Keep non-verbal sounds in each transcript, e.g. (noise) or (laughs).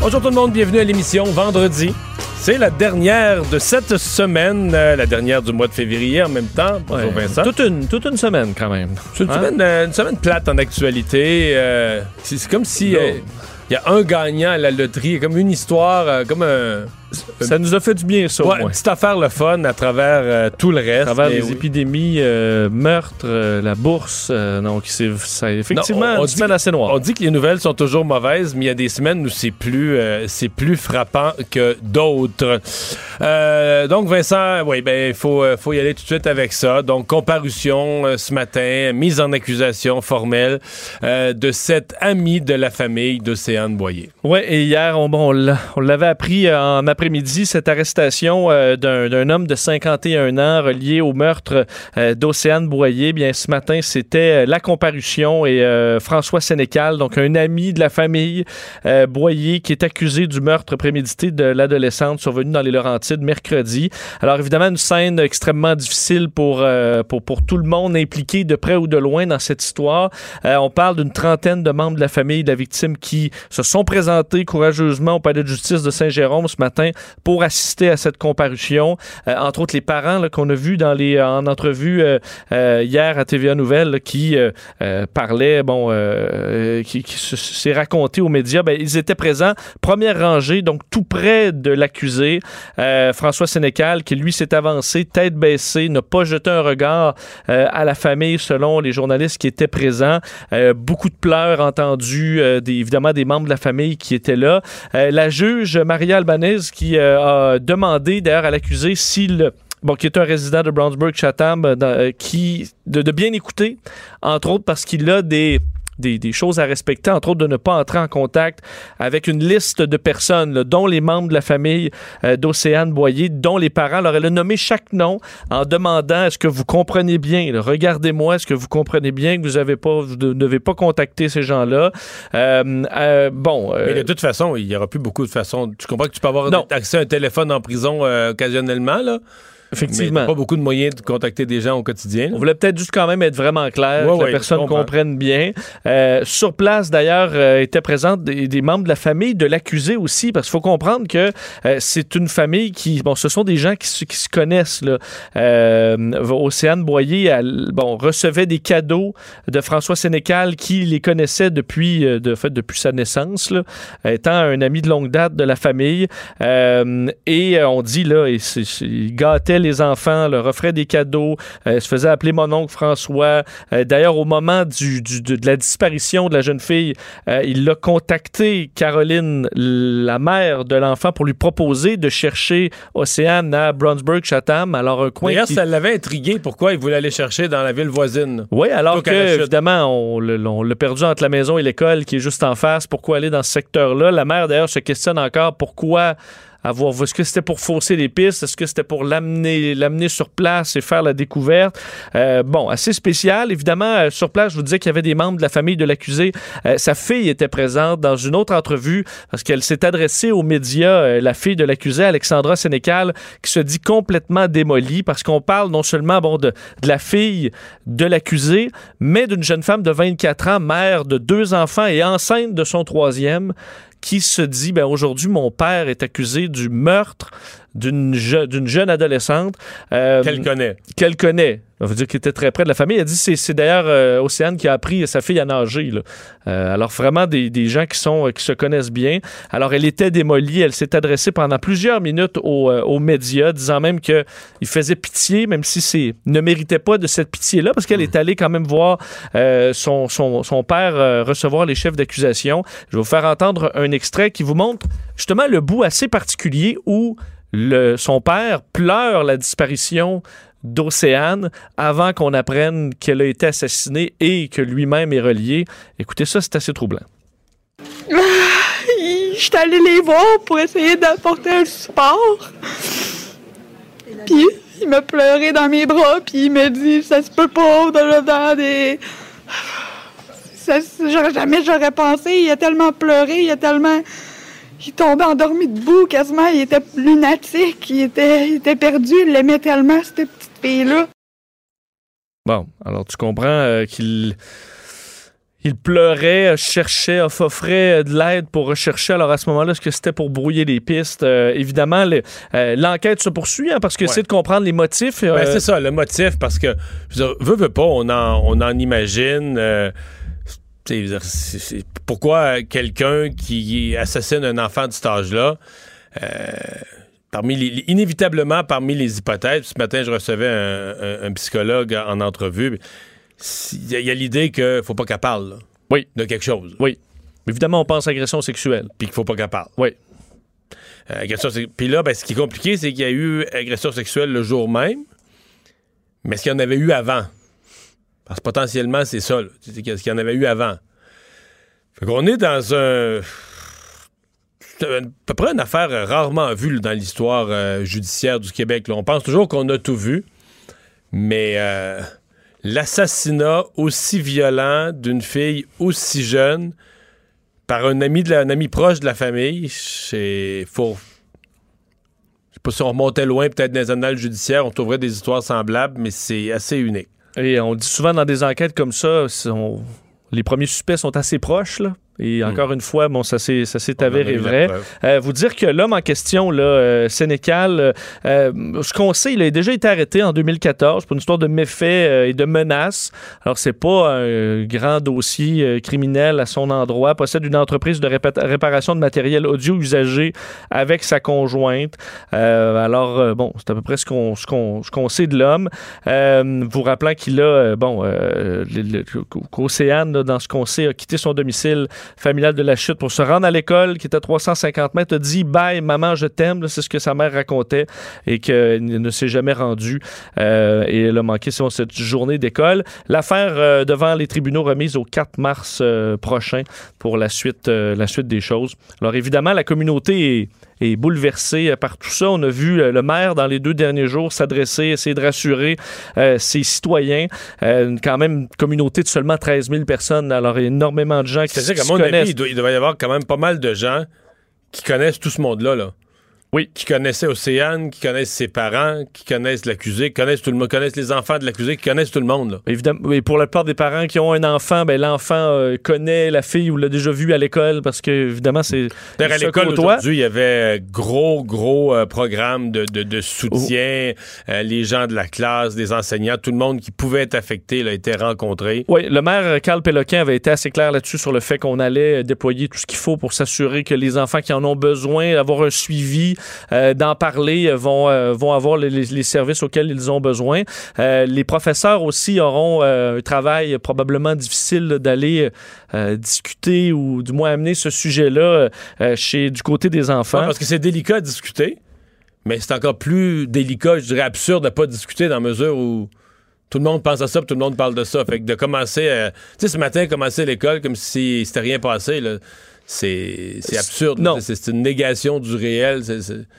Bonjour tout le monde, bienvenue à l'émission vendredi. C'est la dernière de cette semaine, euh, la dernière du mois de février en même temps. Bonjour Vincent. Toute une, toute une semaine quand même. C'est une, Hein? semaine, euh, une semaine plate en actualité. euh, c'est comme si il y a un gagnant à la loterie, comme une histoire, comme un, Ça nous a fait du bien, ça, ouais, petite affaire le fun à travers euh, tout le reste. À travers les oui. épidémies, euh, meurtres, euh, la bourse. euh, donc, c'est effectivement Non, on- on une semaine assez noire. On dit que les nouvelles sont toujours mauvaises, mais il y a des semaines où c'est plus, euh, c'est plus frappant que d'autres. Euh, donc, Vincent, oui, ben, il faut, euh, faut y aller tout de suite avec ça. Donc, comparution euh, ce matin, mise en accusation formelle euh, de cet ami de la famille d'Océane Boyer. Oui, et hier, on, bon, on l'a- on l'avait appris euh, en après-midi, cette arrestation euh, d'un homme de 51 ans relié au meurtre euh, d'Océane Boyer. Bien, ce matin, c'était euh, la comparution et François Sénécal, donc un ami de la famille Boyer, qui est accusé du meurtre prémédité de l'adolescente survenu dans les Laurentides mercredi. Alors, évidemment, une scène extrêmement difficile pour, pour, pour tout le monde impliqué de près ou de loin dans cette histoire. On parle d'une trentaine de membres de la famille de la victime qui se sont présentés courageusement au palais de justice de Saint-Jérôme ce matin pour assister à cette comparution. Euh, entre autres, les parents qu'on a vus dans les, en entrevue euh, euh, hier à TVA Nouvelle qui euh, euh, parlaient, bon, euh, qui, qui se- s'est raconté aux médias, ben, ils étaient présents, première rangée, donc tout près de l'accusé, euh, François Sénécal, qui lui s'est avancé, tête baissée, n'a pas jeté un regard euh, à la famille selon les journalistes qui étaient présents. Euh, beaucoup de pleurs entendus, euh, évidemment des membres de la famille qui étaient là. Euh, la juge Maria Albanese qui euh, a demandé d'ailleurs à l'accusé s'il bon, qui est un résident de Brownsburg-Chatham, euh, dans- euh, qui de bien écouter, entre autres parce qu'il a des des, des choses à respecter, entre autres de ne pas entrer en contact avec une liste de personnes, là, dont les membres de la famille euh, d'Océane Boyer, dont les parents. Alors, elle a nommé chaque nom en demandant est-ce que vous comprenez bien, regardez-moi, est-ce que vous comprenez bien que vous avez pas, vous ne devez pas contacter ces gens-là? Euh, euh, bon, Mais de toute façon, il y aura plus beaucoup de façons. Tu comprends que tu peux avoir Non. accès à un téléphone en prison occasionnellement, là? Effectivement. pas beaucoup de moyens de contacter des gens au quotidien. là. On voulait peut-être juste quand même être vraiment clair, Ouais, que ouais, la personne comprenne bien. Euh, sur place, d'ailleurs, euh, étaient présentes des, des membres de la famille de l'accusé aussi, parce qu'il faut comprendre que euh, c'est une famille qui, bon, ce sont des gens qui, se- qui se connaissent. Là. Euh, Océane Boyer, elle, bon, recevait des cadeaux de François Sénécal, qui les connaissait depuis, euh, de fait, depuis sa naissance, là, étant un ami de longue date de la famille. Euh, et on dit là, il gâtait les enfants, leur offrait des cadeaux, euh, se faisait appeler mon oncle François. Euh, D'ailleurs, au moment du, du- de, la disparition de la jeune fille, euh, il a contacté Caroline, la mère de l'enfant, pour lui proposer de chercher Océane à Brownsburg-Chatham. Alors, un coin D'ailleurs, qui... ça l'avait intrigué pourquoi il voulait aller chercher dans la ville voisine. Oui, alors que, la évidemment, on, on l'a perdu entre la maison et l'école qui est juste en face. Pourquoi aller dans ce secteur-là? La mère, d'ailleurs, se questionne encore pourquoi avoir. Est-ce que c'était pour fausser les pistes? Est-ce que c'était pour l'amener l'amener sur place et faire la découverte? Euh, bon, assez spécial. Évidemment, euh, sur place, je vous disais qu'il y avait des membres de la famille de l'accusé. Euh, sa fille était présente dans une autre entrevue parce qu'elle s'est adressée aux médias, euh, la fille de l'accusé, Alexandra Sénécal, qui se dit complètement démolie parce qu'on parle non seulement bon, de, de la fille de l'accusé, mais d'une jeune femme de 24 ans, mère de deux enfants et enceinte de son troisième, qui se dit ben aujourd'hui mon père est accusé du meurtre d'une je- d'une jeune adolescente euh, Qu'elle connaît. qu'elle connaît. Ça veut dire qu'il était très près de la famille. Elle dit c'est d'ailleurs euh, Océane qui a appris sa fille à nager. là. Euh, alors vraiment des, des gens qui sont qui se connaissent bien. Alors elle était démolie. Elle s'est adressée pendant plusieurs minutes aux, aux médias, disant même que il faisait pitié, même si c'est ne méritait pas de cette pitié là, parce qu'elle est allée quand même voir son, son, son père recevoir les chefs d'accusation. Je vais vous faire entendre un extrait qui vous montre justement le bout assez particulier où son père pleure la disparition d'Océane avant qu'on apprenne qu'elle a été assassinée et que lui-même est relié. Écoutez ça, c'est assez troublant. Il- j'étais allée les voir pour essayer d'apporter un support. Puis il m'a pleuré dans mes bras, puis il m'a dit ça se peut pas dans des ça, jamais j'aurais pensé, il a tellement pleuré, il a tellement il tombait endormi debout quasiment, il était lunatique, il était, il était perdu, il l'aimait tellement cette petite fille là. Bon, alors tu comprends euh, qu'il il pleurait, cherchait, offrait de l'aide pour rechercher. Alors à ce moment-là, est-ce que c'était pour brouiller les pistes? Euh, évidemment, euh, l'enquête se poursuit hein, parce que c'est de comprendre les motifs. Ben, c'est ça, le motif, parce que, je veux, veux pas, on en, on en imagine. Pourquoi quelqu'un qui assassine un enfant de cet âge-là, parmi les, inévitablement parmi les hypothèses, ce matin, je recevais un psychologue en entrevue il y a, l'idée qu'il faut pas qu'elle parle oui. de quelque chose. Oui. Évidemment, on pense à agression sexuelle. Puis qu'il faut pas qu'elle parle. Oui. Euh, Puis là, ben, ce qui est compliqué, c'est qu'il y a eu agression sexuelle le jour même, mais est-ce qu'il y en avait eu avant? Parce que potentiellement, c'est ça. ce qu'il y en avait eu avant? Fait qu'on est dans un. à peu près une affaire rarement vue dans l'histoire euh, judiciaire du Québec. On pense toujours qu'on a tout vu, mais euh, l'assassinat aussi violent d'une fille aussi jeune par un ami, proche de la famille, c'est faux. Je sais pas si on remontait loin, peut-être dans les annales judiciaires, on trouverait des histoires semblables, mais c'est assez unique. Et on dit souvent dans des enquêtes comme ça, les premiers suspects sont assez proches, là. Et hmm. encore une fois, bon, ça s'est avéré vrai. Euh, vous dire que l'homme en question, là, euh, Sénécal, euh, ce qu'on sait, il a déjà été arrêté en 2014 pour une histoire de méfaits et de menaces. Alors, c'est pas un grand dossier criminel à son endroit. Possède une entreprise de réparation de matériel audio usagé avec sa conjointe. alors, bon, c'est à peu près ce qu'on qu'on sait de l'homme. vous rappelant qu'il a, bon, qu'Océane, dans ce qu'on sait, a quitté son domicile familiale de la chute pour se rendre à l'école qui était à 350 mètres, a dit bye maman je t'aime, c'est ce que sa mère racontait et qu'elle ne s'est jamais rendue euh, et elle a manqué cette journée d'école. L'affaire euh, devant les tribunaux remise au 4 mars euh, prochain pour la suite, la suite des choses. Alors évidemment la communauté est est bouleversé par tout ça. On a vu le maire dans les deux derniers jours s'adresser, essayer de rassurer ses citoyens. quand même une communauté de seulement 13 000 personnes. Alors, il y a énormément de gens qui se connaissent il, doit, y avoir quand même pas mal de gens qui connaissent tout ce monde-là. Là. Oui. Qui connaissaient Océane, qui connaissent ses parents, qui connaissent l'accusé, qui connaissent tout le monde, connaissent les enfants de l'accusé, qui connaissent tout le monde. Là. Évidemment. Et pour la plupart des parents qui ont un enfant, ben, l'enfant euh, connaît la fille ou l'a déjà vu à l'école parce que, évidemment, c'est. à l'école aujourd'hui, il y avait gros, gros euh, programme de, de, soutien. Oh. Euh, les gens de la classe, des enseignants, tout le monde qui pouvait être affecté a été rencontré. Oui, le maire Carl Péloquin avait été assez clair là-dessus sur le fait qu'on allait déployer tout ce qu'il faut pour s'assurer que les enfants qui en ont besoin, avoir un suivi, euh, d'en parler, euh, vont, euh, vont avoir les, services auxquels ils ont besoin. les professeurs aussi auront un travail probablement difficile d'aller discuter ou du moins amener ce sujet-là chez du côté des enfants. parce que c'est délicat à discuter, mais c'est encore plus délicat, je dirais absurde de ne pas discuter dans la mesure où tout le monde pense à ça, tout le monde parle de ça. Fait que de commencer, tu sais, ce matin, commencer l'école comme si c'était rien passé, c'est absurde. Non. C'est une négation du réel.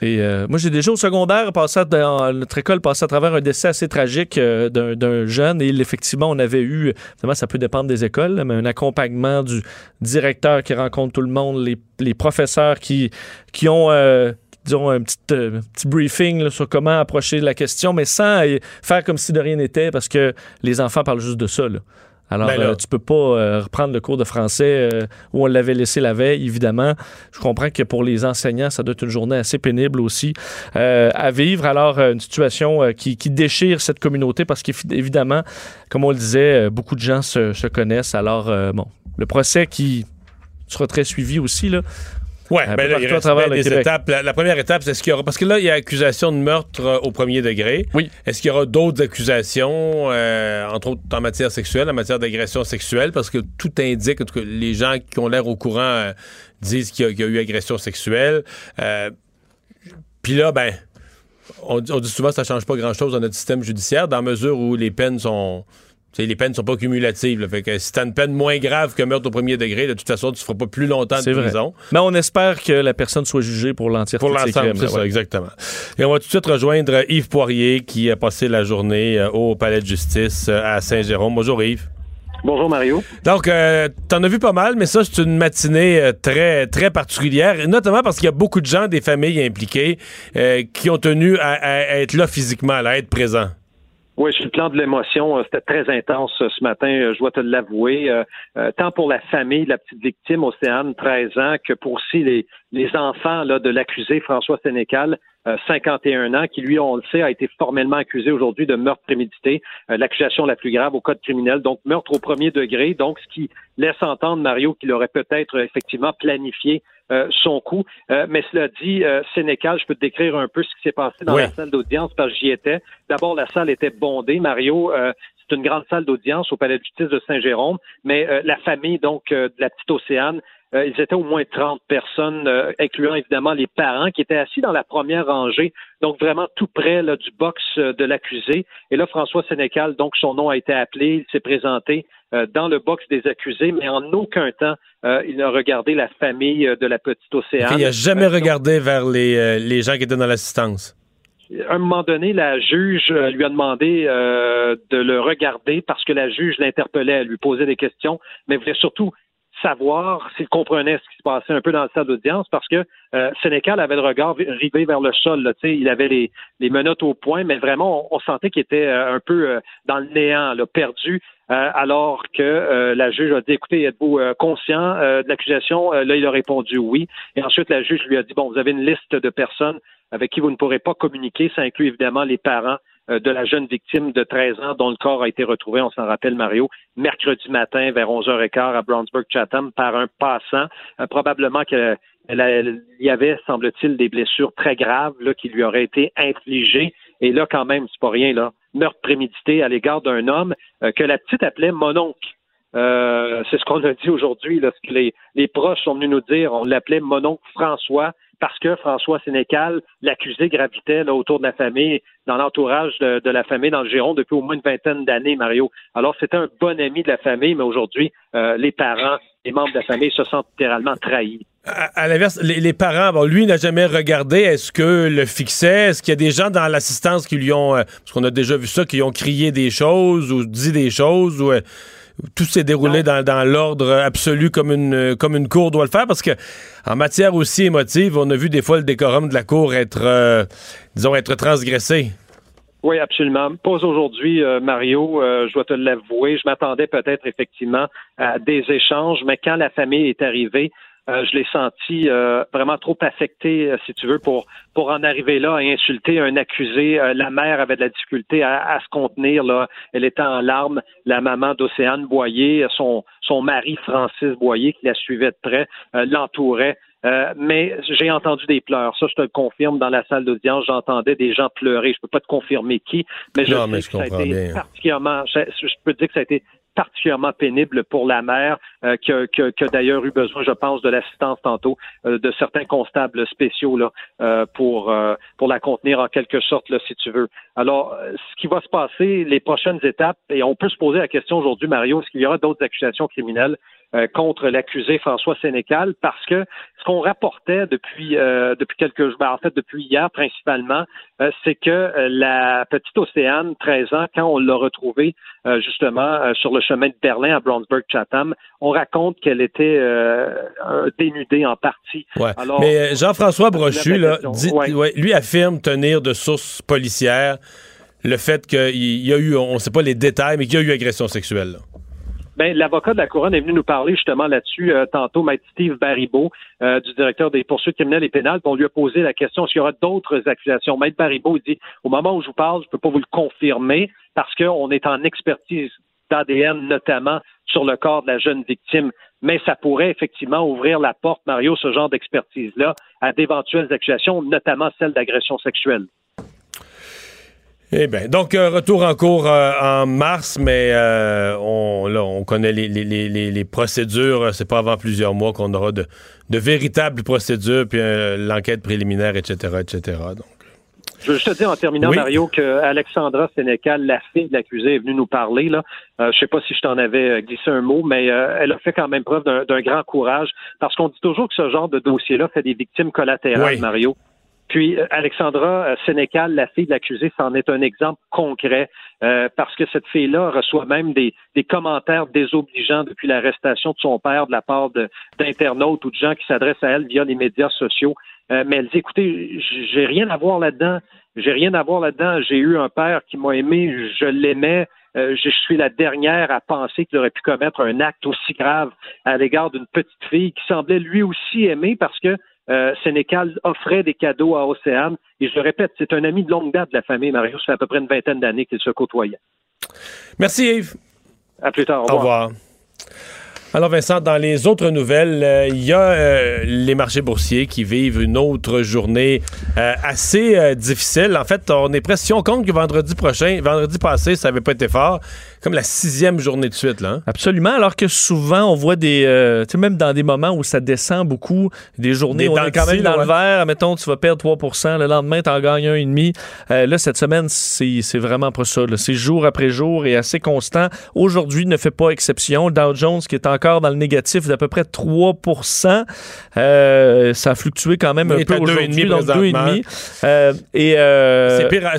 Et euh, moi, j'ai déjà au secondaire, passé dans notre école, passé à travers un décès assez tragique euh, d'un jeune. Et effectivement, on avait eu, évidemment, ça peut dépendre des écoles, mais un accompagnement du directeur qui rencontre tout le monde, les, les professeurs qui, qui ont. Euh, disons, un petit, petit briefing sur comment approcher la question, mais sans faire comme si de rien n'était, parce que les enfants parlent juste de ça. Là. Alors, ben euh, tu peux pas euh, reprendre le cours de français euh, où on l'avait laissé la veille, évidemment. Je comprends que pour les enseignants, ça doit être une journée assez pénible aussi à vivre. Alors, une situation qui, déchire cette communauté parce qu'évidemment, comme on le disait, beaucoup de gens se, se connaissent. Alors, bon, le procès qui sera très suivi aussi, là, oui, ben il reste des étapes. La, première étape, c'est ce qu'il y aura. Parce que là, il y a accusation de meurtre euh, au premier degré. Oui. Est-ce qu'il y aura d'autres accusations, euh, entre autres en matière sexuelle, en matière d'agression sexuelle? Parce que tout indique, en tout cas, les gens qui ont l'air au courant euh, disent qu'il y, a eu agression sexuelle. Puis là, ben, on, dit souvent que ça change pas grand-chose dans notre système judiciaire, dans la mesure où les peines sont les peines sont pas cumulatives. Fait que si t'as une peine moins grave que meurtre au premier degré, de toute façon, tu feras pas plus longtemps de prison. Mais on espère que la personne soit jugée pour l'entièreté Pour l'ensemble, c'est ça, exactement. Et on va tout de suite rejoindre Yves Poirier qui a passé la journée euh, au palais de justice euh, à Saint-Jérôme. Bonjour Yves. Bonjour Mario. Donc, euh, t'en as vu pas mal, mais ça, c'est une matinée euh, très, très particulière, notamment parce qu'il y a beaucoup de gens, des familles impliquées, euh, qui ont tenu à, être là physiquement, à être présents. Oui, sur le plan de l'émotion, c'était très intense ce matin, je dois te l'avouer. tant pour la famille de la petite victime, Océane, 13 ans, que pour aussi les, les enfants là, de l'accusé François Sénécal, 51 euh, ans, qui lui, on le sait, a été formellement accusé aujourd'hui de meurtre prémédité, euh, l'accusation la plus grave au code criminel, donc meurtre au premier degré, donc ce qui laisse entendre Mario qu'il aurait peut-être effectivement planifié euh, son coup. mais cela dit, Sénécal, je peux te décrire un peu ce qui s'est passé dans la salle d'audience parce que j'y étais. D'abord, la salle était bondée. Mario, c'est une grande salle d'audience au Palais de justice de Saint-Jérôme, mais la famille donc de la petite Océane euh, ils étaient au moins 30 personnes, euh, incluant évidemment les parents qui étaient assis dans la première rangée, donc vraiment tout près là, du box euh, de l'accusé. Et là, François Sénécal, donc son nom a été appelé, il s'est présenté dans le box des accusés, mais en aucun temps il n'a regardé la famille de la petite Océane. Il n'a jamais regardé vers les, les gens qui étaient dans l'assistance à un moment donné, la juge lui a demandé de le regarder parce que la juge l'interpellait, elle lui posait des questions, mais voulait surtout savoir s'il comprenait ce qui se passait un peu dans le salle d'audience parce que euh, Sénécal avait le regard rivé vers le sol. Là, il avait les, les menottes au point, mais vraiment, on, sentait qu'il était euh, un peu euh, dans le néant, là, perdu, alors que la juge a dit, écoutez, êtes-vous conscient de l'accusation? là, il a répondu oui. Et ensuite, la juge lui a dit, bon, vous avez une liste de personnes avec qui vous ne pourrez pas communiquer. Ça inclut évidemment les parents euh, de la jeune victime de 13 ans dont le corps a été retrouvé, on s'en rappelle Mario, mercredi matin vers 11h15 à Brownsburg-Chatham par un passant. Euh, probablement qu'il y avait, semble-t-il, des blessures très graves là, qui lui auraient été infligées. Et là, quand même, c'est pas rien, là, meurtre prémédité à l'égard d'un homme euh, que la petite appelait mononcle. c'est ce qu'on a dit aujourd'hui, lorsque les, les proches sont venus nous dire, on l'appelait mononcle François parce que François Sénécal, l'accusé, gravitait là, autour de la famille, dans l'entourage de, la famille dans le Giron depuis au moins une vingtaine d'années, Mario. Alors, c'était un bon ami de la famille, mais aujourd'hui, euh, les parents, les membres de la famille se sentent littéralement trahis. À, l'inverse, les, parents, bon, lui n'a jamais regardé. Est-ce que le fixait? Est-ce qu'il y a des gens dans l'assistance qui lui ont, euh, parce qu'on a déjà vu ça, qui ont crié des choses ou dit des choses ou euh, tout s'est déroulé dans, l'ordre absolu comme une, comme une cour doit le faire parce que en matière aussi émotive, on a vu des fois le décorum de la cour être, euh, disons, être transgressé. Oui, absolument. Pas aujourd'hui, euh, Mario, euh, je dois te l'avouer. Je m'attendais peut-être effectivement à des échanges, mais quand la famille est arrivée, euh, je l'ai senti euh, vraiment trop affecté, euh, si tu veux, pour pour en arriver là et insulter un accusé. la mère avait de la difficulté à, se contenir. Là, elle était en larmes. La maman d'Océane Boyer, son son mari Francis Boyer, qui la suivait de près, l'entourait. mais j'ai entendu des pleurs. Ça, je te le confirme. Dans la salle d'audience, j'entendais des gens pleurer. Je peux pas te confirmer qui, mais je sais que ça a été particulièrement. Je, je, peux te dire que ça a été particulièrement pénible pour la mère, euh, qui a, d'ailleurs eu besoin, je pense, de l'assistance tantôt euh, de certains constables spéciaux là, euh, pour, pour la contenir en quelque sorte, là, si tu veux. Alors, ce qui va se passer, les prochaines étapes, et on peut se poser la question aujourd'hui, Mario, est-ce qu'il y aura d'autres accusations criminelles? Euh, contre l'accusé François Sénécal parce que ce qu'on rapportait depuis euh, depuis quelques jours, ben, en fait depuis hier principalement, euh, c'est que la petite Océane, 13 ans, quand on l'a retrouvée justement sur le chemin de Berlin à Brownsburg-Chatham, on raconte qu'elle était dénudée en partie. Mais Jean-François Brochu, là, dit, lui affirme tenir de sources policières le fait qu'il y a eu, on ne sait pas les détails, mais qu'il y a eu agression sexuelle. Là. Ben, l'avocat de la couronne est venu nous parler justement là-dessus euh, tantôt, Maître Steve Baribeau, euh, du directeur des poursuites criminelles et pénales. On lui a posé la question s'il y aura d'autres accusations. Maître Baribeau dit au moment où je vous parle, je ne peux pas vous le confirmer parce qu'on est en expertise d'ADN notamment sur le corps de la jeune victime. Mais ça pourrait effectivement ouvrir la porte, Mario, ce genre d'expertise-là, à d'éventuelles accusations, notamment celles d'agression sexuelle. Eh bien, donc euh, retour en cours euh, en mars, mais euh, on, là, on connaît les, les, les, les procédures. C'est pas avant plusieurs mois qu'on aura de, de, véritables procédures, puis l'enquête préliminaire, etc., etc. Donc. Je veux juste te dire en terminant, Oui. Mario, que Alexandra Sénécal, la fille de l'accusé, est venue nous parler. Là. Euh, je sais pas si je t'en avais glissé un mot, mais euh, elle a fait quand même preuve d'un d'un grand courage parce qu'on dit toujours que ce genre de dossier-là fait des victimes collatérales, Oui. Mario. Puis euh, Alexandra euh, Sénécal, la fille de l'accusé, c'en est un exemple concret euh, parce que cette fille-là reçoit même des, des commentaires désobligeants depuis l'arrestation de son père de la part d'internautes ou de gens qui s'adressent à elle via les médias sociaux. Euh, mais elle dit, écoutez, j'ai rien à voir là-dedans. J'ai rien à voir là-dedans. J'ai eu un père qui m'a aimé, je l'aimais. Euh, je suis la dernière à penser qu'il aurait pu commettre un acte aussi grave à l'égard d'une petite fille qui semblait lui aussi aimer parce que euh, Sénécal offrait des cadeaux à Océane. Et je le répète, c'est un ami de longue date de la famille. Mario, ça fait à peu près une vingtaine d'années qu'ils se côtoyaient. Merci Yves. À plus tard. Au revoir. Alors Vincent, dans les autres nouvelles, euh, il y a euh, les marchés boursiers qui vivent une autre journée euh, assez difficile. En fait, on est presque, si on compte que vendredi prochain, vendredi passé, ça n'avait pas été fort, comme la sixième journée de suite. Là, hein? Absolument, alors que souvent, on voit des... euh, tu sais, même dans des moments où ça descend beaucoup, des journées Des où on est quand même dans le vert, mettons, tu vas perdre 3 le lendemain, tu en gagnes 1,5 euh, Là, cette semaine, c'est vraiment pas ça. C'est jour après jour et assez constant. Aujourd'hui ne fait pas exception. Dow Jones, qui est encore dans le négatif d'à peu près 3 euh, ça a fluctué quand même un peu aujourd'hui, 2,5 donc présentement. 2,5 Euh, et euh, C'est pire.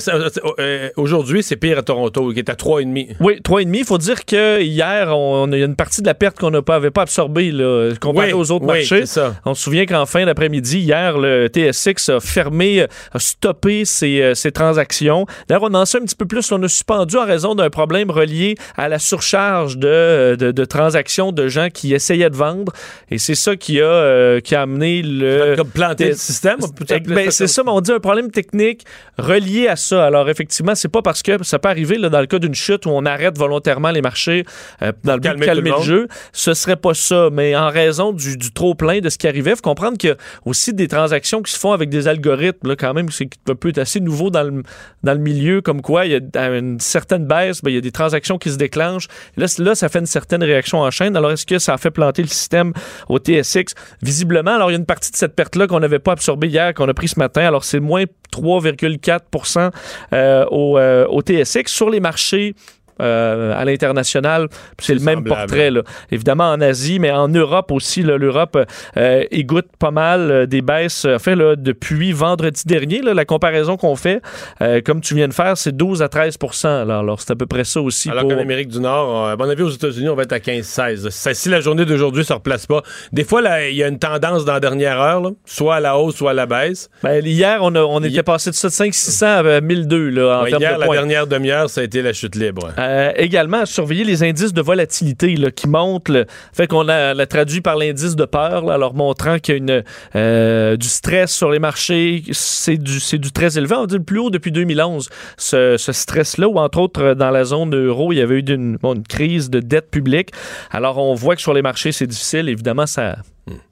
euh, Aujourd'hui, c'est pire à Toronto, qui est à 3,5. Oui, 3,5. Il faut dire que hier, on, on a il y a une partie de la perte qu'on n'avait pas absorbée là, comparée Oui, aux autres oui, marchés. ça. On se souvient qu'en fin d'après-midi, hier, le TSX a fermé, a stoppé ses, euh, ses transactions. D'ailleurs, on en sait un petit peu plus. On a suspendu en raison d'un problème relié à la surcharge de, de, de transactions de gens qui essayaient de vendre. Et c'est ça qui a, euh, qui a amené le... Comme planter le système. Ben, c'est ça, mais on dit un problème technique relié à ça. Alors, effectivement, c'est pas parce que ça peut arriver là, dans le cas d'une chute où on arrête volontairement les marchés euh, dans le but de calmer le, le jeu? Ce serait pas ça, mais en raison du, du trop-plein de ce qui arrivait, faut comprendre qu'il y a aussi des transactions qui se font avec des algorithmes, là, quand même, c'est un peu assez nouveau dans le, dans le milieu, comme quoi il y a une certaine baisse, ben, il y a des transactions qui se déclenchent. Là, là, ça fait une certaine réaction en chaîne. Alors, est-ce que ça a fait planter le système au TSX? Visiblement, alors il y a une partie de cette perte-là qu'on n'avait pas absorbée hier, qu'on a pris ce matin. Alors, c'est moins 3,4% euh, au, euh, au TSX. Sur les marchés euh, à l'international, c'est le même semblable. portrait. Là. Évidemment en Asie, mais en Europe aussi. L'Europe euh, égoutte pas mal euh, des baisses. En fait, là, depuis vendredi dernier, là, la comparaison qu'on fait, euh, comme tu viens de faire, c'est 12 à 13 là. Alors, c'est à peu près ça aussi. Alors pour... qu'en Amérique du Nord, euh, à mon avis, aux États-Unis, on va être à 15-16. Ça, Si la journée d'aujourd'hui ne se replace pas, des fois, il y a une tendance dans la dernière heure, là, soit à la hausse, soit à la baisse. Ben, hier, on, a- on était passé de ça de 500-600 à 1002 là, en Ouais, termes hier, de la dernière demi-heure, ça a été la chute libre. Euh, également, à surveiller les indices de volatilité là, qui montent. là. fait qu'on a, l'a traduit par l'indice de peur, là, alors montrant qu'il y a une, euh, du stress sur les marchés. C'est du, c'est du très élevé. On dit le plus haut depuis 2011, ce, ce stress-là, où entre autres, euh, dans la zone euro, il y avait eu une, bon, une crise de dette publique. Alors, on voit que sur les marchés, c'est difficile. Évidemment, ça,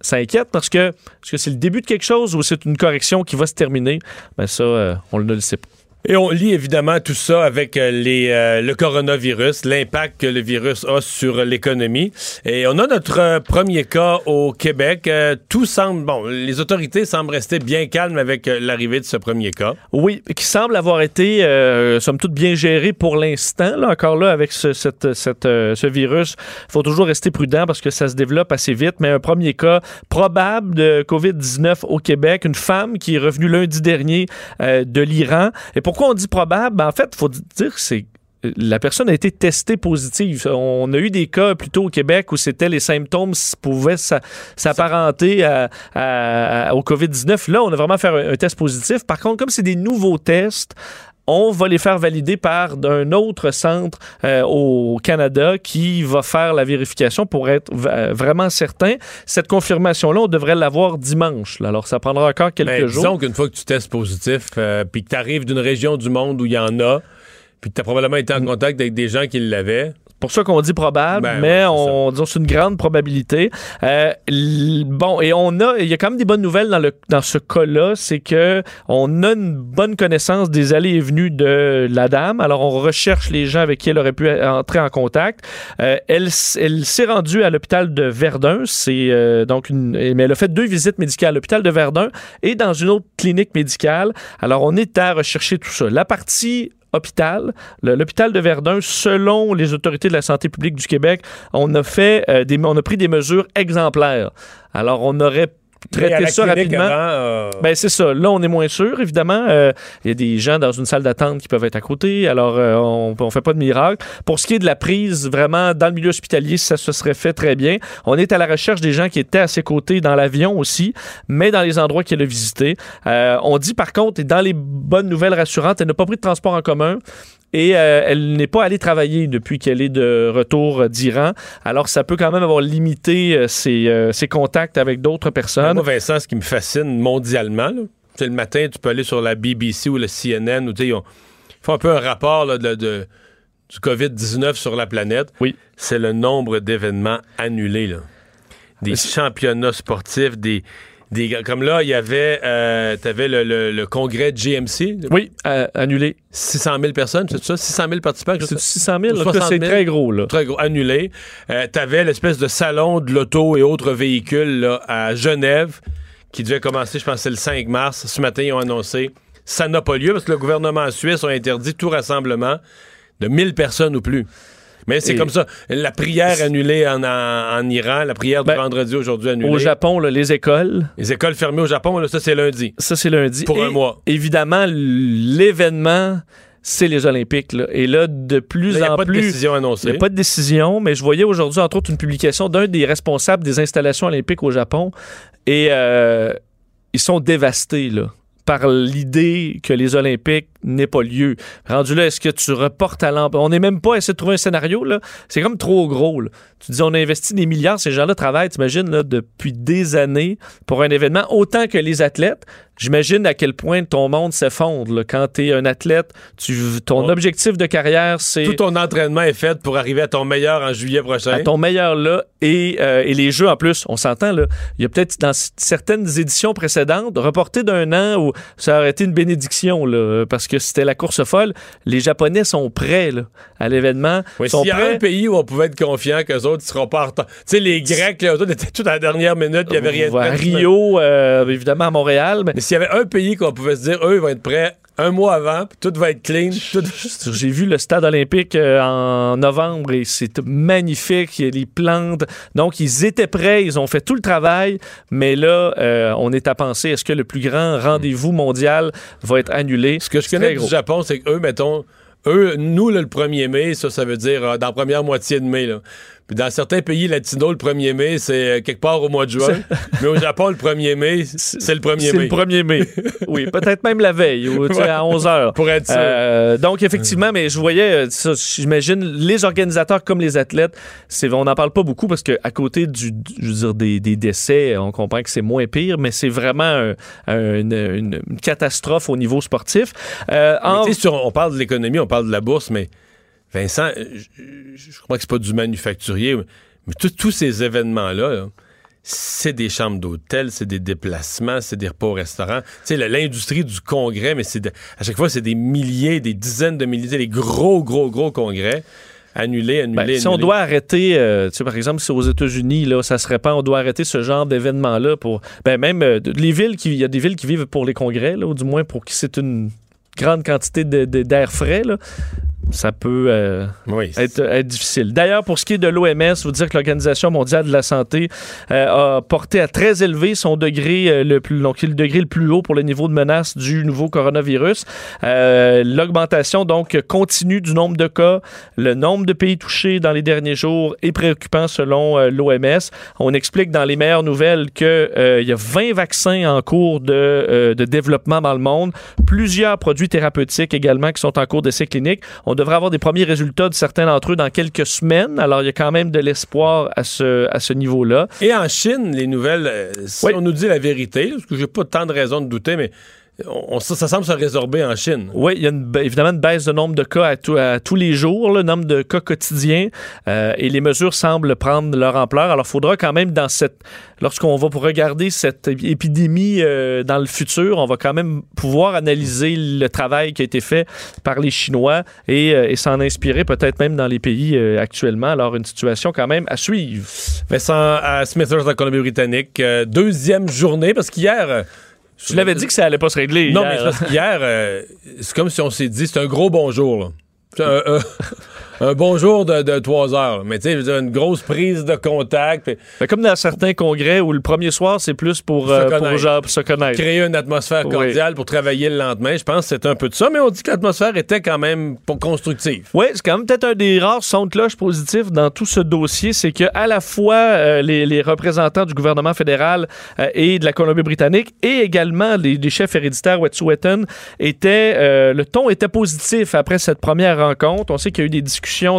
ça inquiète parce que est-ce que c'est le début de quelque chose ou c'est une correction qui va se terminer? Ben ça, euh, on ne le sait pas. Et on lit évidemment tout ça avec euh, euh, le coronavirus, l'impact que le virus a sur l'économie. Et on a notre euh, premier cas au Québec. Tout semble, bon, les autorités semblent rester bien calmes avec l'arrivée de ce premier cas. Oui, qui semble avoir été, somme toute, bien géré pour l'instant. Là, encore là, avec ce, virus, il faut toujours rester prudent parce que ça se développe assez vite. Mais un premier cas probable de COVID-19 au Québec, une femme qui est revenue lundi dernier de l'Iran. Et pourquoi on dit probable? Ben, en fait, il faut dire que c'est la personne a été testée positive. On a eu des cas plutôt au Québec où c'était les symptômes pouvaient s'a- s'apparenter au COVID-19. Là, on a vraiment fait un test positif. Par contre, comme c'est des nouveaux tests, on va les faire valider par un autre centre euh, au Canada qui va faire la vérification pour être euh, vraiment certain. Cette confirmation-là, on devrait l'avoir dimanche. là. Alors, ça prendra encore quelques Mais jours. disons qu'une fois que tu testes positif, euh, puis que tu arrives d'une région du monde où il y en a, puis que tu as probablement été en contact avec des gens qui l'avaient, pour ça qu'on dit probable, Ben mais ouais, on dit c'est une grande probabilité. Euh, bon, et on a, il y a quand même des bonnes nouvelles dans le dans ce cas-là, c'est que on a une bonne connaissance des allées et venues de la dame. Alors on recherche les gens avec qui elle aurait pu entrer en contact. Euh, elle s'est rendue à l'hôpital de Verdun. C'est euh, donc une, mais elle a fait deux visites médicales à l'hôpital de Verdun et dans une autre clinique médicale. Alors on est à rechercher tout ça. La partie L'hôpital de Verdun, selon les autorités de la santé publique du Québec, on a fait euh, des, on a pris des mesures exemplaires. Alors, on aurait La ça rapidement. avant, euh, Ben c'est ça. Là, on est moins sûr, évidemment. Euh, Il y a des gens dans une salle d'attente qui peuvent être à côté. Alors, euh, on ne fait pas de miracle. Pour ce qui est de la prise, vraiment, dans le milieu hospitalier, ça se serait fait très bien. On est à la recherche des gens qui étaient à ses côtés dans l'avion aussi, mais dans les endroits qu'elle a visités. Euh, on dit, par contre, et dans les bonnes nouvelles rassurantes, elle n'a pas pris de transport en commun. Et euh, elle n'est pas allée travailler depuis qu'elle est de retour d'Iran. Alors, ça peut quand même avoir limité euh, ses, euh, ses contacts avec d'autres personnes. Moi, Vincent, ce qui me fascine mondialement, là, le matin, tu peux aller sur la BBC ou le CNN, sais, ils ont- ils font un peu un rapport là, de, de- du COVID-19 sur la planète. Oui. C'est le nombre d'événements annulés. Là. Des championnats sportifs, des, des. Comme là, il y avait. avais le, le- le congrès de GMC. Oui, euh, annulé. 600 000 personnes, c'est ça? 600 000 participants? C'est quelque chose? 600 000. Ou En tout cas, 60 c'est 000. très gros, là. Très gros, annulé. Euh, T'avais l'espèce de salon de l'auto et autres véhicules là, à Genève qui devait commencer, je pense, c'est le 5 mars. Ce matin, ils ont annoncé ça n'a pas lieu parce que le gouvernement suisse a interdit tout rassemblement de 1000 personnes ou plus. Mais c'est Et- comme ça. La prière annulée en, en- en Iran, la prière du Ben, vendredi aujourd'hui annulée. Au Japon, là, les écoles, Les écoles fermées au Japon, là, ça c'est lundi. ça, c'est lundi. Pour Et un mois. Évidemment, l'événement, c'est les Olympiques. là. Et là, de plus Il n'y a en pas de plus. décision Il annoncée. n'y a pas de décision, mais je voyais aujourd'hui, entre autres, une publication d'un des responsables des installations olympiques au Japon. Et euh, ils sont dévastés, là par l'idée que les Olympiques n'aient pas lieu. Rendu là, est-ce que tu reportes à l'an... On n'est même pas à essayer de trouver un scénario, là. C'est comme trop gros, là. Tu dis, on a investi des milliards, ces gens-là travaillent, t'imagines, là, depuis des années pour un événement, autant que les athlètes. J'imagine à quel point ton monde s'effondre, là. Quand t'es un athlète, tu, ton objectif de carrière, c'est... Tout ton entraînement est fait pour arriver à ton meilleur en juillet prochain. à ton meilleur là et, euh, et les jeux en plus on s'entend là il y a peut-être dans certaines éditions précédentes reporté d'un an où ça aurait été une bénédiction là parce que c'était la course folle les japonais sont prêts là, à l'événement Oui, S'il y a prêts un pays où on pouvait être confiant qu'eux autres ne seront pas en retard. Tu sais, les Grecs, là, eux autres étaient tout à la dernière minute, il n'y avait rien de à. Rio euh, évidemment à Montréal mais Mais s'il y avait un pays qu'on pouvait se dire, eux, ils vont être prêts un mois avant, puis tout va être clean. tout- (laughs) J'ai vu le stade olympique euh, en novembre et c'est magnifique. Il y a les plantes. Donc, ils étaient prêts. Ils ont fait tout le travail. Mais là, euh, on est à penser, est-ce que le plus grand rendez-vous mondial va être annulé? Ce que je connais du. Japon, c'est qu'eux, mettons, eux, nous, là, le 1er mai, ça, ça veut dire euh, dans la première moitié de mai. Là. Puis dans certains pays latinos, le 1er mai, c'est euh, quelque part au mois de juin. Mais au Japon, le 1er mai, c'est le 1er C'est mai. le 1er mai. (laughs) oui, peut-être même la veille, ou, tu sais, à 11 heures. Pour être sûr. Euh, donc, effectivement, mais je voyais, euh, j'imagine, les organisateurs comme les athlètes, c'est, on n'en parle pas beaucoup parce qu'à côté du, du- je veux dire, des, des décès, on comprend que c'est moins pire, mais c'est vraiment un- un- une, catastrophe au niveau sportif. Euh, en- sur- on parle de l'économie, on parle de la bourse, mais Vincent, euh, je, je crois que c'est pas du manufacturier, mais- tous- ces événements-là, là, c'est des chambres d'hôtel, c'est des déplacements, c'est des repas au restaurant. Tu sais, la- l'industrie du congrès, mais c'est de- à chaque fois, c'est des milliers, des dizaines de milliers, des gros, gros, gros congrès annulés, annulés, Ben, si on doit arrêter, euh, tu sais, par exemple, si aux États-Unis, là, ça se répand, on doit arrêter ce genre d'événement-là pour. Ben, même euh, les villes qui. Il y a des villes qui vivent pour les congrès, là, ou du moins pour qui c'est une grande quantité de- de- d'air frais, là. Ça peut euh, Oui, être, être difficile. D'ailleurs, pour ce qui est de l'OMS, vous dire que l'Organisation mondiale de la santé euh, a porté à très élevé son degré euh, le plus donc, le degré le plus haut pour le niveau de menace du nouveau coronavirus. L'augmentation donc continue du nombre de cas, le nombre de pays touchés dans les derniers jours est préoccupant selon l'OMS. On explique dans les meilleures nouvelles que il y a 20 vaccins en cours de, de développement dans le monde, plusieurs produits thérapeutiques également qui sont en cours d'essai clinique. On devrait avoir des premiers résultats de certains d'entre eux dans quelques semaines. Alors, il y a quand même de l'espoir à ce, à ce niveau-là. Et en Chine, les nouvelles, euh, si Oui. on nous dit la vérité, parce que j'ai pas tant de raisons de douter, mais on- ça, ça semble se résorber en Chine. Oui, il y a une évidemment une baisse de nombre de cas à, tout- à tous les jours, le nombre de cas quotidiens, euh, et les mesures semblent prendre leur ampleur. Alors, il faudra quand même, dans cette, lorsqu'on va pour regarder cette épidémie euh, dans le futur, on va quand même pouvoir analyser le travail qui a été fait par les Chinois et, euh, et s'en inspirer peut-être même dans les pays actuellement. Alors, une situation quand même à suivre. Vincent à Smithers, en Colombie-Britannique, deuxième journée, parce qu'hier. Euh, Je l'avais dit que ça allait pas se régler. Non, hier. mais qu'hier, euh, c'est comme si on s'est dit, c'est un gros bonjour, là. C'est un, un- (laughs) un bonjour de, de trois heures. Mais tu sais, une grosse prise de contact, Ben, comme dans certains congrès où le premier soir, c'est plus pour, Se euh, pour, connaître. genre, pour se connaître. créer une atmosphère Oui. cordiale pour travailler le lendemain. Je pense que c'est un peu de ça, mais on dit que l'atmosphère était quand même constructive. Oui, c'est quand même peut-être un des rares sons de cloche positifs dans tout ce dossier, c'est que à la fois euh, les, les représentants du gouvernement fédéral euh, et de la Colombie-Britannique et également les, les chefs héréditaires Wet'suwet'en étaient le ton était positif après cette première rencontre. On sait qu'il y a eu des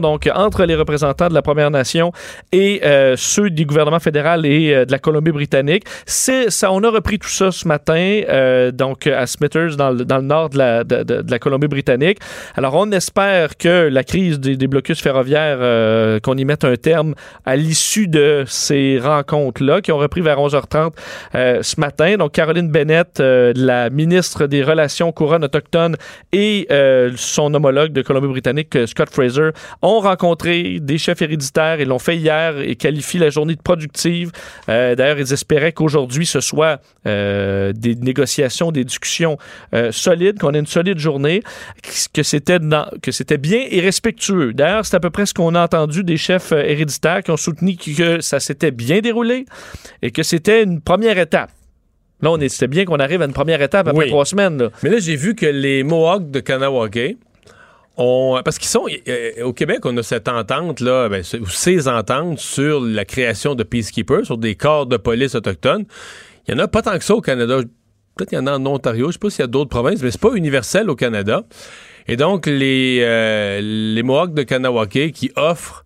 donc entre les représentants de la Première Nation et euh, ceux du gouvernement fédéral et euh, de la Colombie-Britannique. C'est ça, on a repris tout ça ce matin euh, donc à Smithers dans le, dans le nord de la, de, la Colombie-Britannique. Alors on espère que la crise des, des blocus ferroviaires qu'on y mette un terme à l'issue de ces rencontres-là qui ont repris vers 11h30 euh, ce matin. Donc Caroline Bennett, la ministre des Relations couronnes autochtones et son homologue de Colombie-Britannique, Scott Fraser, ont rencontré des chefs héréditaires. Ils l'ont fait hier et qualifient la journée de productive. Euh, D'ailleurs, ils espéraient qu'aujourd'hui, ce soit euh, des négociations, des discussions euh, solides, qu'on ait une solide journée, que c'était bien et respectueux. D'ailleurs, c'est à peu près ce qu'on a entendu des chefs héréditaires qui ont soutenu que ça s'était bien déroulé et que c'était une première étape. Là, on est- c'était bien qu'on arrive à une première étape après Oui. trois semaines. là. Mais là, j'ai vu que les Mohawks de Kanawake Parce qu'ils sont. euh, au Québec, on a cette entente, là, ben, ces ententes sur la création de peacekeepers, sur des corps de police autochtones. Il y en a pas tant que ça au Canada. Peut-être qu'il y en a en Ontario, je sais pas s'il y a d'autres provinces, mais c'est pas universel au Canada. Et donc, les, euh, Mohawks de Kanawake qui offrent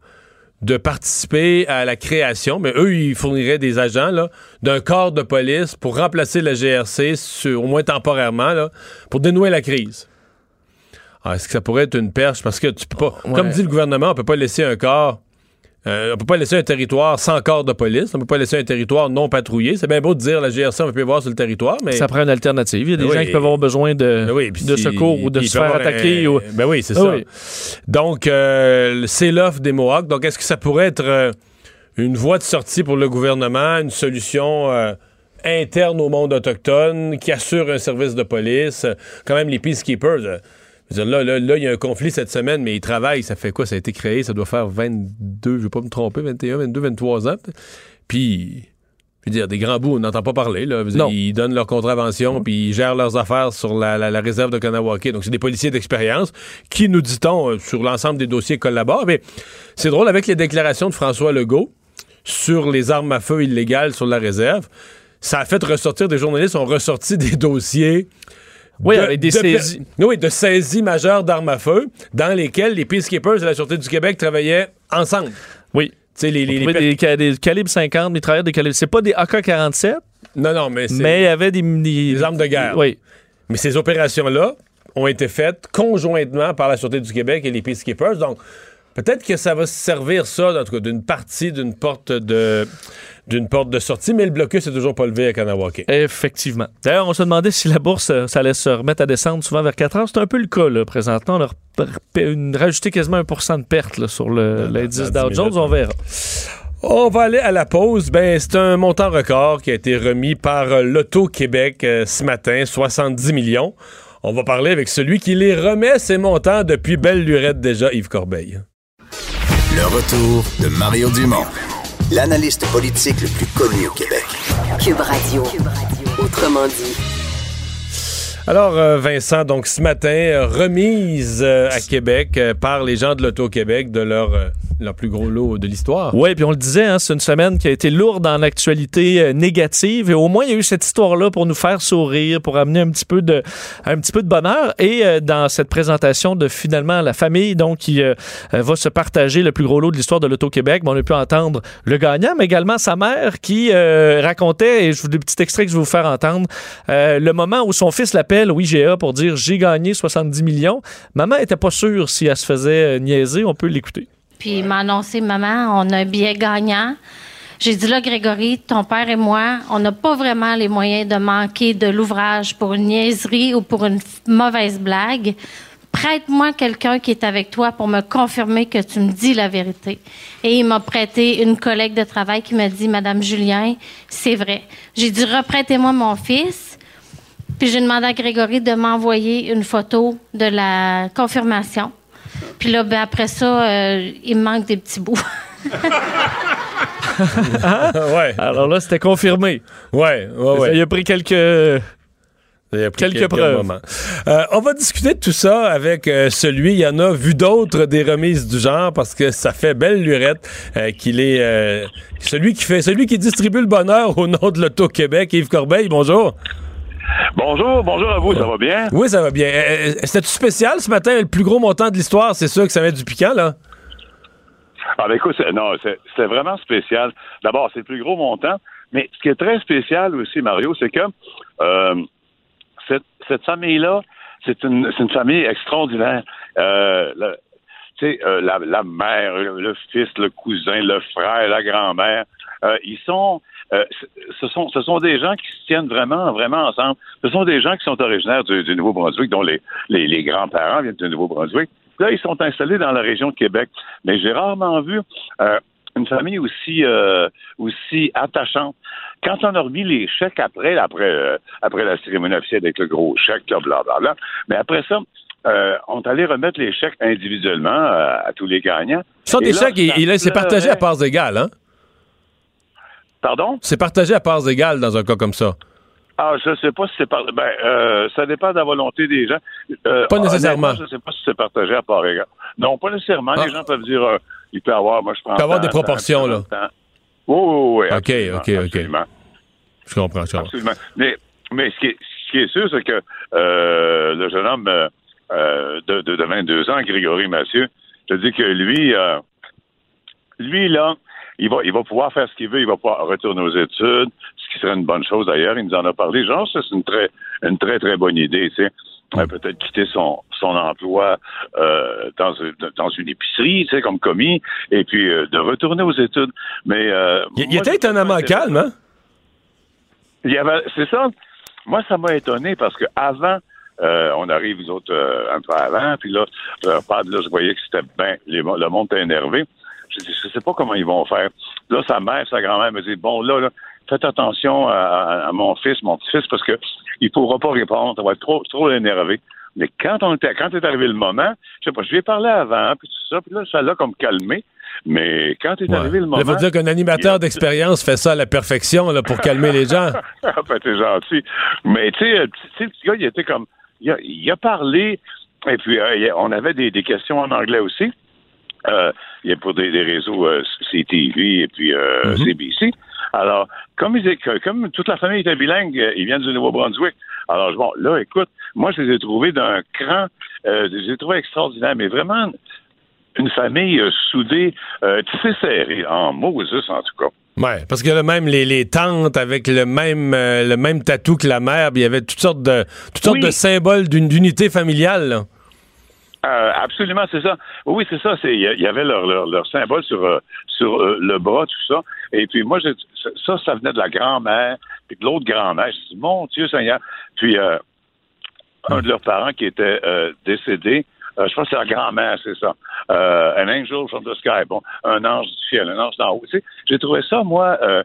de participer à la création, mais eux, ils fourniraient des agents d'un corps de police pour remplacer la GRC, au moins temporairement, pour dénouer la crise. Ah, Est-ce que ça pourrait être une perche? Parce que tu peux pas. Ouais. Comme dit le gouvernement, on peut pas laisser un corps. euh, on peut pas laisser un territoire sans corps de police. On peut pas laisser un territoire non patrouillé. C'est bien beau de dire la GRC, on peut plus voir sur le territoire, mais. Ça prend une alternative. Il y a des Oui. gens qui peuvent avoir besoin de, Ben oui, de secours ou de se faire attaquer. un- ou- Ben oui, c'est Ah ça. oui. Donc, euh, c'est l'offre des Mohawks. Donc, est-ce que ça pourrait être euh, une voie de sortie pour le gouvernement, une solution euh, interne au monde autochtone qui assure un service de police? Quand même, les peacekeepers. Je veux dire, là, là, là, il y a un conflit cette semaine, mais ils travaillent. Ça fait quoi? Ça a été créé, ça doit faire 22, je ne vais pas me tromper, 21, 22, 23 ans. Puis, je veux dire, des grands bouts, on n'entend pas parler. Là. Dire. Ils donnent leur contravention, puis ils gèrent leurs affaires sur la, la- la réserve de Kanawake. Donc, c'est des policiers d'expérience qui, nous dit-on, euh, sur l'ensemble des dossiers collaborent. Mais c'est drôle, avec les déclarations de François Legault sur les armes à feu illégales sur la réserve, ça a fait ressortir, des journalistes ont ressorti (laughs) des dossiers Oui, de- avec des de saisies. Oui, de saisies majeures d'armes à feu dans lesquelles les Peacekeepers et la Sûreté du Québec travaillaient ensemble. Oui. Tu sais, les, les- les des, ca- des calibres 50, mais ils travaillaient des calibres. C'est pas des AK-47, Non, non, mais c'est mais il y avait des, des, des armes de guerre. Oui. Mais ces opérations-là ont été faites conjointement par la Sûreté du Québec et les Peacekeepers. Donc, peut-être que ça va se servir, ça, en tout cas, d'une partie d'une porte de d'une porte de sortie, mais le blocus n'est toujours pas levé à Kanawake. Effectivement. D'ailleurs, on se demandait si la bourse, euh, ça allait se remettre à descendre souvent vers 4 heures. C'est un peu le cas, là, présentement. On a une- rajouté quasiment 1% de perte là, sur le- l'indice Dow 10 Jones. minutes. On verra. On va aller à la pause. Ben, c'est un montant record qui a été remis par euh, l'Auto-Québec euh, ce matin, 70 millions. On va parler avec celui qui les remet, ces montants, depuis belle lurette déjà, Yves Corbeil. Le retour de Mario Dumont, l'analyste politique le plus connu au Québec. Cube Radio. Autrement dit. Alors, euh, Vincent, donc ce matin, euh, remise euh, à Québec par les gens de l'Auto-Québec de leur euh, Le plus gros lot de l'histoire. Oui, puis on le disait, hein, c'est une semaine qui a été lourde en actualité négative. Et au moins, il y a eu cette histoire-là pour nous faire sourire, pour amener un petit peu de, un petit peu de bonheur. Et dans cette présentation de finalement la famille donc qui va se partager le plus gros lot de l'histoire de l'Auto-Québec, on a pu entendre le gagnant, mais également sa mère qui racontait, et je vous le petit extrait que je vais vous faire entendre, le moment où son fils l'appelle au IGA pour dire j'ai gagné 70 millions. Maman était pas sûre si elle se faisait euh, niaiser. On peut l'écouter. Puis il m'a annoncé, maman, on a un billet gagnant. J'ai dit là, Grégory, ton père et moi, on n'a pas vraiment les moyens de manquer de l'ouvrage pour une niaiserie ou pour une mauvaise blague. Prête-moi quelqu'un qui est avec toi pour me confirmer que tu me dis la vérité. Et il m'a prêté une collègue de travail qui m'a dit, Madame Julien, c'est vrai. J'ai dit, reprêtez-moi mon fils. Puis j'ai demandé à Grégory de m'envoyer une photo de la confirmation. Puis là, ben, après ça, euh, il me manque des petits bouts. (laughs) ouais. Alors là, c'était confirmé. Ouais, ouais, ouais. Il a pris quelques. Il y a pris Quelques preuves. moments. Euh, on va discuter de tout ça avec euh, celui, il y en a vu d'autres des remises du genre parce que ça fait belle lurette euh, qu'il est euh, celui qui fait celui qui distribue le bonheur au nom de l'Auto-Québec. Yves Corbeil, bonjour. Bonjour, bonjour à vous, ça va bien? Oui, ça va bien. Euh, euh, C'était-tu spécial ce matin, le plus gros montant de l'histoire? C'est sûr que ça met du piquant, là? Ah, ben écoute, c'est- non, c'est vraiment spécial. D'abord, c'est le plus gros montant, mais ce qui est très spécial aussi, Mario, c'est que euh, cette, cette famille-là, c'est une, famille extraordinaire. Euh, tu sais, euh, la, la mère, le, le fils, le cousin, le frère, la grand-mère, euh, ils sont, euh, ce sont, ce sont des gens qui se tiennent vraiment, vraiment ensemble. Ce sont des gens qui sont originaires du, du Nouveau-Brunswick, dont les, les, les grands-parents viennent du Nouveau-Brunswick. Là, ils sont installés dans la région de Québec. Mais j'ai rarement vu euh, une famille aussi euh, aussi attachante. Quand on a remis les chèques après, après, euh, après la cérémonie officielle avec le gros chèque, là, blablabla, mais après ça, euh, on est allé remettre les chèques individuellement à tous les gagnants. Ça, Et des là, chèques, il- il- c'est partagé à parts égales, hein? Pardon? C'est partagé à parts égales dans un cas comme ça. Ah, je sais pas si c'est par... ben, euh, ça dépend de la volonté des gens. Euh, Pas nécessairement. Je sais pas si c'est partagé à part égale. Non, pas nécessairement. Ah. Les gens peuvent dire, euh, il peut avoir, moi je prends. Il peut avoir des proportions, là. Oui, oui, oui. OK, OK, OK. absolument. Je comprends, je comprends. Absolument. Mais, mais ce, qui est, ce qui est sûr, c'est que le jeune homme de, de, de 22 ans, Grégory Mathieu, je dis que lui, lui, là, il va, il va pouvoir faire ce qu'il veut, il va pouvoir retourner aux études, ce qui serait une bonne chose d'ailleurs. Il nous en a parlé. Genre, ça, c'est une très, une très, très bonne idée, tu sais. Euh, Peut-être quitter son, son emploi euh, dans, dans une épicerie, tu sais, comme commis, et puis euh, de retourner aux études. Mais euh, Il, moi, était je- étonnamment calme, hein? il y avait, c'est ça. Moi, ça m'a étonné parce que avant, euh, on arrive nous autres euh, un peu avant, puis là, là, je voyais que c'était bien, le monde était énervé. Je dis, je sais pas comment ils vont faire. Là, sa mère, sa grand-mère me dit, bon, là, là faites attention à, à- à mon fils, mon petit-fils, parce que il pourra pas répondre, ça va être trop, trop énervé. Mais quand on était, quand est arrivé le moment, je sais pas, je lui ai parlé avant, puis tout ça, puis là, ça l'a comme calmé. Mais quand est Ouais. arrivé le moment. Il faut dire qu'un animateur d'expérience fait ça à la perfection là, pour calmer les gens. (laughs) Ah, ben, t'es gentil. Mais tu sais, euh, tu sais, le petit gars, il était comme. Il a, il a parlé, et puis euh, on avait des, des questions en anglais aussi. Euh, il y a pour des, des réseaux euh, CTV et puis euh, CBC. Alors, comme, ils, que- comme toute la famille était bilingue, euh, ils viennent du Nouveau-Brunswick. Alors, bon, là, écoute, moi, je les ai trouvés d'un cran, euh, je les ai trouvés extraordinaires, mais vraiment une famille euh, soudée, euh, tissée serrée, en Moses, en tout cas. Ouais, parce que là, même les, les tantes avec le même euh, le même tatou que la mère, puis il y avait toutes sortes de toutes sortes de symboles d'une d'unité familiale. là. Euh, absolument, c'est ça. Oui, c'est ça. Il y avait leur, leur, leur symbole sur euh, sur euh, le bras, tout ça. Et puis moi, ça, ça venait de la grand-mère, puis de l'autre grand-mère. Je dis mon Dieu Seigneur. Puis euh, un de leurs parents qui était décédé. je pense que c'est la grand-mère, c'est ça. An angel from the sky. Bon, un ange du ciel, un ange d'en haut. Tu sais, j'ai trouvé ça, moi, euh,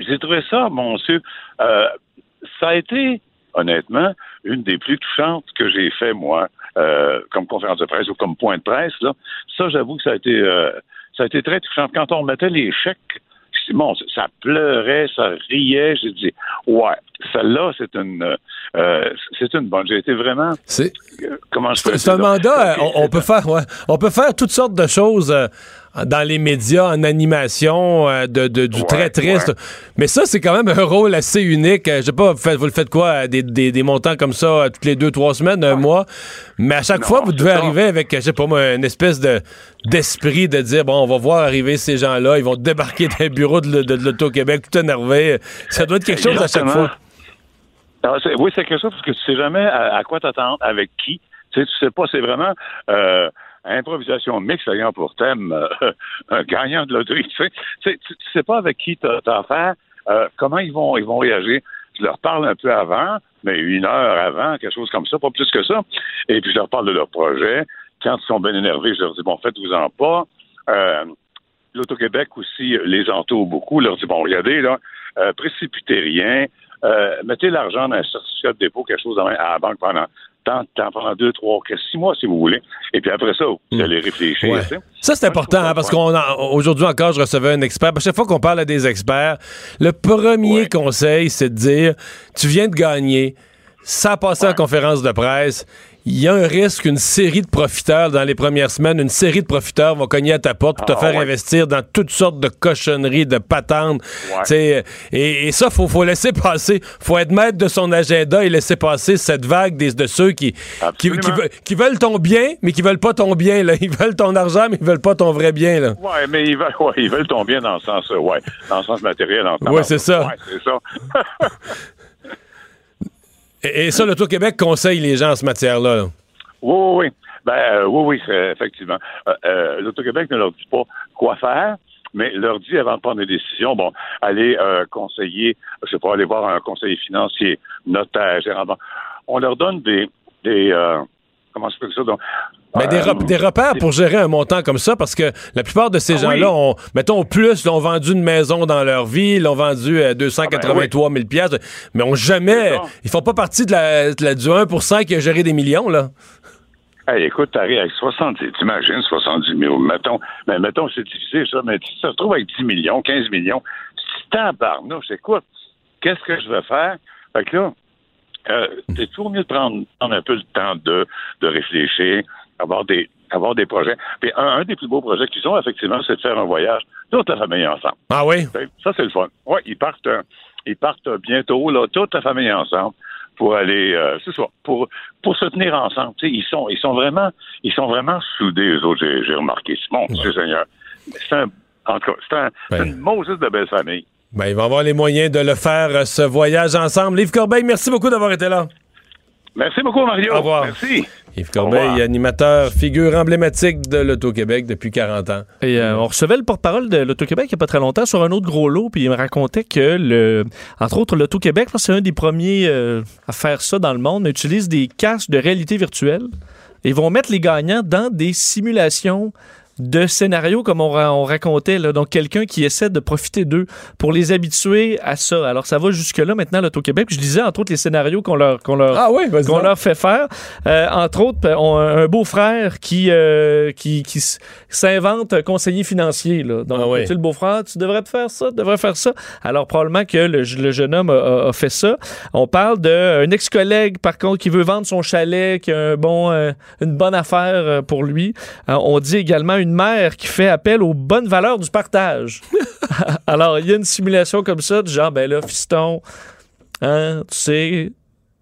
j'ai trouvé ça, mon Dieu, ça a été, honnêtement, une des plus touchantes que j'ai fait, moi, euh, comme conférence de presse ou comme point de presse. Là. Ça, j'avoue que ça a été euh, ça a été très touchant. Quand on mettait les chèques, bon, ça pleurait, ça riait. J'ai dit, ouais, celle-là, c'est une, euh, c'est une bonne. J'ai été vraiment. C'est euh, comment je peux c'est un mandat. On, on peut faire, ouais, on peut faire toutes sortes de choses. euh, dans les médias, en animation, euh, de, de- du Ouais, très triste. ouais. Mais ça, c'est quand même un rôle assez unique. Euh, Je sais pas, vous, faites- vous le faites quoi? euh, Des, des- des montants comme ça toutes les deux, trois semaines, un mois? Mais à chaque Non, fois, vous devez ça. arriver avec, je sais pas moi, une espèce de d'esprit de dire, bon, on va voir arriver ces gens-là, ils vont débarquer les bureaux de, de- de l'Auto-Québec tout énervé. Ça doit être quelque chose à chaque fois. Ah, oui, c'est quelque chose parce que tu sais jamais à, à quoi t'attendre, avec qui. Tu sais, tu sais pas, c'est vraiment euh, improvisation mixte ayant pour thème euh, (laughs) un gagnant de loterie. Tu sais, tu, tu- tu sais pas avec qui t'as as affaire, euh, comment ils vont ils vont réagir. Je leur parle un peu avant, mais une heure avant, quelque chose comme ça, pas plus que ça. Et puis je leur parle de leur projet. Quand ils sont bien énervés, je leur dis bon, faites-vous-en pas. Euh, L'Auto-Québec aussi les entoure beaucoup. Leur dit bon, regardez là, euh, précipitez rien. Euh, mettez l'argent dans un certificat de dépôt, quelque chose à la banque pendant tant temps, pendant deux, trois, six mois si vous voulez. Et puis après ça, vous allez réfléchir. Ouais. Ça, c'est important, hein, parce qu'on a- aujourd'hui encore, je recevais un expert. À chaque fois qu'on parle à des experts, le premier Ouais. conseil, c'est de dire tu viens de gagner, ça a passé en conférence de presse. Il y a un risque qu'une série de profiteurs, dans les premières semaines, une série de profiteurs vont cogner à ta porte pour te Ah, faire ouais. investir dans toutes sortes de cochonneries, de patentes. Ouais. Et, et ça, faut, faut laisser passer. faut être maître de son agenda et laisser passer cette vague des, de ceux qui, qui, veulent- qui veulent ton bien, mais qui veulent pas ton bien. Là. Ils veulent ton argent, mais ils veulent pas ton vrai bien. Là. Ouais, mais ils veulent, (laughs) ouais, ils veulent tomber dans le sens, euh, ouais, dans le sens matériel. Ouais, c'est ça. Ouais, c'est ça. (laughs) Et, ça, le Tour-Québec conseille les gens en ce matière-là. là. Oui, oui, oui. Ben, euh, oui, oui, effectivement. Euh, euh, L'Auto-Québec ne leur dit pas quoi faire, mais leur dit avant de prendre des décisions, bon, allez euh, conseiller, je sais pas, aller voir un conseiller financier, notaire, gérant. On leur donne des, des comment je peux ça? Donc, Mais des, euh, rep- des repères pour gérer un montant comme ça, parce que la plupart de ces Ah gens-là ont, mettons, au plus, là, ont vendu une maison dans leur vie, l'ont vendu à 283 000 piastres, mais ont jamais. Ils font pas partie de la, de la- du 1 qui a géré des millions, là. Hey, écoute, t'arrives avec 70, t'imagines 70 millions, mettons, mais mettons, c'est divisé, ça, mais tu te retrouves avec 10 millions, 15 millions, c'est tabarnouche, écoute, qu'est-ce que je vais faire? Fait que là, euh, c'est toujours mieux de prendre, prendre un peu le temps de, de réfléchir, avoir des, avoir des projets. Puis un, un des plus beaux projets qu'ils ont, effectivement, c'est de faire un voyage toute la famille ensemble. Ah oui? Que Ça, c'est le fun. Ouais, ils partent, euh, ils partent bientôt, là, toute la famille ensemble pour aller, euh, c'est ça, pour, pour se tenir ensemble. Ils sont, ils sont vraiment, ils sont vraiment soudés, eux autres, j'ai, remarqué. Mon Dieu Seigneur. C'est un, en tout cas, c'est un, Ben. une Moses de belle famille. Ben, ils vont avoir les moyens de le faire, euh, ce voyage ensemble. Yves Corbeil, merci beaucoup d'avoir été là. Merci beaucoup, Mario. Au revoir. Merci. Yves Corbeil, animateur, figure emblématique de l'Auto-Québec depuis 40 ans. Et euh, on recevait le porte-parole de l'Auto-Québec il n'y a pas très longtemps sur un autre gros lot, puis il me racontait que, le, entre autres, l'Auto-Québec, c'est un des premiers euh, à faire ça dans le monde, mais utilise des casques de réalité virtuelle. Ils vont mettre les gagnants dans des simulations de scénarios comme on, ra- on racontait. Là. Donc, quelqu'un qui essaie de profiter d'eux pour les habituer à ça. Alors, ça va jusque-là maintenant, l'Auto-Québec. Je lisais, entre autres, les scénarios qu'on leur, qu'on leur, Ah oui, qu'on leur fait faire. Euh, entre autres, on a un beau-frère qui, euh, qui, s'invente conseiller financier. Là. Donc, Ah oui. tu le beau-frère, tu devrais te faire ça, tu devrais faire ça. Alors, probablement que le, le jeune homme a, fait ça. On parle d'un ex-collègue, par contre, qui veut vendre son chalet, qui a un bon, euh, une bonne affaire pour lui. On dit également une mère qui fait appel aux bonnes valeurs du partage. (laughs) Alors, il y a une simulation comme ça, du genre, ben là, fiston, hein, tu sais,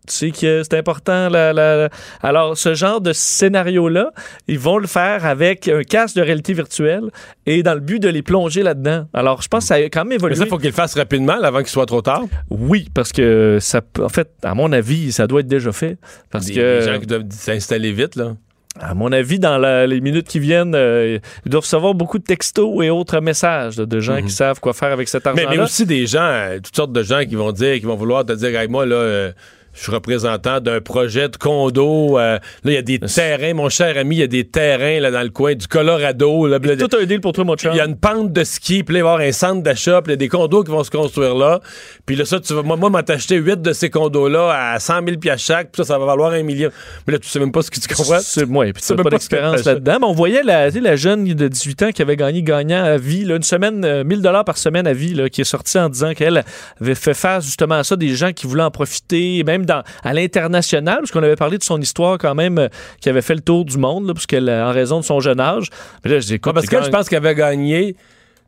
tu sais que c'est important. La, la- Alors, ce genre de scénario-là, ils vont le faire avec un casque de réalité virtuelle et dans le but de les plonger là-dedans. Alors, je pense que ça a quand même Mais évolué. ça, il faut qu'il le fasse rapidement, là, avant qu'il soit trop tard. Oui, parce que ça, en fait, à mon avis, ça doit être déjà fait. Parce Des, que, des gens qui doivent s'installer vite, là. À mon avis, dans la- les minutes qui viennent, euh, ils doivent recevoir beaucoup de textos et autres messages là, de gens qui savent quoi faire avec cet Mhm. Mais, argent-là. mais aussi des gens, euh, toutes sortes de gens qui vont dire, qui vont vouloir te dire, hey, moi, là, euh, je suis représentant d'un projet de condo. euh, là, il y a des terrains, mon cher ami, il y a des terrains là, dans le coin du Colorado. Là, là, Tout un deal pour toi, mon chum. il y a une pente de ski, puis là, il va y avoir un centre d'achat, puis il y a des condos qui vont se construire là. Puis là, ça, tu vas, moi, moi, t'acheter huit de ces condos-là à 100 000 piastres chaque, puis ça, ça va valoir un million. Mais là, tu sais même pas ce que tu comprends. C'est moi, puis tu n'as pas d'expérience là-dedans. Mais on voyait la jeune de 18 ans qui avait gagné gagnant à vie, là, une semaine, euh, 1000 dollars par semaine à vie, là, qui est sortie en disant qu'elle avait fait face justement à ça, des gens qui voulaient en profiter, même dans, à l'international, parce qu'on avait parlé de son histoire quand même, euh, qui avait fait le tour du monde, là, parce qu'elle, en raison de son jeune âge. Mais là, je dis, écoute, Ouais, parce que je pense qu'elle avait gagné,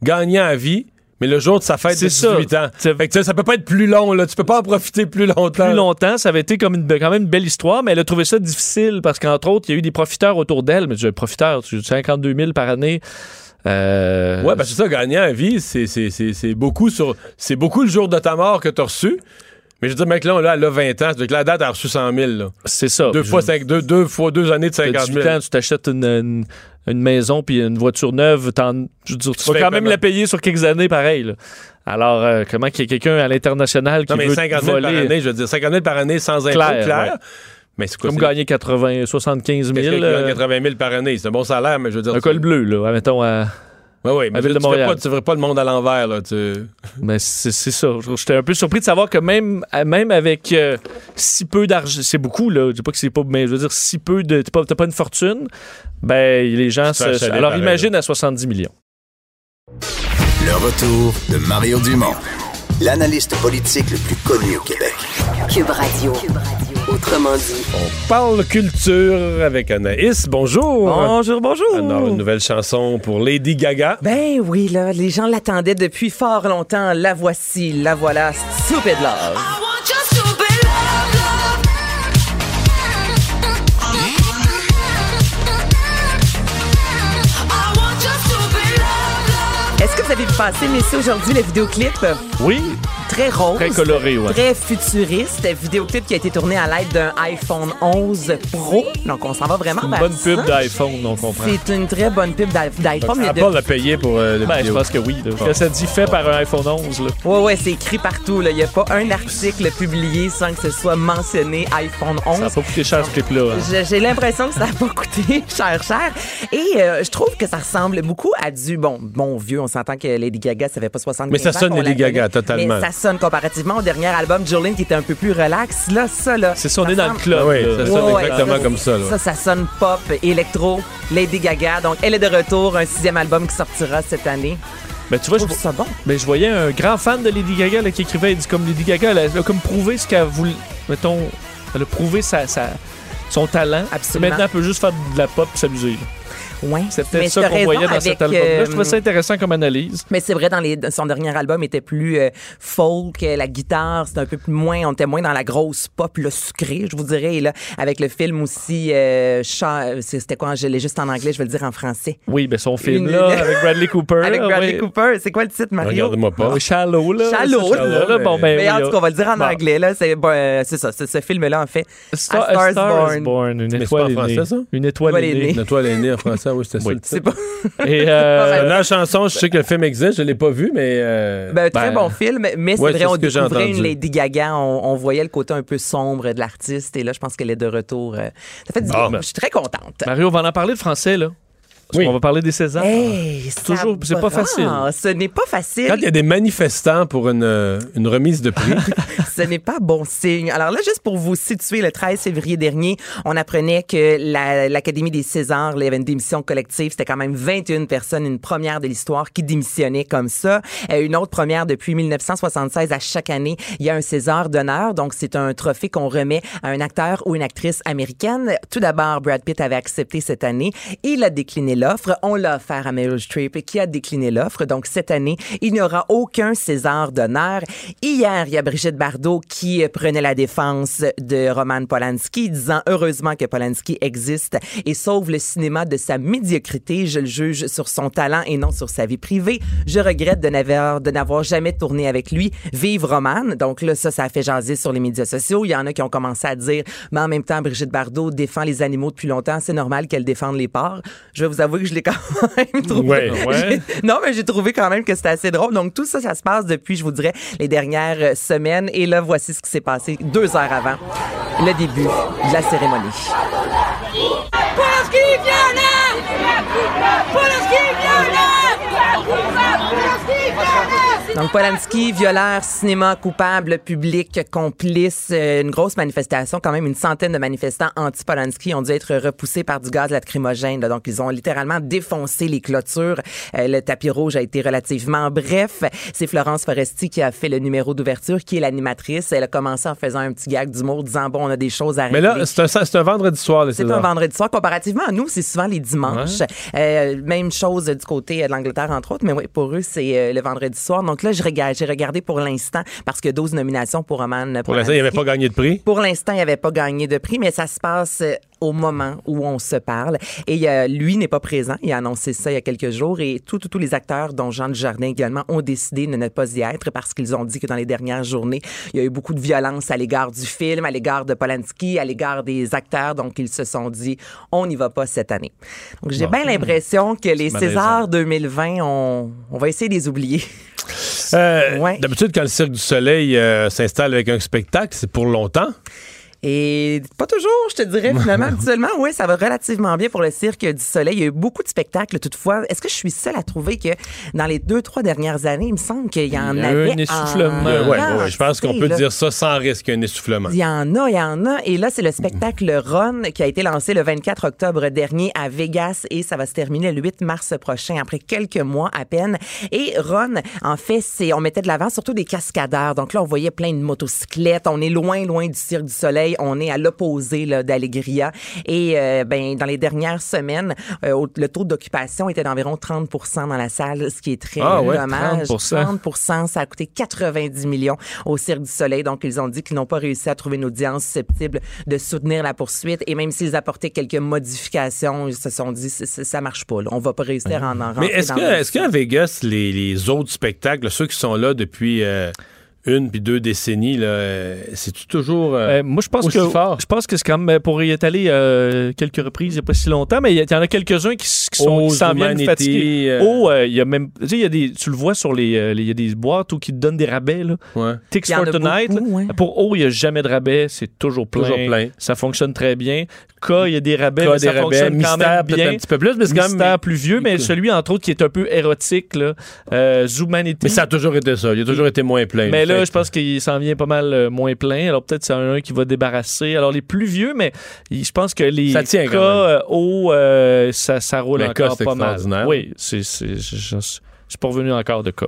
gagné à vie, mais le jour de sa fête de C'est ça. 18 ans. Fait que, tu sais, ça peut pas être plus long, là. Tu peux pas en profiter plus longtemps. plus longtemps. Ça avait été comme une, quand même une belle histoire, mais elle a trouvé ça difficile parce qu'entre autres, il y a eu des profiteurs autour d'elle. Mais tu- 52 000 par année. Euh, Ouais, parce que ça, gagner à vie, c'est beaucoup sur. C'est beaucoup le jour de ta mort que t'as reçu. Mais je veux dire, mec, là, là, elle a 20 ans. Donc, la date, elle a reçu 100 000, là. c'est ça. Deux Je- fois, cinq, deux, deux fois deux années de T'as 50 18 000. ans, tu t'achètes une, une, une maison puis une voiture neuve, t'en- je veux dire, tu Tu vas quand même la payer sur quelques années pareil. là. Alors, euh, comment qu'il y a quelqu'un à l'international qui Non, mais veut 50 te 000 voler, par année, je veux dire, 50 000 par année sans impôt, Clair, clair. ouais. Mais c'est quoi, comme c'est- gagner 80, 75 Qu'est-ce 000, que euh, 80 000 par année? C'est un bon salaire, mais je veux dire. un col bleu, là, mettons, à- Ouais, ouais, mais tu de ferais Montréal. pas, tu ferais pas le monde à l'envers, là. Tu... Mais c'est c'est ça. J'étais un peu surpris de savoir que même, même avec euh, si peu d'argent, c'est beaucoup, là. Je dis pas que c'est pas, mais je veux dire, si peu de. T'as pas, t'as pas une fortune, ben, les gens se. Alors pareil, imagine à 70 millions. Le retour de Mario Dumont, l'analyste politique le plus connu au Québec. Cube Radio. Autrement dit. On parle culture avec Anaïs. Bonjour. Bonjour, bonjour. Alors, une nouvelle chanson pour Lady Gaga. Ben oui, là, les gens l'attendaient depuis fort longtemps. La voici, la voilà, Stupid Love. Est-ce que vous avez vu passer, messieurs, aujourd'hui, le vidéoclip? Oui, Très rose. très coloré, ouais. Très futuriste. Vidéoclip qui a été tourné à l'aide d'un iPhone 11 Pro. Donc, on s'en va vraiment Une vers bonne pub d'iPhone, on comprend. C'est une très bonne pub d'i- d'iPhone. mais de- Apple l'a payé pour euh, le Ben, je pense que oui. Là. Quand ça dit fait par un iPhone 11, là. Ouais, ouais, c'est écrit partout. là. Il n'y a pas un article publié sans que ce soit mentionné iPhone 11. ça n'a pas coûté cher ce clip-là. hein. J'ai l'impression que ça n'a pas coûté (laughs) cher, cher. Et euh, je trouve que ça ressemble beaucoup à du, bon, bon vieux, on s'entend que Lady Gaga, ça fait pas 75 Mais ça sonne Lady. Gaga, totalement. Mais ça sonne comparativement au dernier album, Jolene, qui était un peu plus relax. Là, ça, là. C'est ça, on est dans le club. Oui, là. ça sonne Ouais, exactement ça, comme ça. là. Ça, ça sonne pop, électro, Lady Gaga. Donc, elle est de retour, un sixième album qui sortira cette année. Ben, tu vois, Je je, trouve ça bon. ben, je voyais un grand fan de Lady Gaga là, qui écrivait, il dit comme Lady Gaga, elle a, elle a comme prouvé ce qu'elle voulait. Mettons, elle a prouvé sa, sa- son talent. Absolument. Maintenant, elle peut juste faire de la pop et s'amuser. Ouais. C'est Mais peut-être ça qu'on voyait dans avec, cet album-là. euh, Je trouvais ça intéressant comme analyse. Mais c'est vrai, dans les, son dernier album était plus euh, folk, euh, la guitare, c'était un peu plus moins, on était moins dans la grosse pop, le sucré, je vous dirais. Et là, avec le film aussi, euh, euh, c'était quoi, je l'ai juste en anglais, je vais le dire en français. Oui, ben son film, Une- là, avec Bradley Cooper. (laughs) Avec Bradley oui. Cooper, c'est quoi le titre, Mario? Regarde-moi pas. Oui, Shallow, là. Shallow, C'est là. Bon, ben, Mais en tout cas, on va le dire en bon. anglais, là. C'est bon, euh, c'est ça, c'est ce film-là, en fait. Star, A Star A is Star Born. is Born. Une Mais c'est étoile est née. français, ça? Une étoile Étoile est est née. née. La toile est née en français, (laughs) oui, c'était ça Oui. C'est pas. (laughs) Et euh, (laughs) La chanson, je sais que le film existe, je l'ai pas vu, mais. euh, Ben, très Ben, bon film, mais c'est ouais, vrai, c'est on ce que j'ai découvrait entendu. une Lady Gaga, on, on voyait le côté un peu sombre de l'artiste, et là, je pense qu'elle est de retour. euh, ça fait du Bon. bien. Je suis très contente. Mario, on va en parler de français, là. Oui. qu'on va parler des Césars. Hey, Toujours- c'est pas facile. Ce n'est pas facile. Quand il y a des manifestants pour une, euh, une remise de prix, (laughs) Ce n'est pas bon signe. Alors là, juste pour vous situer, le 13 février dernier, on apprenait que la- l'Académie des Césars, il y avait une démission collective. C'était quand même 21 personnes, une première de l'histoire qui démissionnaient comme ça. Euh, une autre première depuis 1976 à chaque année. Il y a un César d'honneur. Donc, c'est un trophée qu'on remet à un acteur ou une actrice américaine. Tout d'abord, Brad Pitt avait accepté cette année. Il a décliné l'offre. On l'a offert à Meryl Streep qui a décliné l'offre. Donc, cette année, il n'y aura aucun César d'honneur. Hier, il y a Brigitte Bardot qui prenait la défense de Roman Polanski, disant heureusement que Polanski existe et sauve le cinéma de sa médiocrité. Je le juge sur son talent et non sur sa vie privée. Je regrette de n'avoir, de n'avoir jamais tourné avec lui. Vive Roman. Donc là, ça, ça a fait jaser sur les médias sociaux. Il y en a qui ont commencé à dire, mais en même temps, Brigitte Bardot défend les animaux depuis longtemps. C'est normal qu'elle défende les porcs. Je vous que je l'ai quand (laughs) même trouvé. Ouais, ouais. Non, mais j'ai trouvé quand même que c'était assez drôle. Donc, tout ça, ça se passe depuis, je vous dirais, les dernières euh, semaines. Et là, voici ce qui s'est passé deux heures avant le début de la cérémonie. Donc, Polanski, violeur, cinéma coupable, public complice, euh, une grosse manifestation, quand même une centaine de manifestants anti-Polanski ont dû être repoussés par du gaz lacrymogène. là. Donc, ils ont littéralement défoncé les clôtures. Euh, le tapis rouge a été relativement bref. C'est Florence Foresti qui a fait le numéro d'ouverture, qui est l'animatrice. Elle a commencé en faisant un petit gag d'humour, disant, bon, on a des choses à Mais régler. là, c'est un, vendredi soir, les C'est un vendredi soir. Comparativement à nous, c'est souvent les dimanches. Euh, même chose du côté de l'Angleterre, entre autres. Mais oui, pour eux, c'est euh, le vendredi soir. Donc là, je regarde, j'ai regardé pour l'instant parce que 12 nominations pour Roman. Pour l'instant, il n'avait pas gagné de prix? Pour l'instant, il n'avait pas gagné de prix, mais ça se passe euh, au moment où on se parle. Et euh, lui n'est pas présent. Il a annoncé ça il y a quelques jours. Et tous les acteurs, dont Jean Dujardin également, ont décidé de ne pas y être parce qu'ils ont dit que dans les dernières journées, il y a eu beaucoup de violence à l'égard du film, à l'égard de Polanski, à l'égard des acteurs. Donc, ils se sont dit, on n'y va pas cette année. Donc, j'ai Bon. bien l'impression que les. Césars 2020, on, on va essayer de les oublier. Euh, Ouais. D'habitude, quand le Cirque du Soleil euh, s'installe avec un spectacle, c'est pour longtemps? Et pas toujours, je te dirais, finalement. (laughs) Habituellement, oui, ça va relativement bien pour le Cirque du Soleil. Il y a eu beaucoup de spectacles, toutefois. Est-ce que je suis seule à trouver que dans les deux, trois dernières années, il me semble qu'il y en Il y a avait un essoufflement. en ouais, ouais, ouais, je pense qu'on peut là. dire ça sans risque, un essoufflement. Il y en a, il y en a. Et là, c'est le spectacle (laughs) Ron qui a été lancé le 24 octobre dernier à Vegas et ça va se terminer le 8 mars prochain, après quelques mois à peine. Et Ron, en fait, c'est, on mettait de l'avant surtout des cascadeurs. Donc là, on voyait plein de motocyclettes. On est loin, loin du Cirque du Soleil. On est à l'opposé d'Allegria. Et euh, ben, dans les dernières semaines, euh, le taux d'occupation était d'environ 30% dans la salle, ce qui est très Ah ouais, dommage. 30%. 30 ça a coûté 90 millions au Cirque du Soleil. Donc, ils ont dit qu'ils n'ont pas réussi à trouver une audience susceptible de soutenir la poursuite. Et même s'ils apportaient quelques modifications, ils se sont dit, ça marche pas. Là. On va pas réussir à en, en rentrer Mais est-ce qu'à Vegas, les, les autres spectacles, ceux qui sont là depuis euh, une puis deux décennies, là, c'est-tu toujours euh, Euh, moi, je pense aussi que fort? je pense que c'est quand même euh, pour y être allé euh, quelques reprises il n'y a pas si longtemps, mais il y, y en a quelques-uns qui, sont Oh, qui s'en viennent Humanity, fatigués. euh, Oh, euh, il y a même, tu sais, il y a des, tu le vois sur les, euh, il y a des boîtes où qui te donnent des rabais là. Ouais. Tix for Tonight. beaucoup, ouais. Pour O, il n'y a jamais de rabais, c'est toujours plein. Toujours plein. Ça fonctionne très bien. K, il y a des rabais, Cas mais des ça rabais, fonctionne quand Mystère, même bien. un petit peu plus, mais c'est quand même- Mystère plus vieux, mais celui entre autres qui est un peu érotique là, euh, Zumanity. Mais ça a toujours été ça. Il a toujours été moins plein. Mais là, je pense qu'il s'en vient pas mal euh, moins plein. Alors peut-être c'est un qui va débarrasser. Alors les plus vieux, mais je pense que les Ça tient quand cas même. euh, hauts, euh, ça, ça roule Mais cas, encore c'est pas mal. Oui, c'est, je, suis pas revenu encore de cas.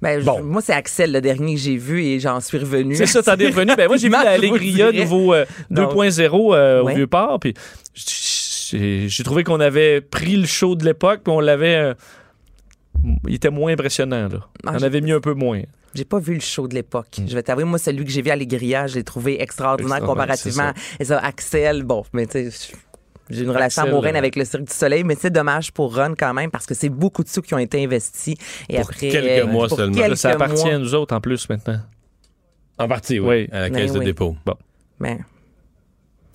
Ben, je- Bon. moi, c'est Axel, le dernier que j'ai vu, et j'en suis revenu. C'est ça, t'en es revenu. Ben moi, j'ai (laughs) vu l'Allegria dirais. nouveau euh, Donc, 2.0 euh, ouais. au Vieux-Port. Puis j'ai, trouvé qu'on avait pris le show de l'époque, puis on l'avait... euh, il était moins impressionnant, là. Ah, on avait mis un peu moins. J'ai pas vu le show de l'époque. Hmm. Je vais t'avouer, moi, celui que j'ai vu à l'Alegria, je l'ai trouvé extraordinaire comparativement à ça, Axel. Bon, mais tu sais, j'ai une relation amoureuse euh, avec le Cirque du Soleil, mais c'est dommage pour Ron quand même parce que c'est beaucoup de sous qui ont été investis. Et Pour après, quelques euh, mois pour seulement. quelques ça appartient mois. à nous autres en plus maintenant. En partie, oui. Oui. À la Ben caisse de oui. dépôt. Bon, Mais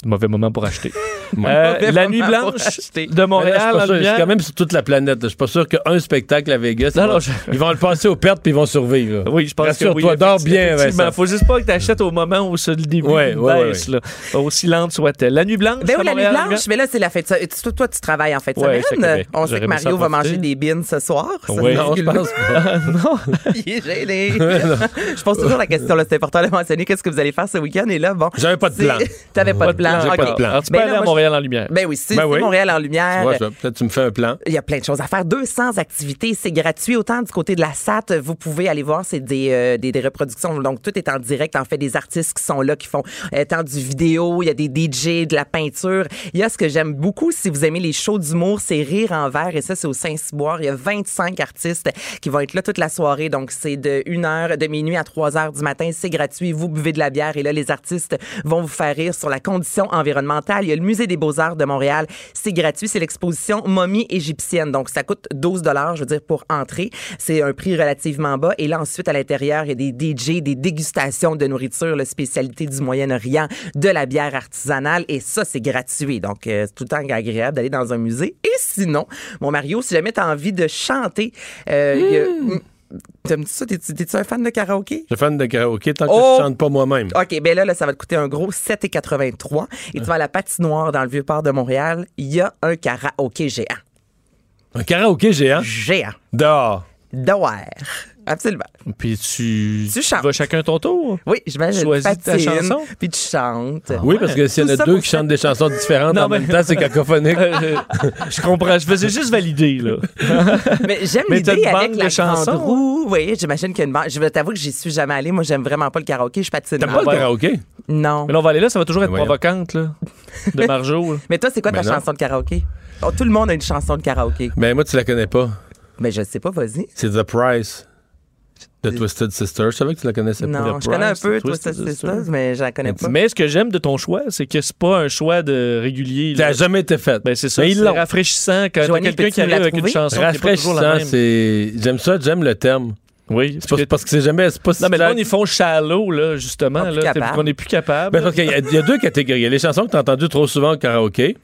mauvais moment pour acheter. (laughs) Euh, la nuit blanche de Montréal. Là, je sûr, quand même sur toute la planète. là. Je suis pas sûr qu'un spectacle à Vegas, Non, ils, vont, non, je- ils vont le passer aux pertes puis ils vont survivre. là. Oui, je pense que oui. Rassure-toi, dors bien. Vincent. Faut juste pas que tu achètes au moment où ça, le début Ouais, ouais, baisse, là. aussi lente soit-elle. La nuit blanche. Ben oui, la nuit blanche, mais là, c'est la fête. Toi, toi, tu travailles en de c'est semaine. On sait que Mario va manger des bines ce soir. Oui. Non, je pense pas. non. (laughs) Il est gêné. (laughs) je pose toujours la question, c'est important de mentionner qu'est-ce que vous allez faire ce week-end? Et là, bon. J'avais pas de plan. T'avais pas de plan. J'ai pas de ok. plan. Alors, tu peux Ben aller là, à Montréal en lumière. Ben oui, c'est Ben oui. Montréal en lumière. Tu vois, ça, Peut-être tu me fais un plan. Il y a plein de choses à faire. 200 activités, c'est gratuit. Autant du côté de la SAT, vous pouvez aller voir, c'est des, euh, des, des reproductions. Donc, tout est en direct. En fait, des artistes qui sont là, qui font euh, tant du vidéo, il y a des DJ, de la peinture. Il y a ce que j'aime beaucoup, si vous aimez les shows d'humour, c'est Rire en verre. Et ça, c'est au Saint-Cyboire. Il y a 25 artistes qui vont être là toute la soirée. Donc, c'est de 1h, de minuit à 3h du matin. C'est gratuit. Vous buvez de la bière. Et là, les artistes vont vous faire rire sur la condition environnementale. Il y a le Musée des Beaux-Arts de Montréal. C'est gratuit. C'est l'exposition Momie égyptienne. Donc, ça coûte 12 je veux dire, pour entrer. C'est un prix relativement bas. Et là, ensuite, à l'intérieur, il y a des DJ, des dégustations de nourriture, la spécialité du Moyen-Orient, de la bière artisanale. Et ça, c'est gratuit. Donc, euh, c'est tout le temps agréable d'aller dans un musée. Et sinon, mon Mario, si jamais tu as envie de chanter, euh, il y a- T'aimes-tu ça? T'es-tu un fan de karaoké? Je suis fan de karaoké tant que Oh! je chante pas moi-même. OK, ben là, là, ça va te coûter un gros 7,83. Et tu vas à la patinoire dans le Vieux-Port de Montréal. Il y a un karaoké géant. Un karaoké géant? Géant. Dehors. Dehors. Absolument. Puis tu, Tu chantes. vas chacun ton tour? Oui, je mets une Choisis ta chanson? puis tu chantes. Oui, parce que s'il y en a deux qui chantent des chansons différentes Non, en mais- même temps, c'est cacophonique. (laughs) Je comprends. Je faisais juste valider, là. (laughs) Mais j'aime Mais l'idée avec la roue. Oui, j'imagine qu'il y a une banque. Je vais t'avouer que j'y suis jamais allée. Moi, j'aime vraiment pas le karaoké. Je patine. T'aimes pas le karaoké? Non. Mais là, on va aller là, ça va toujours être voyons. provocante, là. De (laughs) Marjo. là. Mais toi, c'est quoi ta Mais non. chanson de karaoké? Oh, tout le monde a une chanson de karaoké. Ben, moi, tu la connais pas. Mais je sais pas, vas-y. C'est The Price de Twisted Sister. Je savais que tu la connaissais pas. Non, The je connais un peu Twisted Twisted Sister. Sisters, mais je la connais pas. Mais ce que j'aime de ton choix, c'est que c'est pas un choix de régulier. Ça n'a jamais été fait. Ben, c'est ça. C'est rafraîchissant quand t'as quelqu'un qui arrive avec une chanson qui est pas toujours la Rafraîchissant, même. c'est. J'aime ça, j'aime le terme. Oui. C'est pas- parce que c'est jamais. c'est Pas Non, mais là ils font shallow, là, justement. Plus Là, on n'est plus capable. Ben, parce qu'il y, a- il y a deux catégories. Il y a les chansons que tu as entendues trop souvent au karaoké,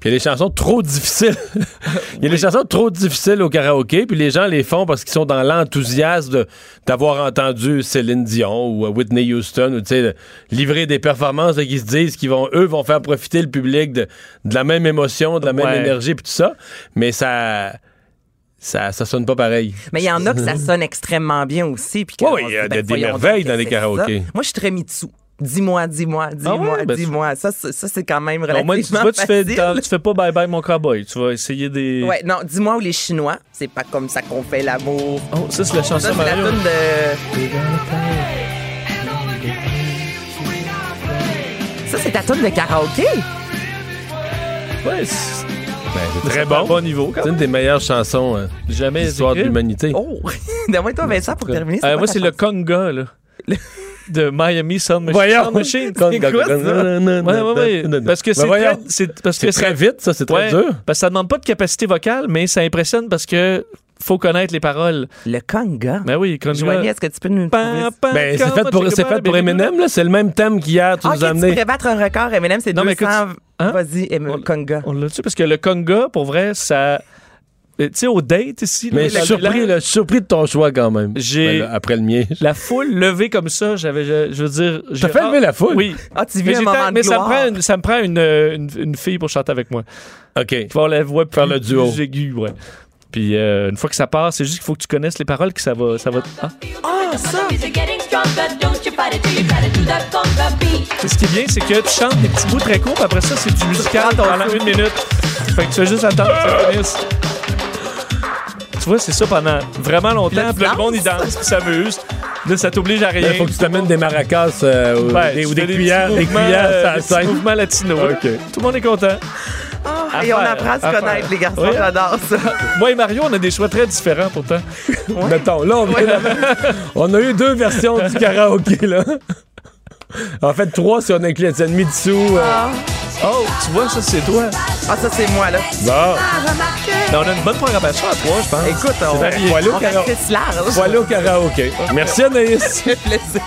puis il y a les chansons trop difficiles. (laughs) il y a les chansons trop difficiles au karaoké, puis les gens les font parce qu'ils sont dans l'enthousiasme d'avoir entendu Céline Dion ou euh, Whitney Houston, ou tu sais, de livrer des performances et qu'ils se disent qu'ils vont, eux, vont faire profiter le public de, de la même émotion, de la même Ouais. énergie, puis tout ça. Mais ça. Ça, ça sonne pas pareil. Mais il y en a que ça (laughs) sonne extrêmement bien aussi. Puis on il y a ben, des merveilles dans les karaokés. ça? Moi, je suis très Mitsu. Dis-moi, dis-moi, dis-moi, ouais, ben, dis-moi. Ça, c'est- ça, c'est quand même relativement moins, tu, vois, tu, fais, tu fais pas bye bye mon cowboy. Tu vas essayer des. Ouais, non, dis-moi où les Chinois, c'est pas comme ça qu'on fait l'amour. Oh, ça, c'est la chanson Ça, c'est la tune de. Ça, c'est ta tune de karaoké? Ouais, c'est Ben, c'est très bon. niveau. C'est une des meilleures chansons euh, Jamais de l'histoire de l'humanité. Oh! (laughs) Donne-moi toi, Vincent, pour terminer. Euh, moi, c'est le conga, là. (laughs) De Miami Sound Machine. Voyons. Sound Machine. Con- C'est quoi, ça? Ouais, ouais, ouais. Parce que c'est très, c'est parce que très ça- vite, ça, c'est très ouais, dur. Parce que ça demande pas de capacité vocale, mais ça impressionne parce que faut connaître les paroles. Le conga? Ben oui, conga. Joanie, est-ce que tu peux nous Pan, trouver? pan, Ben, c'est fait pour, c'est fait pour. Eminem, là. C'est le même thème qu'hier, tu Ah, nous as ok, tu amené. pourrais battre un record. Eminem, c'est Non, mais 200... hein? Vas-y, conga. On l'a-tu? Parce que le conga, pour vrai, ça. euh, Tu sais, au date ici. Mais la- surpris, la- suis surpris de ton choix quand même. J'ai- Ben, après le mien. (laughs) La foule levée comme ça, j'avais, je, je veux dire. j'ai- fait lever la foule? Oui. Ah, tu Mais, vis un mais ça, me prend une, ça me prend une, une, une fille pour chanter avec moi. OK. Avoir la voix plus, Faire le duo. plus aiguë, ouais. Puis euh, une fois que ça passe, c'est juste qu'il faut que tu connaisses les paroles que ça va. Ça va ah. Ah, ça! Ce qui est bien, c'est que tu chantes des petits bouts très courts, puis après ça, c'est du musical pendant une minute. Fait que tu fais juste attendre que ça finisse. Tu vois, c'est ça pendant vraiment longtemps. Puis le monde, il danse, puis s'amuse. Là, ça t'oblige à rien. Il faut que tu t'amènes des maracas euh, ou Ouais, des, ou des cuillères, des mouvements, cuillères euh, des petits scène. mouvements latino. Tout le monde est content. Ah, et on apprend à se connaître, faire. les garçons. Oui. J'adore ça. (laughs) Moi et Mario, on a des choix très différents pourtant. (laughs) Mettons, là, on, (laughs) on a eu deux versions du karaoké, là. En fait, trois si on inclut Étienne Mitsu. euh, Oh, tu vois, ça, c'est toi. Ah, ça, c'est moi, là. Bon, Mais on a une bonne programmation à trois, je pense. Écoute, on, varié. Voilà au karaoké. ratisse large. voilà au karaoké. Merci, Anaïs. Ça fait plaisir.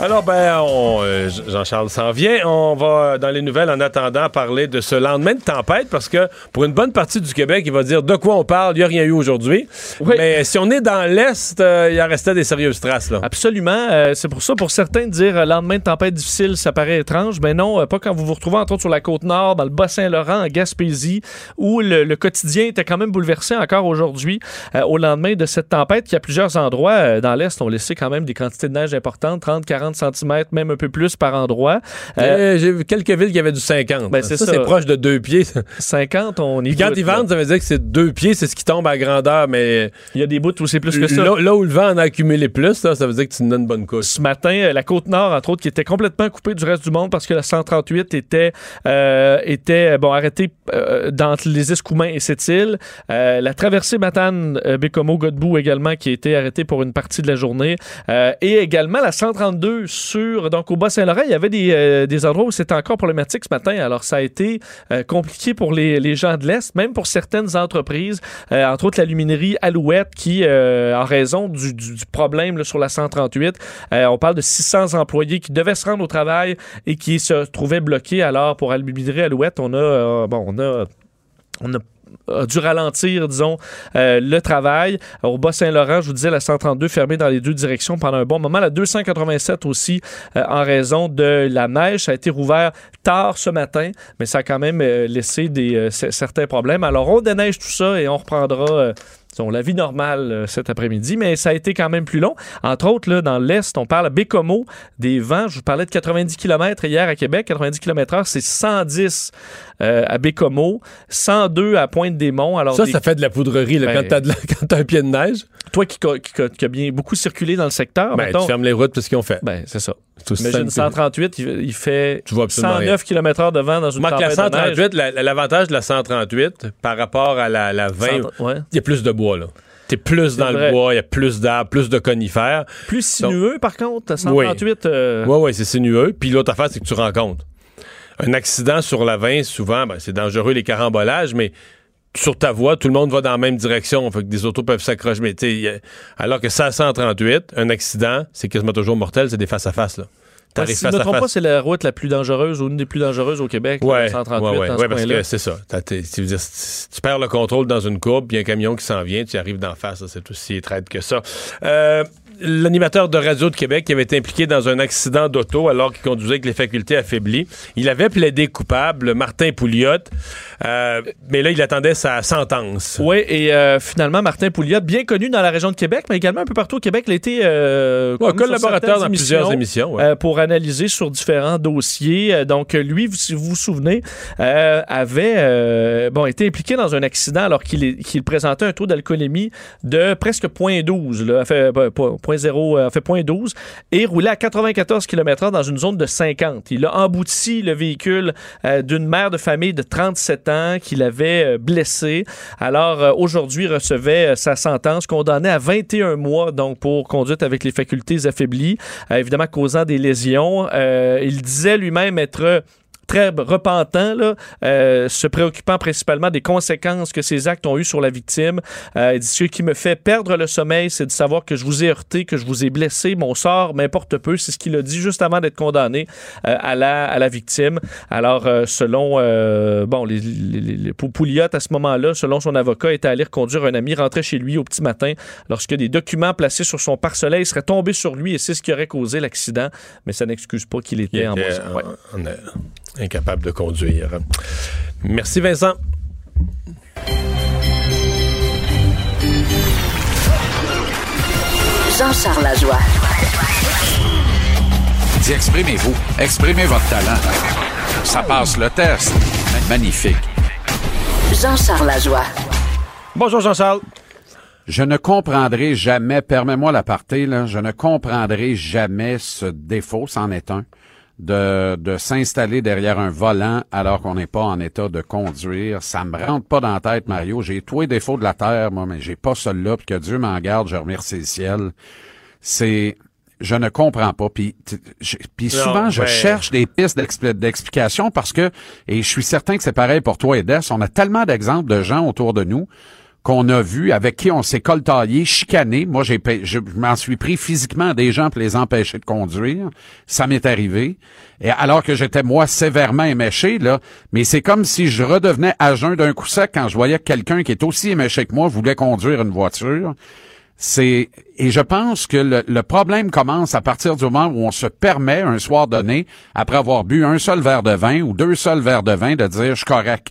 Alors, ben, on, euh, Jean-Charles s'en vient. On va, dans les nouvelles, en attendant, parler de ce lendemain de tempête, parce que pour une bonne partie du Québec, il va dire de quoi on parle. Il n'y a rien eu aujourd'hui. Oui. Mais si on est dans l'Est, euh, il en restait des sérieuses traces, là. Absolument. Euh, c'est pour ça, pour certains, de dire euh, lendemain de tempête difficile, ça paraît étrange. Mais non, euh, pas quand vous vous retrouvez entre autres sur la côte nord, dans le Bas-Saint-Laurent, en Gaspésie, où le, le quotidien était quand même bouleversé encore aujourd'hui, au lendemain de cette tempête, qui à plusieurs endroits dans l'Est ont laissé quand même des quantités de neige importantes, 30, 40 cm, même un peu plus par endroit. Euh, J'ai vu quelques villes qui avaient du 50. Ben, c'est ça, ça. c'est proche de deux pieds. 50, on y quand ils vendent, ça veut dire que c'est deux pieds, c'est ce qui tombe à grandeur, mais Il y a des bouts où c'est plus que ça. là, là où le vent en a accumulé plus, là, ça veut dire que tu nous donnes une bonne couche. ce matin, euh, la côte nord, entre autres, qui était complètement coupée du reste du monde parce que la 138 était, euh, était euh, bon, arrêtée euh, dans les Escoumins et cette île. Euh, la traversée Matane, euh, Bécomo, Godbout également, qui a été arrêtée pour une partie de la journée. Euh, et également la 132 sur, donc au Bas-Saint-Laurent, il y avait des, euh, des endroits où c'était encore problématique ce matin. Alors, ça a été euh, compliqué pour les, les gens de l'Est, même pour certaines entreprises, euh, entre autres l'aluminerie Alouette, qui, en raison du, du- problème sur la 138, euh, on parle de 600 employés qui devaient se rendre au travail et qui se trouvaient bloqués. Alors, pour Aluminerie Alouette, on a, bon, on a, on a a ralentir, disons, euh, le travail. Au Bas-Saint-Laurent, je vous disais, la 132 fermée dans les deux directions pendant un bon moment. La 287 aussi, euh, en raison de la neige. Ça a été rouvert tard ce matin, mais ça a quand même euh, laissé des, certains problèmes. Alors, on déneige tout ça et on reprendra... sont la vie normale euh, cet après-midi, mais ça a été quand même plus long. Entre autres, là, dans l'Est, on parle à Bécomo, des vents. Je vous parlais de 90 km hier à Québec. 90 km heure, c'est 110 euh, à Bécomo, 102 à Pointe-des-Monts. Alors Ça, des- ça fait de la poudrerie là, Ben- quand t'as de la- (laughs) quand t'as un pied de neige. Toi qui, co- qui, co- qui a bien beaucoup circulé dans le secteur, Ben, mettons, tu fermes les routes parce qu'ils ont fait? ben, c'est ça. Imagine simple que- 138, il, il fait Tu vois absolument 109 km heure de vent dans une Marc, la tempête de neige. 138, la- la- l'avantage de la 138 par rapport à la, la 20, Cent- ouais. il y a plus de bois, là. T'es plus dans vrai. le bois, il y a plus d'arbres, plus de conifères. Plus sinueux, par contre, à 138. euh, Oui, oui, c'est sinueux. Puis l'autre affaire, c'est que tu rencontres. Un accident sur la 20, souvent, ben, c'est dangereux les carambolages, mais sur ta voie, tout le monde va dans la même direction. Fait que des autos peuvent s'accrocher. Mais, tu sais, il y a- alors que ça, à 138, un accident, c'est quasiment toujours mortel, c'est des face-à-face. T'arrives si je ne face me trompe face. pas, c'est la route la plus dangereuse ou une des plus dangereuses au Québec, 138, ouais, ouais, ouais, ce parce que c'est ça. Dire, tu perds le contrôle dans une courbe, puis un camion qui s'en vient, tu arrives d'en face, c'est aussi traite que ça. Euh, L'animateur de Radio de Québec qui avait été impliqué dans un accident d'auto alors qu'il conduisait avec les facultés affaiblies. Il avait plaidé coupable, Martin Pouliot, euh, mais là, il attendait sa sentence. Oui, et euh, finalement, Martin Pouliot, bien connu dans la région de Québec, mais également un peu partout au Québec, il a été euh, Ouais, collaborateur dans plusieurs émissions, ouais. euh, pour analyser sur différents dossiers. Euh, Donc, lui, si vous vous souvenez, euh, avait euh, bon, été impliqué dans un accident alors qu'il qu'il présentait un taux d'alcoolémie de presque 0.12, là, fait, pas- pas- 0.0, euh, a fait 0.12, et roulait à 94 km/h dans une zone de 50. Il a embouti le véhicule euh, d'une mère de famille de 37 ans qu'il avait euh, blessé. Alors, euh, aujourd'hui, recevait sa sentence, condamné à 21 mois donc pour conduite avec les facultés affaiblies, évidemment causant des lésions. Il disait lui-même être très repentant, là, euh, se préoccupant principalement des conséquences que ces actes ont eues sur la victime. Euh, il dit ce qui me fait perdre le sommeil, c'est de savoir que je vous ai heurté, que je vous ai blessé. Mon sort m'importe peu. C'est ce qu'il a dit juste avant d'être condamné euh, à, la, à la victime. Alors, euh, selon euh, bon, les, les, les- les- Pou- Pouliot, à ce moment-là, selon son avocat, était allé reconduire un ami, rentrait chez lui au petit matin lorsque des documents placés sur son pare-soleil seraient tombés sur lui et c'est ce qui aurait causé l'accident. Mais ça n'excuse pas qu'il était en était, boisson. Ouais. euh, euh, incapable de conduire. Merci, Vincent. Jean-Charles Lajoie. Dis, exprimez-vous. Exprimez votre talent. Ça passe le test. Magnifique. Jean-Charles Lajoie. Bonjour, Jean-Charles. Je ne comprendrai jamais, permets-moi l'aparté, là, je ne comprendrai jamais ce défaut, c'en est un, de, de s'installer derrière un volant alors qu'on n'est pas en état de conduire. Ça me rentre pas dans la tête, Mario. J'ai tous les défauts de la terre, moi, mais j'ai pas celui-là, puis que Dieu m'en garde, je remercie le ciel. C'est... Je ne comprends pas. Puis, t- je- puis Non, souvent, je cherche des pistes d'expli- d'explication parce que, et je suis certain que c'est pareil pour toi et Des, on a tellement d'exemples de gens autour de nous qu'on a vu, avec qui on s'est coltaillé, chicané. Moi, j'ai, je m'en suis pris physiquement à des gens pour les empêcher de conduire. Ça m'est arrivé. Et alors que j'étais, moi, sévèrement éméché, là. Mais c'est comme si je redevenais à jeun d'un coup sec quand je voyais que quelqu'un qui est aussi éméché que moi voulait conduire une voiture. C'est et je pense que le, le problème commence à partir du moment où on se permet un soir donné, après avoir bu un seul verre de vin ou deux seuls verres de vin, de dire je suis correct.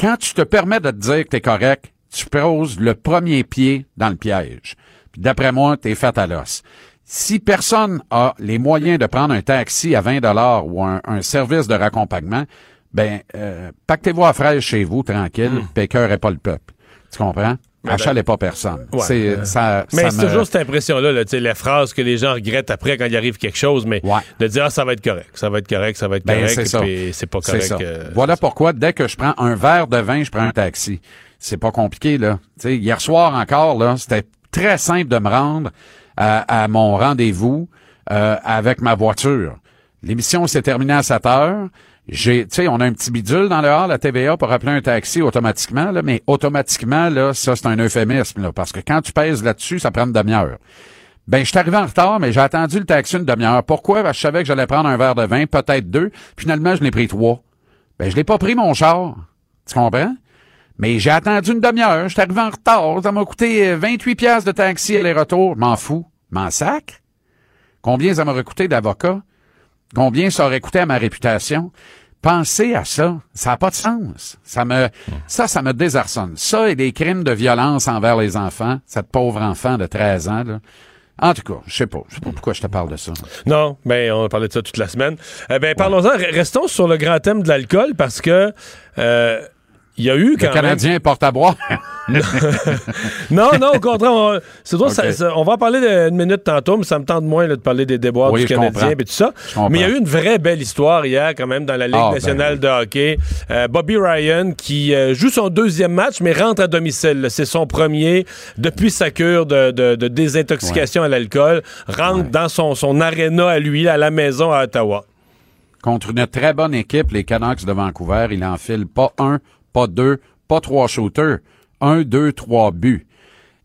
Quand tu te permets de te dire que tu correct, tu poses le premier pied dans le piège. D'après moi, tu es fait à l'os. Si personne a les moyens de prendre un taxi à 20 dollars ou un, un service de raccompagnement, ben euh, pactez-vous à fraîche chez vous tranquille, pécœur est pas le peuple. Tu comprends? Achalet pas personne. Ouais. C'est Euh, ça. Mais c'est me- toujours cette impression-là, là, la phrase que les gens regrettent après quand il arrive quelque chose, mais de dire ah, ça va être correct, ça va être correct, ça va être Ben, correct, c'est pas correct. ça. euh, Voilà pourquoi, dès que je prends un verre de vin, je prends un taxi. C'est pas compliqué, là. Tu sais, hier soir encore, là, c'était très simple de me rendre à, à mon rendez-vous euh, avec ma voiture. L'émission s'est terminée à 7 heures. J'ai, tu sais, on a un petit bidule dans le hall à TVA pour appeler un taxi automatiquement, là, mais automatiquement, là, ça, c'est un euphémisme, là, parce que quand tu pèses là-dessus, ça prend une demi-heure. Ben, je suis arrivé en retard, mais j'ai attendu le taxi une demi-heure. Pourquoi? Parce que je savais que j'allais prendre un verre de vin, peut-être deux. Finalement, je l'ai pris trois. Ben, je l'ai pas pris, mon char. Tu comprends? Mais j'ai attendu une demi-heure. Je suis arrivé en retard. Ça m'a coûté euh, 28 pièces de taxi aller-retour. M'en fous. M'en sac? Combien ça m'aurait coûté d'avocat? Combien ça aurait coûté à ma réputation? Pensez à ça. Ça n'a pas de sens. Ça me, ça, ça me désarçonne. Ça et des crimes de violence envers les enfants, cette pauvre enfant de 13 ans, là. En tout cas, je sais pas. Je sais pas pourquoi je te parle de ça. Non, ben on a parlé de ça toute la semaine. Eh ben parlons-en. Re- Restons sur le grand thème de l'alcool parce que euh, il y a eu quand Le Canadien porte à boire. (laughs) non, non, au contraire. On, c'est drôle, ça- Ok. ça- on va en parler une minute tantôt, mais ça me tente moins là, de parler des déboires Oui, du Canadien et tout ça. Mais il y a eu une vraie belle histoire hier quand même dans la Ligue Ah, ben nationale oui. de hockey. Euh, Bobby Ryan qui euh, joue son deuxième match mais rentre à domicile. C'est son premier depuis sa cure de, de- de désintoxication à l'alcool. Rentre Ouais. dans son, son aréna à lui, à la maison à Ottawa. Contre une très bonne équipe, les Canucks de Vancouver, il enfile pas un, pas deux, pas trois shooters. Un, deux, trois buts.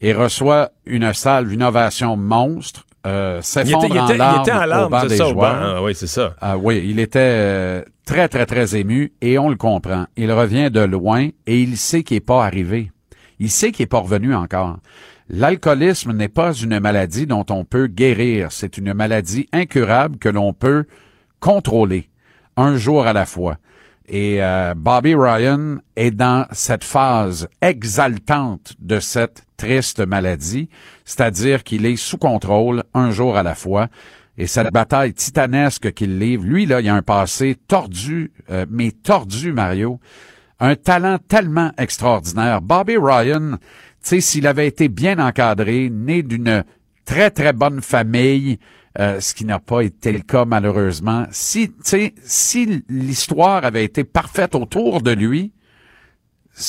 Et reçoit une salve, une ovation monstre. Euh, Il s'effondre était, il était- il était en au larmes, banc c'est des ça, au banc. joueurs. Ah oui, c'est ça. Ah oui, il était euh, très, très, très ému et on le comprend. Il revient de loin et il sait qu'il n'est pas arrivé. Il sait qu'il n'est pas revenu encore. L'alcoolisme n'est pas une maladie dont on peut guérir. C'est une maladie incurable que l'on peut contrôler un jour à la fois. Et euh, Bobby Ryan est dans cette phase exaltante de cette triste maladie, c'est-à-dire qu'il est sous contrôle un jour à la fois. Et cette bataille titanesque qu'il livre, lui, là, il a un passé tordu, euh, mais tordu, Mario. Un talent tellement extraordinaire. Bobby Ryan, tu sais, s'il avait été bien encadré, né d'une très, très bonne famille, euh, ce qui n'a pas été le cas malheureusement. Si, si l'histoire avait été parfaite autour de lui,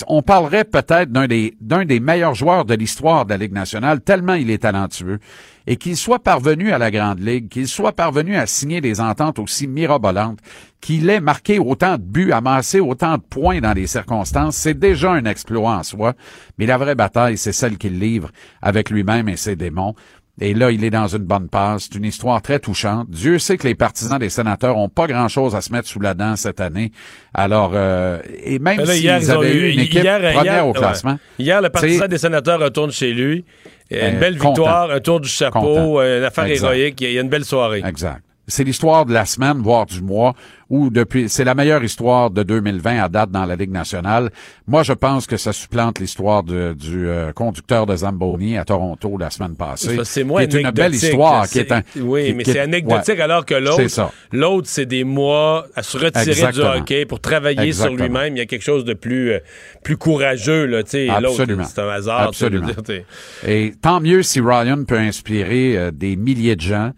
on parlerait peut-être d'un des, d'un des meilleurs joueurs de l'histoire de la Ligue nationale, tellement il est talentueux. Et qu'il soit parvenu à la Grande Ligue, qu'il soit parvenu à signer des ententes aussi mirabolantes, qu'il ait marqué autant de buts, amassé autant de points dans les circonstances, c'est déjà un exploit en soi. Mais la vraie bataille, c'est celle qu'il livre avec lui-même et ses démons. Et là, il est dans une bonne passe. C'est une histoire très touchante. Dieu sait que les partisans des sénateurs ont pas grand-chose à se mettre sous la dent cette année. Alors, euh, et même s'ils avaient eu une équipe hier, première hier, au ouais. classement, Hier, le partisan des sénateurs retourne chez lui. Euh, Une Euh, belle content. victoire, un tour du chapeau, euh, une affaire héroïque. Il y a une belle soirée. Exact. C'est l'histoire de la semaine, voire du mois, ou depuis, c'est la meilleure histoire de 2020 à date dans la Ligue nationale. Moi, je pense que ça supplante l'histoire du euh, conducteur de Zamboni à Toronto la semaine passée. C'est qui est une belle histoire, qui est un, Oui, qui- mais c'est anecdotique ouais. alors que C'est l'autre, ça. l'autre, c'est des mois à se retirer Exactement. du hockey pour travailler Exactement. sur lui-même. Il y a quelque chose de plus, euh, plus courageux, là, tu sais. Absolument. c'est un hasard. Absolument. dire. Et tant mieux si Ryan peut inspirer euh, des milliers de gens.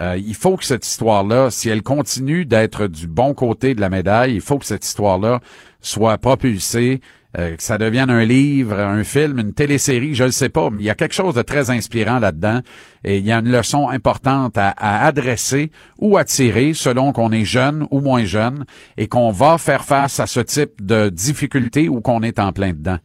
Euh, il faut que cette histoire-là, si elle continue d'être du bon côté de la médaille, il faut que cette histoire-là soit propulsée, euh, que ça devienne un livre, un film, une télésérie, je ne sais pas, mais il y a quelque chose de très inspirant là-dedans et il y a une leçon importante à, adresser ou à tirer selon qu'on est jeune ou moins jeune et qu'on va faire face à ce type de difficultés ou qu'on est en plein dedans.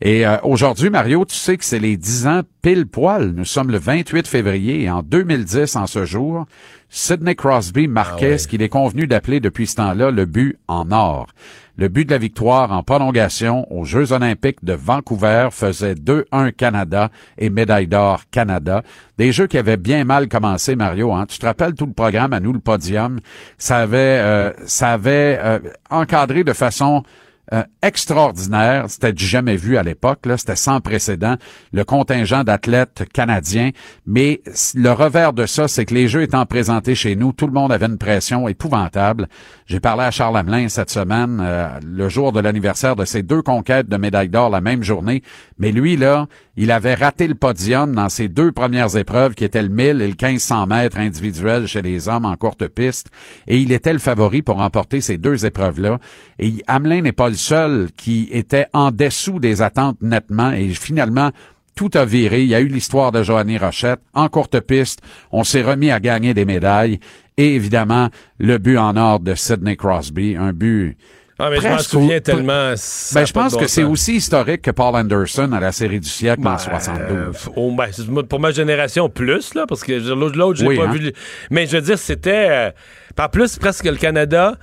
Et euh, aujourd'hui, Mario, tu sais que c'est les 10 ans pile poil. Nous sommes le 28 février et en 2010, en ce jour, Sidney Crosby marquait Ah ouais. ce qu'il est convenu d'appeler depuis ce temps-là le but en or. Le but de la victoire en prolongation aux Jeux olympiques de Vancouver faisait 2-1 Canada et médaille d'or Canada. Des jeux qui avaient bien mal commencé, Mario. Hein? Tu te rappelles tout le programme à nous, le podium? Ça avait, euh, ça avait euh, encadré de façon euh, extraordinaire. C'était du jamais vu à l'époque. C'était sans précédent. Le contingent d'athlètes canadiens. Mais le revers de ça, c'est que les Jeux étant présentés chez nous, tout le monde avait une pression épouvantable. J'ai parlé à Charles Hamelin cette semaine, euh, le jour de l'anniversaire de ses deux conquêtes de médaille d'or la même journée. Mais lui, là, il avait raté le podium dans ses deux premières épreuves, qui étaient le 1000 et le 1500 mètres individuel chez les hommes en courte piste. Et il était le favori pour remporter ces deux épreuves-là. Et Hamelin n'est pas le seul qui était en dessous des attentes nettement. Et finalement, tout a viré. Il y a eu l'histoire de Joanny Rochette. En courte piste, on s'est remis à gagner des médailles. Et évidemment, le but en or de Sidney Crosby, un but Ah, mais je m'en Presque souviens tellement. ben, je pense bon que c'est aussi historique que Paul Anderson à la série du siècle en Ben, 72. euh, ben, pour ma génération, plus, là, parce que l'autre, l'autre, je l'ai Oui, pas hein? vu. Mais je veux dire, c'était. euh, par plus, presque le Canada,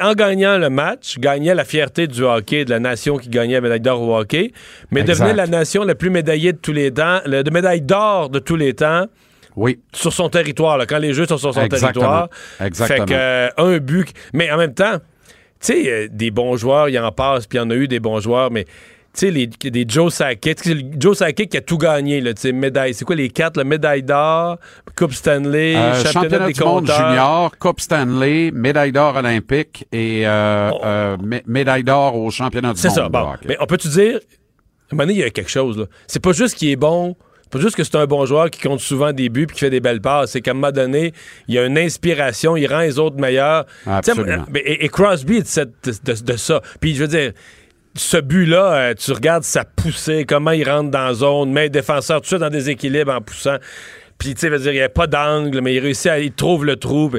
en gagnant le match, gagnait la fierté du hockey, de la nation qui gagnait la médaille d'or au hockey, mais Exact. devenait la nation la plus médaillée de tous les temps, le, de médaille d'or de tous les temps. Oui. Sur son territoire, là, quand les Jeux sont sur son Exactement. territoire. Exactement. Fait que, euh, un but. Mais en même temps, tu sais, euh, des bons joueurs, il y en passe, puis il y en a eu des bons joueurs, mais sais, les, des Joe Sakic, Joe Sakic qui a tout gagné, là, médaille, c'est quoi les quatre, la médaille d'or, Coupe Stanley, Euh, championnat, championnat des du monde junior, Coupe Stanley, médaille d'or olympique et euh, euh, mé- médaille d'or au championnat du C'est monde. ça, bon. Mais on peut-tu dire, à un moment donné, il y a quelque chose, là. C'est pas juste qu'il est bon, c'est pas juste que c'est un bon joueur qui compte souvent des buts puis qui fait des belles passes. C'est qu'à un moment donné, il y a une inspiration, il rend les autres meilleurs. Absolument. Et, et Crosby est de, cette- de- de ça. Puis je veux dire, ce but-là, euh, tu regardes sa poussée, comment il rentre dans la zone, met défenseur tout de dans des équilibres en poussant. Puis, tu sais, il n'y a pas d'angle, mais il réussit à, il trouve le trou.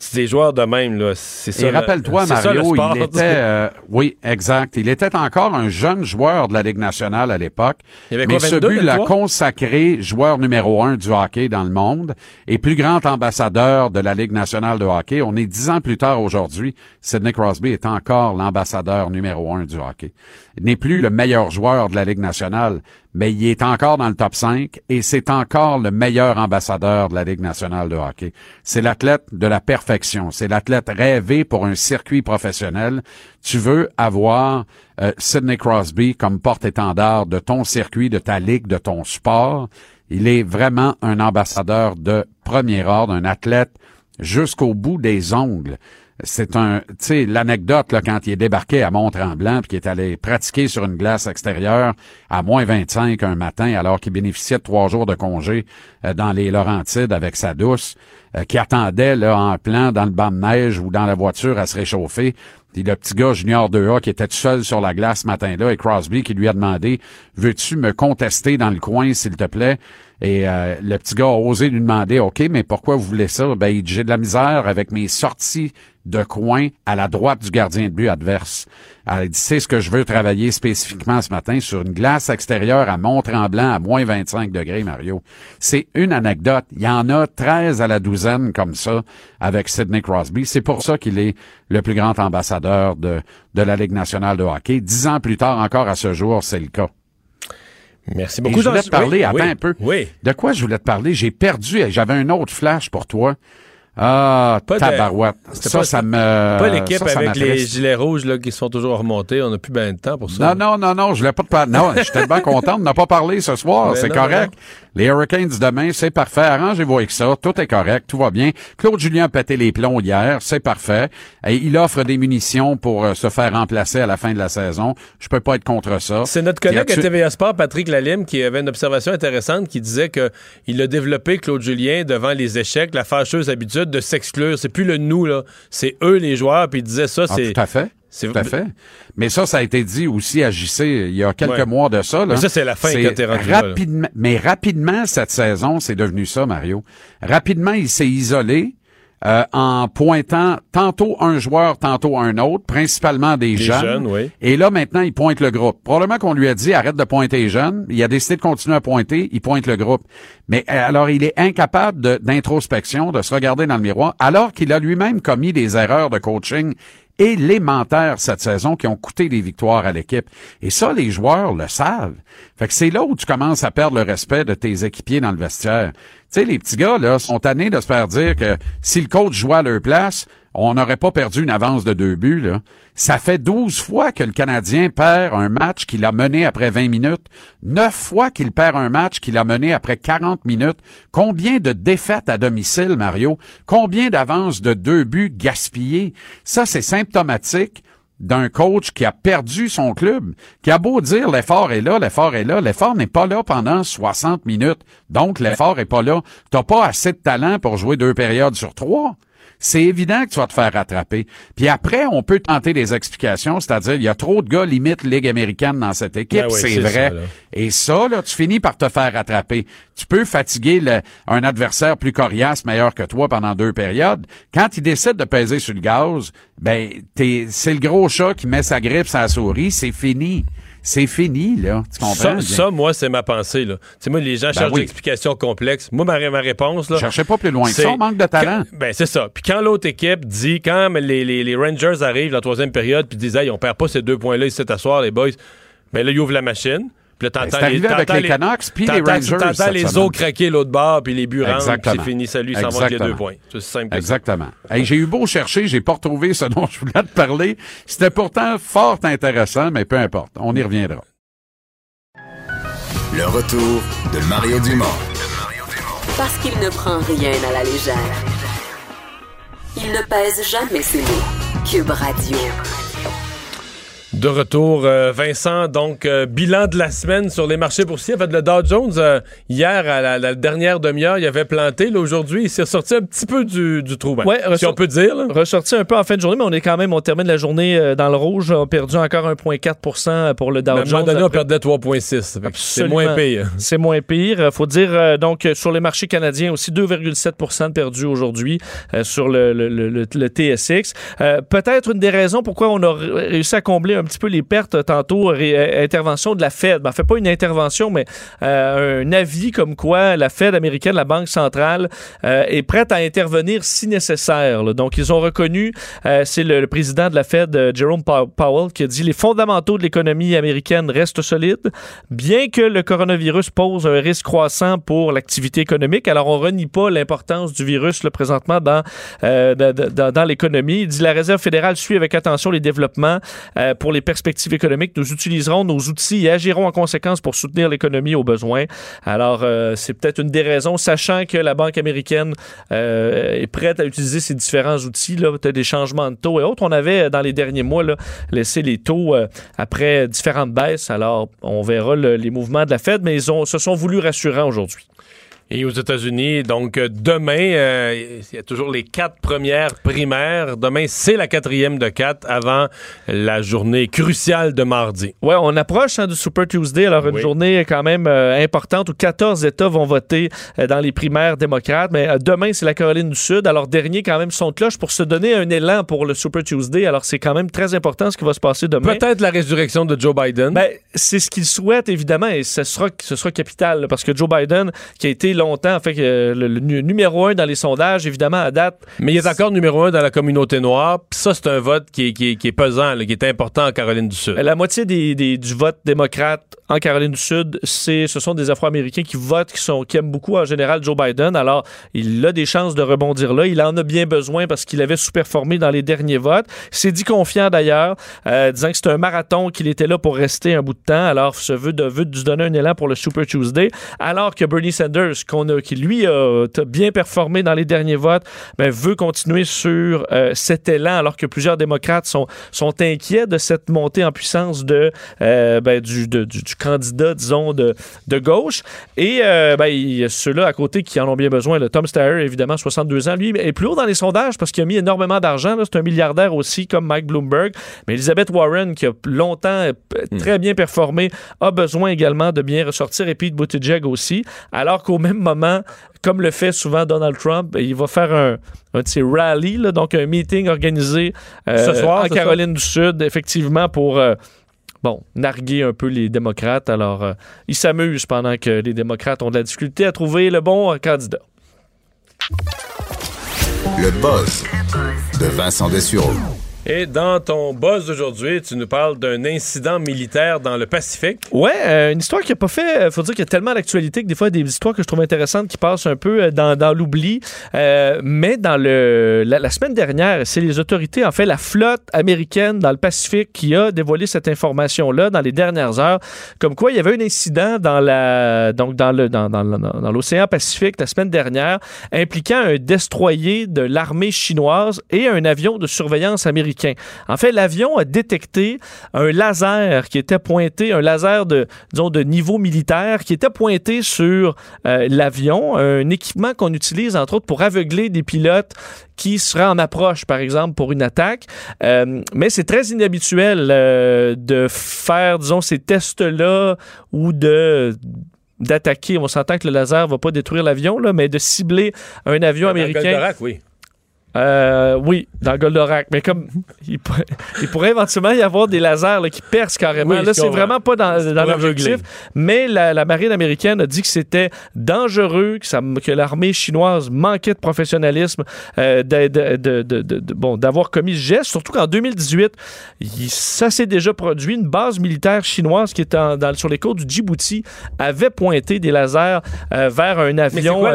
C'est des joueurs de même, là. C'est ça. Et le- rappelle-toi, c'est ça, le Mario, sport. il était, euh, oui, exact. Il était encore un jeune joueur de la Ligue nationale à l'époque. Il avait Mais quoi, ce 22, but l'a 23? consacré joueur numéro un du hockey dans le monde et plus grand ambassadeur de la Ligue nationale de hockey. On est dix ans plus tard aujourd'hui. Sidney Crosby est encore l'ambassadeur numéro un du hockey. Il n'est plus le meilleur joueur de la Ligue nationale, mais il est encore dans le top 5 et c'est encore le meilleur ambassadeur de la Ligue nationale de hockey. C'est l'athlète de la perfection. C'est l'athlète rêvé pour un circuit professionnel. Tu veux avoir euh, Sidney Crosby comme porte-étendard de ton circuit, de ta ligue, de ton sport. Il est vraiment un ambassadeur de premier ordre, un athlète jusqu'au bout des ongles. C'est un, tu sais, l'anecdote là quand il est débarqué à Mont-Tremblant puis qu'il est allé pratiquer sur une glace extérieure à moins 25 un matin alors qu'il bénéficiait de trois jours de congé euh, dans les Laurentides avec sa douce, euh, qui attendait là en plan dans le banc de neige ou dans la voiture à se réchauffer. Puis le petit gars junior 2A qui était seul sur la glace ce matin-là et Crosby qui lui a demandé veux-tu me contester dans le coin s'il te plaît? Et euh, le petit gars a osé lui demander OK mais pourquoi vous voulez ça? Ben j'ai de la misère avec mes sorties de coin à la droite du gardien de but adverse. Alors, il dit c'est ce que je veux travailler spécifiquement ce matin sur une glace extérieure à Mont-Tremblant à moins 25 degrés Mario. C'est une anecdote, il y en a 13 à la douzaine comme ça avec Sidney Crosby, c'est pour ça qu'il est le plus grand ambassadeur de de la Ligue nationale de hockey. Dix ans plus tard encore à ce jour, c'est le cas. Merci Et beaucoup. je voulais te parler, Oui, attends oui, un peu. Oui. De quoi je voulais te parler? J'ai perdu, j'avais un autre flash pour toi. Ah, Pas tabarouette. Ça, pas- ça me... Pas l'équipe ça, ça avec les gilets rouges là, qui sont toujours remontés. On n'a plus bien de temps pour ça. Non, non, non, non, je voulais pas te parler. Non, je suis tellement content de ne pas parler ce soir. C'est non, correct. Les Hurricanes demain, c'est parfait. Arrangez-vous avec ça. Tout est correct. Tout va bien. Claude Julien a pété les plombs hier. C'est parfait. Et il offre des munitions pour euh, se faire remplacer à la fin de la saison. Je peux pas être contre ça. C'est notre collègue à TVA Sport, Patrick Lalime, qui avait une observation intéressante qui disait que il a développé Claude Julien devant les échecs, la fâcheuse habitude de s'exclure. C'est plus le nous, là. C'est eux les joueurs. Puis il disait ça, Ah, c'est. tout à fait. c'est- Tout à fait. Mais ça, ça a été dit aussi à JC il y a quelques Ouais. mois de ça. Là. Mais ça, c'est la fin quand t'es rendu là, là. rapidement, Mais rapidement, cette saison, c'est devenu ça, Mario. Rapidement, il s'est isolé euh, en pointant tantôt un joueur, tantôt un autre, principalement des, jeunes. jeunes, oui. Et là, maintenant, il pointe le groupe. Probablement qu'on lui a dit, arrête de pointer les jeunes. Il a décidé de continuer à pointer, il pointe le groupe. Mais euh, alors, il est incapable de- d'introspection, de, se regarder dans le miroir, alors qu'il a lui-même commis des erreurs de coaching élémentaires cette saison qui ont coûté des victoires à l'équipe. Et ça, les joueurs le savent. Fait que c'est là où tu commences à perdre le respect de tes équipiers dans le vestiaire. Tu sais, les petits gars, là, sont tannés de se faire dire que si le coach jouait à leur place, on n'aurait pas perdu une avance de deux buts. Ça fait 12 fois que le Canadien perd un match qu'il a mené après 20 minutes. Neuf fois qu'il perd un match qu'il a mené après 40 minutes. Combien de défaites à domicile, Mario? Combien d'avances de deux buts gaspillés? Ça, c'est symptomatique d'un coach qui a perdu son club, qui a beau dire l'effort est là, l'effort est là, l'effort n'est pas là pendant 60 minutes. Donc, l'effort est pas là. T'as pas assez de talent pour jouer deux périodes sur trois. C'est évident que tu vas te faire rattraper. Puis après, on peut tenter des explications, c'est-à-dire il y a trop de gars limite Ligue américaine dans cette équipe, Ben oui, c'est vrai. ça. Et ça, là, tu finis par te faire rattraper. Tu peux fatiguer le- un adversaire plus coriace, meilleur que toi pendant deux périodes. Quand il décide de peser sur le gaz, ben, t'es, c'est le gros chat qui met sa grippe la souris, c'est fini. C'est fini, là. Tu comprends? Ça, ça, moi, c'est ma pensée. Là. Tu sais, moi, les gens cherchent oui. des explications complexes. Moi, ma, ma réponse, là. Cherchez pas plus loin que c'est- ça, manque de talent. Quand- ben, c'est ça. Puis quand l'autre équipe dit, quand les, les- les Rangers arrivent la troisième période, puis disent, hey, on perd pas ces deux points-là ici à soir, les boys, ben là, ils ouvrent la machine. Puis là, Ben, t'entends arrivé avec les Canucks puis les t'entends- Rangers T'entends les semaine. os craquer l'autre bord, puis les buts rentrent, puis Exactement. c'est fini. Salut, ça va les deux points. C'est simple. Exactement. Hey, j'ai eu beau chercher, j'ai pas retrouvé ce (laughs) dont je voulais te parler. C'était pourtant fort intéressant, mais peu importe. On y reviendra. Le retour de Mario Dumont. Parce qu'il ne prend rien à la légère. Il ne pèse jamais ses mots. Cube Radio. De retour, euh, Vincent, donc euh, bilan de la semaine sur les marchés boursiers. En fait, le Dow Jones, euh, hier, à la, la dernière demi-heure, il avait planté. Là, aujourd'hui, il s'est sorti un petit peu du, du trou. Ben, Ouais, si on peut dire. là. Ressorti un peu en fin de journée, mais on est quand même, on termine la journée dans le rouge. On a perdu encore 1,4 pour le Dow Mais à un Jones. moment donné, on perdait 3,6. Fait que C'est moins pire. C'est moins pire. Faut dire, donc, sur les marchés canadiens aussi, 2,7 de perdus aujourd'hui sur le, le- le- le- le TSX. Peut-être une des raisons pourquoi on a ré- réussi à combler un petit peu les pertes tantôt, euh, intervention de la Fed. Ben, en fait, pas une intervention, mais euh, un avis comme quoi la Fed américaine, la Banque centrale, euh, est prête à intervenir si nécessaire. Donc, ils ont reconnu, c'est le, président de la Fed, Jerome Pow- Powell, qui a dit les fondamentaux de l'économie américaine restent solides, bien que le coronavirus pose un risque croissant pour l'activité économique. Alors, on renie pas l'importance du virus là, présentement dans, dans, dans- l'économie. Il dit la Réserve fédérale suit avec attention les développements euh, pour les perspectives économiques. Nous utiliserons nos outils et agirons en conséquence pour soutenir l'économie au besoin. Alors, euh, c'est peut-être une des raisons, sachant que la Banque américaine euh, est prête à utiliser ces différents outils, là, peut-être des changements de taux et autres. On avait, dans les derniers mois, laissé les taux euh, après différentes baisses. Alors, on verra le- les mouvements de la Fed, mais ils se sont voulus rassurants aujourd'hui. Et aux États-Unis, donc euh, demain, euh, il y a toujours les quatre premières primaires. Demain, c'est la quatrième de quatre avant la journée cruciale de mardi. Ouais, on approche hein, du Super Tuesday, alors une journée quand même euh, importante où 14 États vont voter euh, dans les primaires démocrates. Mais demain, c'est la Caroline du Sud. Alors, dernier quand même son de cloche pour se donner un élan pour le Super Tuesday. Alors, c'est quand même très important ce qui va se passer demain. Peut-être la résurrection de Joe Biden. Ben, c'est ce qu'il souhaite, évidemment, et ce sera, ce sera capital, là, parce que Joe Biden, qui a été longtemps, en fait, euh, le, le nu- numéro un dans les sondages, évidemment, à date. Mais il est encore numéro un dans la communauté noire. Puis ça, c'est un vote qui est, qui est- qui est pesant, là, qui est important en Caroline du Sud. La moitié des, des- du vote démocrate en Caroline du Sud, c'est, ce sont des Afro-Américains qui votent, qui, sont, qui aiment beaucoup en général Joe Biden. Alors, il a des chances de rebondir là. Il en a bien besoin parce qu'il avait sous-performé dans les derniers votes. S'est dit confiant d'ailleurs, euh, disant que c'était un marathon, qu'il était là pour rester un bout de temps. Alors, ce veut de, veut de se donner un élan pour le Super Tuesday. Alors que Bernie Sanders, qu'on a, qui lui a bien performé dans les derniers votes, ben, veut continuer sur euh, cet élan, alors que plusieurs démocrates sont, sont inquiets de cette montée en puissance de, euh, ben, du, de- du, du candidat, disons, de, de gauche. Et euh, ben, ceux-là à côté qui en ont bien besoin. Le Tom Steyer, évidemment, 62 ans, lui, est plus haut dans les sondages parce qu'il a mis énormément d'argent. C'est un milliardaire aussi, comme Mike Bloomberg. Mais Elizabeth Warren, qui a longtemps euh, p- très bien performé, a besoin également de bien ressortir. Et Pete Buttigieg aussi. Alors qu'au même moment, comme le fait souvent Donald Trump, il va faire un, un de ses rallies, là, donc un meeting organisé euh, Ce soir, en? Caroline du Sud, effectivement, pour euh, bon, narguer un peu les démocrates. Alors, euh, ils s'amusent pendant que les démocrates ont de la difficulté à trouver le bon euh, candidat. Le buzz de Vincent Dessureau. Et dans ton buzz d'aujourd'hui, tu nous parles d'un incident militaire dans le Pacifique. Ouais, euh, une histoire qui a pas fait. euh, faut dire qu'il y a tellement d'actualité que des fois, il y a des histoires que je trouve intéressantes qui passent un peu euh, dans, l'oubli. Euh, mais dans le la, semaine dernière, c'est les autorités, en fait, la flotte américaine dans le Pacifique qui a dévoilé cette information-là dans les dernières heures, comme quoi il y avait un incident dans la donc dans dans, dans, dans l'océan Pacifique la semaine dernière impliquant un destroyer de l'armée chinoise et un avion de surveillance américain. En fait, l'avion a détecté un laser qui était pointé, un laser de, disons, de niveau militaire qui était pointé sur euh, l'avion, un équipement qu'on utilise entre autres pour aveugler des pilotes qui seraient en approche, par exemple, pour une attaque. Euh, mais c'est très inhabituel euh, de faire, disons, ces tests-là ou de d'attaquer. On s'entend que le laser va pas détruire l'avion, là, mais de cibler un avion américain. Goldorak, oui. Euh, oui, dans Goldorak. Mais comme (laughs) il, pour- il pourrait éventuellement y avoir des lasers là, qui percent carrément. Oui, là, c'est vraiment pas dans, dans l'objectif. Mais la, la marine américaine a dit que c'était dangereux, que, ça- que l'armée chinoise manquait de professionnalisme, euh, de- de- de- de- de- de- bon, d'avoir commis ce geste. Surtout qu'en 2018, il- ça s'est déjà produit. Une base militaire chinoise qui est en- dans- sur les côtes du Djibouti avait pointé des lasers euh, vers un Mais c'est avion. quoi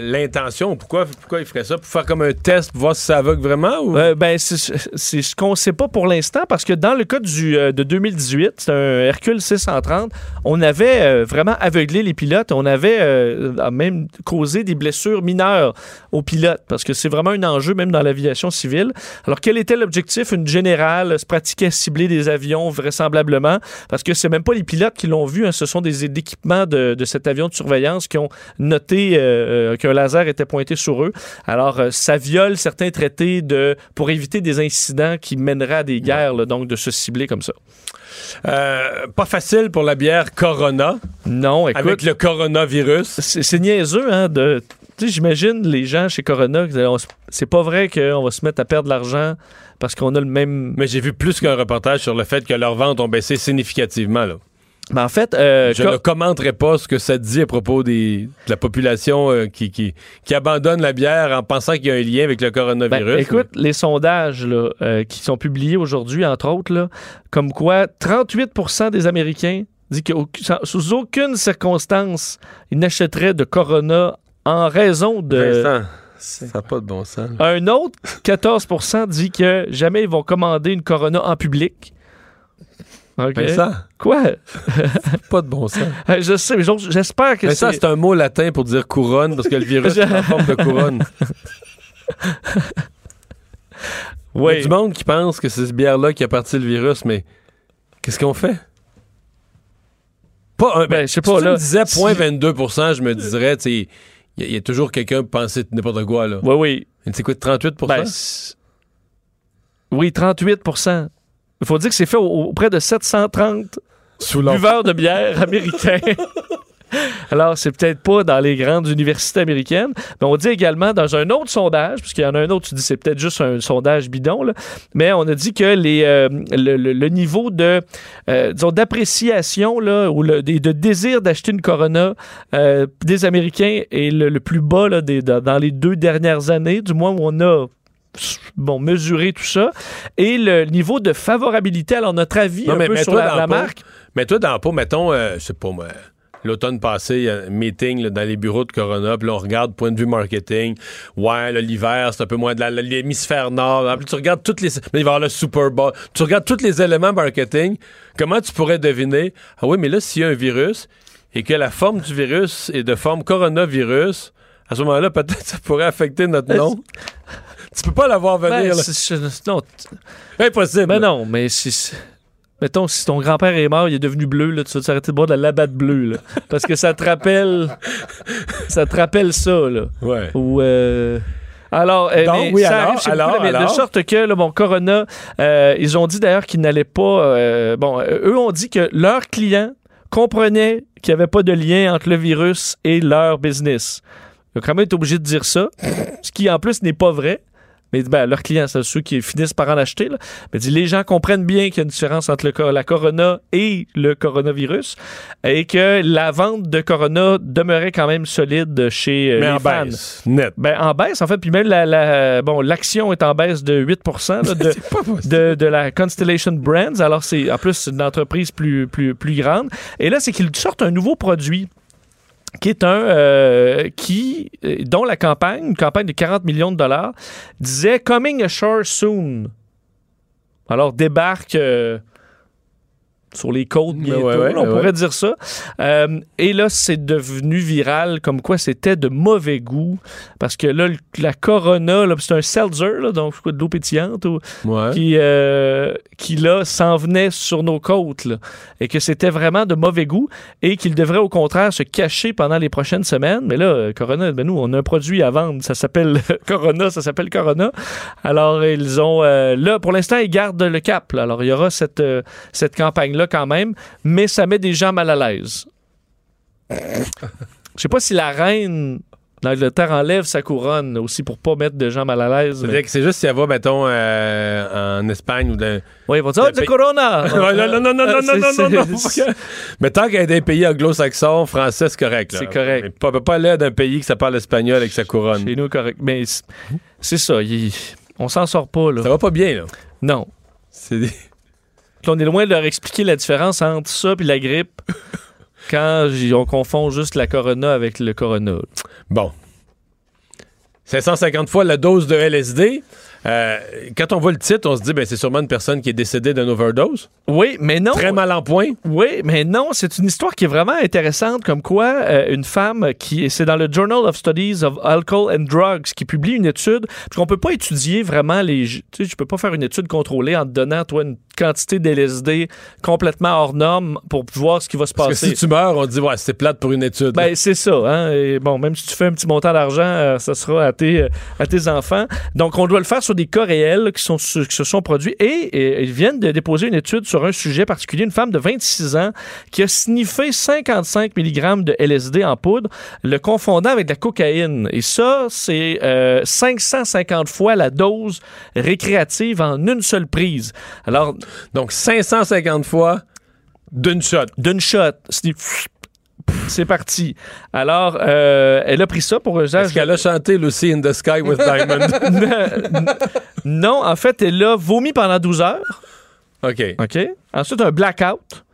l'intention? Pourquoi, pourquoi il ferait ça? Pour faire comme un test, pour voir si ça aveugle vraiment? Ou... Euh, ben, c'est ce qu'on ne sait pas pour l'instant parce que dans le cas du, euh, de 2018, c'est un Hercule 630, on avait euh, vraiment aveuglé les pilotes. On avait euh, même causé des blessures mineures aux pilotes parce que c'est vraiment un enjeu même dans l'aviation civile. Alors, quel était l'objectif? Une générale se pratiquait à cibler des avions vraisemblablement parce que c'est même pas les pilotes qui l'ont vu. hein, ce sont des équipements de, de cet avion de surveillance qui ont noté qu'un laser était pointé sur eux. Alors, ça viole certains traités de, pour éviter des incidents qui mèneraient à des guerres, là, donc de se cibler comme ça. Euh, pas facile pour la bière Corona. Non, écoute. Avec le coronavirus. C'est niaiseux, hein, de... Tu sais, j'imagine les gens chez Corona, c'est pas vrai qu'on va se mettre à perdre de l'argent parce qu'on a le même... Mais j'ai vu plus qu'un reportage sur le fait que leurs ventes ont baissé significativement. Là. Ben, en fait, euh, Je Co- ne commenterai pas ce que ça dit à propos des, de la population euh, qui, qui, qui abandonne la bière en pensant qu'il y a un lien avec le Ben, coronavirus. écoute, les sondages là, euh, qui sont publiés aujourd'hui, entre autres, là, comme quoi 38% des Américains disent que sous aucune circonstance, ils n'achèteraient de Corona en raison de... Vincent, ça n'a pas de bon sens. là. Un autre 14% dit que jamais ils vont commander une Corona en public. OK. Vincent, Quoi? pas de bon sens. (laughs) Je sais, mais j'espère que Vincent, c'est... c'est un mot latin pour dire couronne parce que le virus est en forme de couronne. (laughs) Il y a Oui. du monde qui pense que c'est ce bière-là qui a parti le virus, mais qu'est-ce qu'on fait? Pas un, Ben, je sais si pas, tu là, me disais si- 0.22% je me dirais, tu sais, il y, a- il y a toujours quelqu'un qui pensait n'importe quoi, là. Oui, oui. Mais C'est quoi, 38 Ben, c'est- oui, 38 Il faut dire que c'est fait au- auprès de 730 Sous l'eau. buveurs de bière américains. (laughs) Alors, c'est peut-être pas dans les grandes universités américaines, mais on dit également dans un autre sondage, puisqu'il y en a un autre, tu dis c'est peut-être juste un sondage bidon, là, mais on a dit que les, euh, le, le- le niveau de, euh, d'appréciation ou le, de désir d'acheter une Corona euh, des Américains est le, le plus bas là, des- dans les deux dernières années, du moins où on a bon, mesuré tout ça, et le niveau de favorabilité, alors notre avis Non, un mais peu sur la, marque, Mais toi, dans le pot, mettons, euh, sais pas moi, l'automne passé, il y a un meeting là, dans les bureaux de Corona, puis là, on regarde point de vue marketing. Ouais, là, l'hiver, c'est un peu moins de l'hémisphère nord. En plus, tu regardes toutes les. Là, il va y avoir le Super Bowl. Tu regardes tous les éléments marketing. Comment tu pourrais deviner? Ah oui, mais là, s'il y a un virus et que la forme du virus est de forme coronavirus, à ce moment-là, peut-être (laughs) ça pourrait affecter notre nom. (laughs) tu peux pas l'avoir venir. Ben, c'est- non, Impossible. ben non, mais si. Mettons, si ton grand-père est mort, il est devenu bleu, là, tu vas t'arrêter de boire de la labatte bleue, là. Parce que ça te rappelle. (laughs) ça te rappelle ça, là. Ouais. Ou. euh, Alors, euh, Donc, mais oui, ça alors, arrive chez alors, beaucoup, mais de sorte que, là, bon, Corona, euh, ils ont dit d'ailleurs qu'ils n'allaient pas. euh, bon, eux ont dit que leurs clients comprenaient qu'il n'y avait pas de lien entre le virus et leur business. Ils ont quand même été obligés de dire ça, ce qui en plus n'est pas vrai. Mais ben, leurs clients, c'est ceux qui finissent par en acheter. Là. Mais dit, les gens comprennent bien qu'il y a une différence entre le, la corona et le coronavirus et que la vente de corona demeurait quand même solide chez euh, Mais les en fans. baisse. Net. Ben, en baisse, en fait, puis même la, la- bon, l'action est en baisse de 8 là, de, (laughs) de, de la Constellation Brands. Alors, c'est en plus une entreprise plus, plus, plus grande. Et là, c'est qu'ils sortent un nouveau produit qui est un euh, qui euh, dont la campagne, une campagne de 40 millions de dollars, disait coming ashore soon. Alors débarque euh, sur les côtes bientôt, ouais, ouais, là, on ouais, pourrait dire ça. Euh, et là, c'est devenu viral comme quoi c'était de mauvais goût parce que là, le- la Corona, c'est un seltzer, là, donc de l'eau pétillante, ou- qui, euh, qui là s'en venait sur nos côtes là, et que c'était vraiment de mauvais goût et qu'il devrait au contraire se cacher pendant les prochaines semaines. Mais là, euh, Corona, ben nous, on a un produit à vendre, ça s'appelle (laughs) Corona, ça s'appelle Corona. Alors ils ont euh, là pour l'instant ils gardent le cap. là. Alors il y aura cette cette campagne là quand même, mais ça met des gens mal à l'aise. Je sais pas si la reine L'Angleterre enlève sa couronne aussi pour pas mettre de gens mal à l'aise. Mais... C'est juste si elle va, mettons, euh, en Espagne ou dans. Oui, ils vont dire Oh, de Corona (laughs) Non, non, non, non, non, non, non, non. Mais tant qu'elle est d'un pays anglo-saxon, français, c'est correct. C'est correct. Mais peut pas aller d'un pays qui ça parle espagnol avec sa couronne. Chez nous, correct. Mais c'est ça. Il... On s'en sort pas, là. Ça va pas bien, là. Non. C'est des on est loin de leur expliquer la différence entre ça et la grippe (laughs) quand on confond juste la corona avec le corona. Bon. 550 fois la dose de LSD. Euh, quand on voit le titre, on se dit, ben, c'est sûrement une personne qui est décédée d'une overdose. Oui, mais non. Très mal en point. Oui, mais non, c'est une histoire qui est vraiment intéressante, comme quoi euh, une femme qui, c'est dans le Journal of Studies of Alcohol and Drugs, qui publie une étude, parce qu'on peut pas étudier vraiment les, tu sais, je peux pas faire une étude contrôlée en te donnant toi une quantité d'LSD complètement hors norme pour voir ce qui va se Parce que passer. si tu meurs, on dit, ouais, c'est plate pour une étude. Ben, c'est ça. Hein? Et bon, même si tu fais un petit montant d'argent, euh, ça sera à tes, euh, à tes enfants. Donc, on doit le faire sur des cas réels qui, sont, qui se sont produits. Et, et ils viennent de déposer une étude sur un sujet particulier. Une femme de 26 ans qui a sniffé 55 mg de LSD en poudre, le confondant avec de la cocaïne. Et ça, c'est euh, 550 fois la dose récréative en une seule prise. Alors, Donc, 550 fois d'une shot. d'une shot. C'est c'est parti. Alors, euh, elle a pris ça pour usage. Est-ce qu'elle a chanté Lucy in the Sky with Diamond? (laughs) non, en fait, elle a vomi pendant 12 heures. OK. OK? Ensuite, un blackout.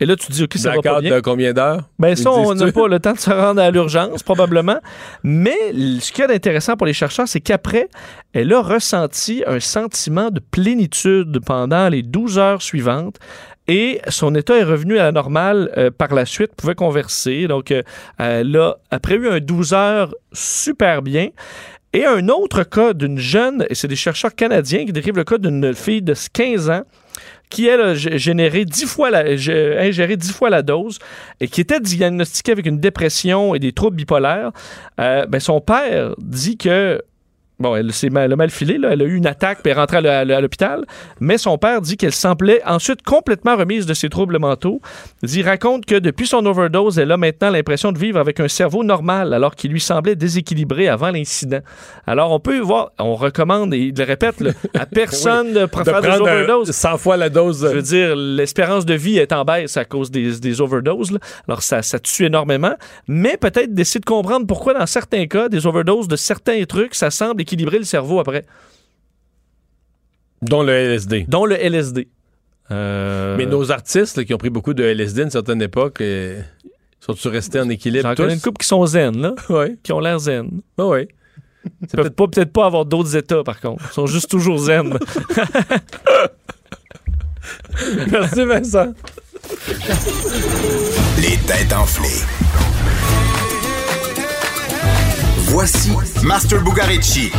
Et là, tu te dis, OK, ça va pas bien. de combien d'heures? Ben ça, on n'a pas le temps de se rendre à l'urgence, probablement. Mais ce qu'il y a d'intéressant pour les chercheurs, c'est qu'après, elle a ressenti un sentiment de plénitude pendant les 12 heures suivantes. Et son état est revenu à la normale euh, par la suite, pouvait converser. Donc, euh, elle a, après eu un 12 heures super bien. Et un autre cas d'une jeune, et c'est des chercheurs canadiens qui décrivent le cas d'une fille de 15 ans qui, a généré 10 fois la, ingéré 10 fois la dose et qui était diagnostiquée avec une dépression et des troubles bipolaires, euh, ben, son père dit que Bon, elle, s'est mal, elle a mal filé, là. elle a eu une attaque puis elle est rentrée à l'hôpital. Mais son père dit qu'elle semblait ensuite complètement remise de ses troubles mentaux. Il raconte que depuis son overdose, elle a maintenant l'impression de vivre avec un cerveau normal alors qu'il lui semblait déséquilibré avant l'incident. Alors on peut voir, on recommande, et il le répète, là, à (laughs) personne de, De faire des overdoses. 100 fois la dose. Je veux dire, l'espérance de vie est en baisse à cause des, des overdoses. là. Alors, ça, ça tue énormément. Mais peut-être d'essayer de comprendre pourquoi, dans certains cas, des overdoses de certains trucs, ça semble équilibrer le cerveau après, Dont le LSD. dont le LSD. Euh, Mais nos artistes là, qui ont pris beaucoup de LSD à une certaine époque, euh, sont-ils restés en équilibre J'en connais une couple qui sont zen, là, (laughs) Oui, qui ont l'air zen. oui. Ils peuvent pas- peut-être pas avoir d'autres états, par contre. Ils sont juste toujours zen. (laughs) Merci Vincent. Les têtes enflées. Voici Master Bugarici.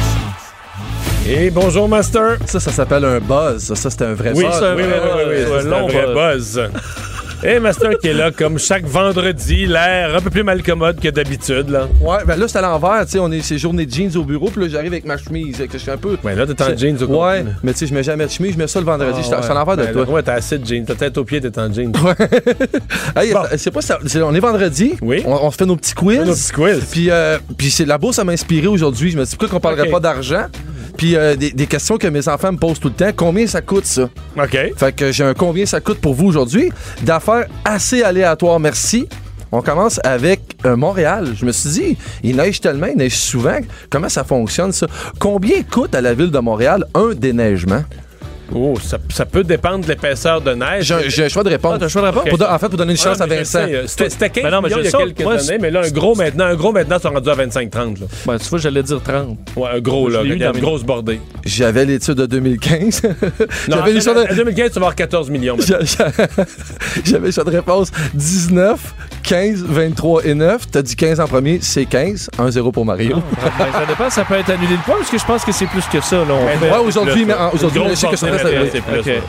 Et bonjour Master. Ça, ça s'appelle un buzz. Ça, ça, c'est un vrai Oui, buzz. c'est un oui, oui, vrai oui, oui, un vrai buzz. Et Master qui est là comme chaque vendredi, l'air un peu plus malcommode que d'habitude. Là. Ouais, ben là, c'est à l'envers. Tu sais, on est ces journées de jeans au bureau, puis là, j'arrive avec ma chemise. que Je suis un peu. Ouais, là, t'es en C'est- jeans au Ouais, complet. mais tu sais, je mets jamais de chemise. Je mets ça le vendredi. Ah, Je suis à- l'envers de Ben, toi. Ouais, t'as assez de jeans. Ta tête aux pieds, t'es en jeans. (laughs) Hey, Bon. c'est pas ça. c'est- on est vendredi. Oui. On, on se fait nos petits quiz. Nos petits quiz. Puis, euh, puis c'est la bourse, ça m'a inspiré aujourd'hui. Je me suis dit, pourquoi qu'on parlerait pas d'argent? Puis euh, des, des questions que mes enfants me posent tout le temps. Combien ça coûte, ça? OK. Fait que j'ai un combien ça coûte pour vous aujourd'hui? D'affaires assez merci. On commence avec euh, Montréal. Je me suis dit, il neige tellement, il neige souvent. Comment ça fonctionne, ça? Combien coûte à la ville de Montréal un déneigement? Oh, ça, ça peut dépendre de l'épaisseur de neige. J'ai un- choix de réponse. Ah, t'as un choix de réponse? Pour don- en fait, pour donner une Ouais, chance à Vincent. euh, C'était c'était 15 Mais non, mais millions je il y a sais, quelques moi, années, mais là, un gros maintenant, un gros maintenant, sont rendus à 25-30. là. ben, tu vois, j'allais dire 30. Ouais, un gros, là. Il y a une grosse bordée. J'avais l'étude de 2015. (laughs) Non, J'avais les choix en de... 2015, tu vas avoir 14 millions. (laughs) J'avais le choix de réponse 19, 15, 23 et 9. T'as dit 15 en premier, c'est 15. 1-0 pour Mario. Ben, ça dépend, ça peut être annulé le point, parce que je pense que c'est plus que ça. Là, on Ben, Ouais, aujourd'hui, mais aujourd'hui, je sais que ça reste- mais oui. c'est plus, Ok. ouais.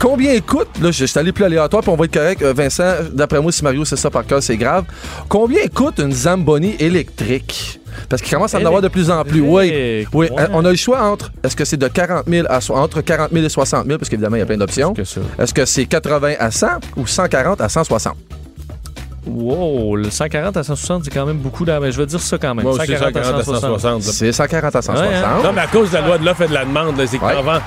Combien coûte, là, je suis allé plus aléatoire, puis on va être correct. Euh, Vincent, d'après moi, si Mario, c'est ça par cœur, c'est grave. Combien coûte une Zamboni électrique? Parce qu'il commence à en avoir de plus en plus. Oui. Oui, ouais. euh, on a le choix entre, est-ce que c'est de 40 000 à, so- entre 40 000 et 60 000, parce qu'évidemment, il y a plein d'options. Est-ce que c'est 80 à 100 ou 140 à 160? Wow, le 140 à 160, c'est quand même beaucoup. Là, mais je vais dire ça quand même. Moi aussi, 140 à 160. C'est 140 à 160. Ouais, hein? Non, mais à cause de la loi de l'offre et de la demande, c'est que Ouais. t'en vends.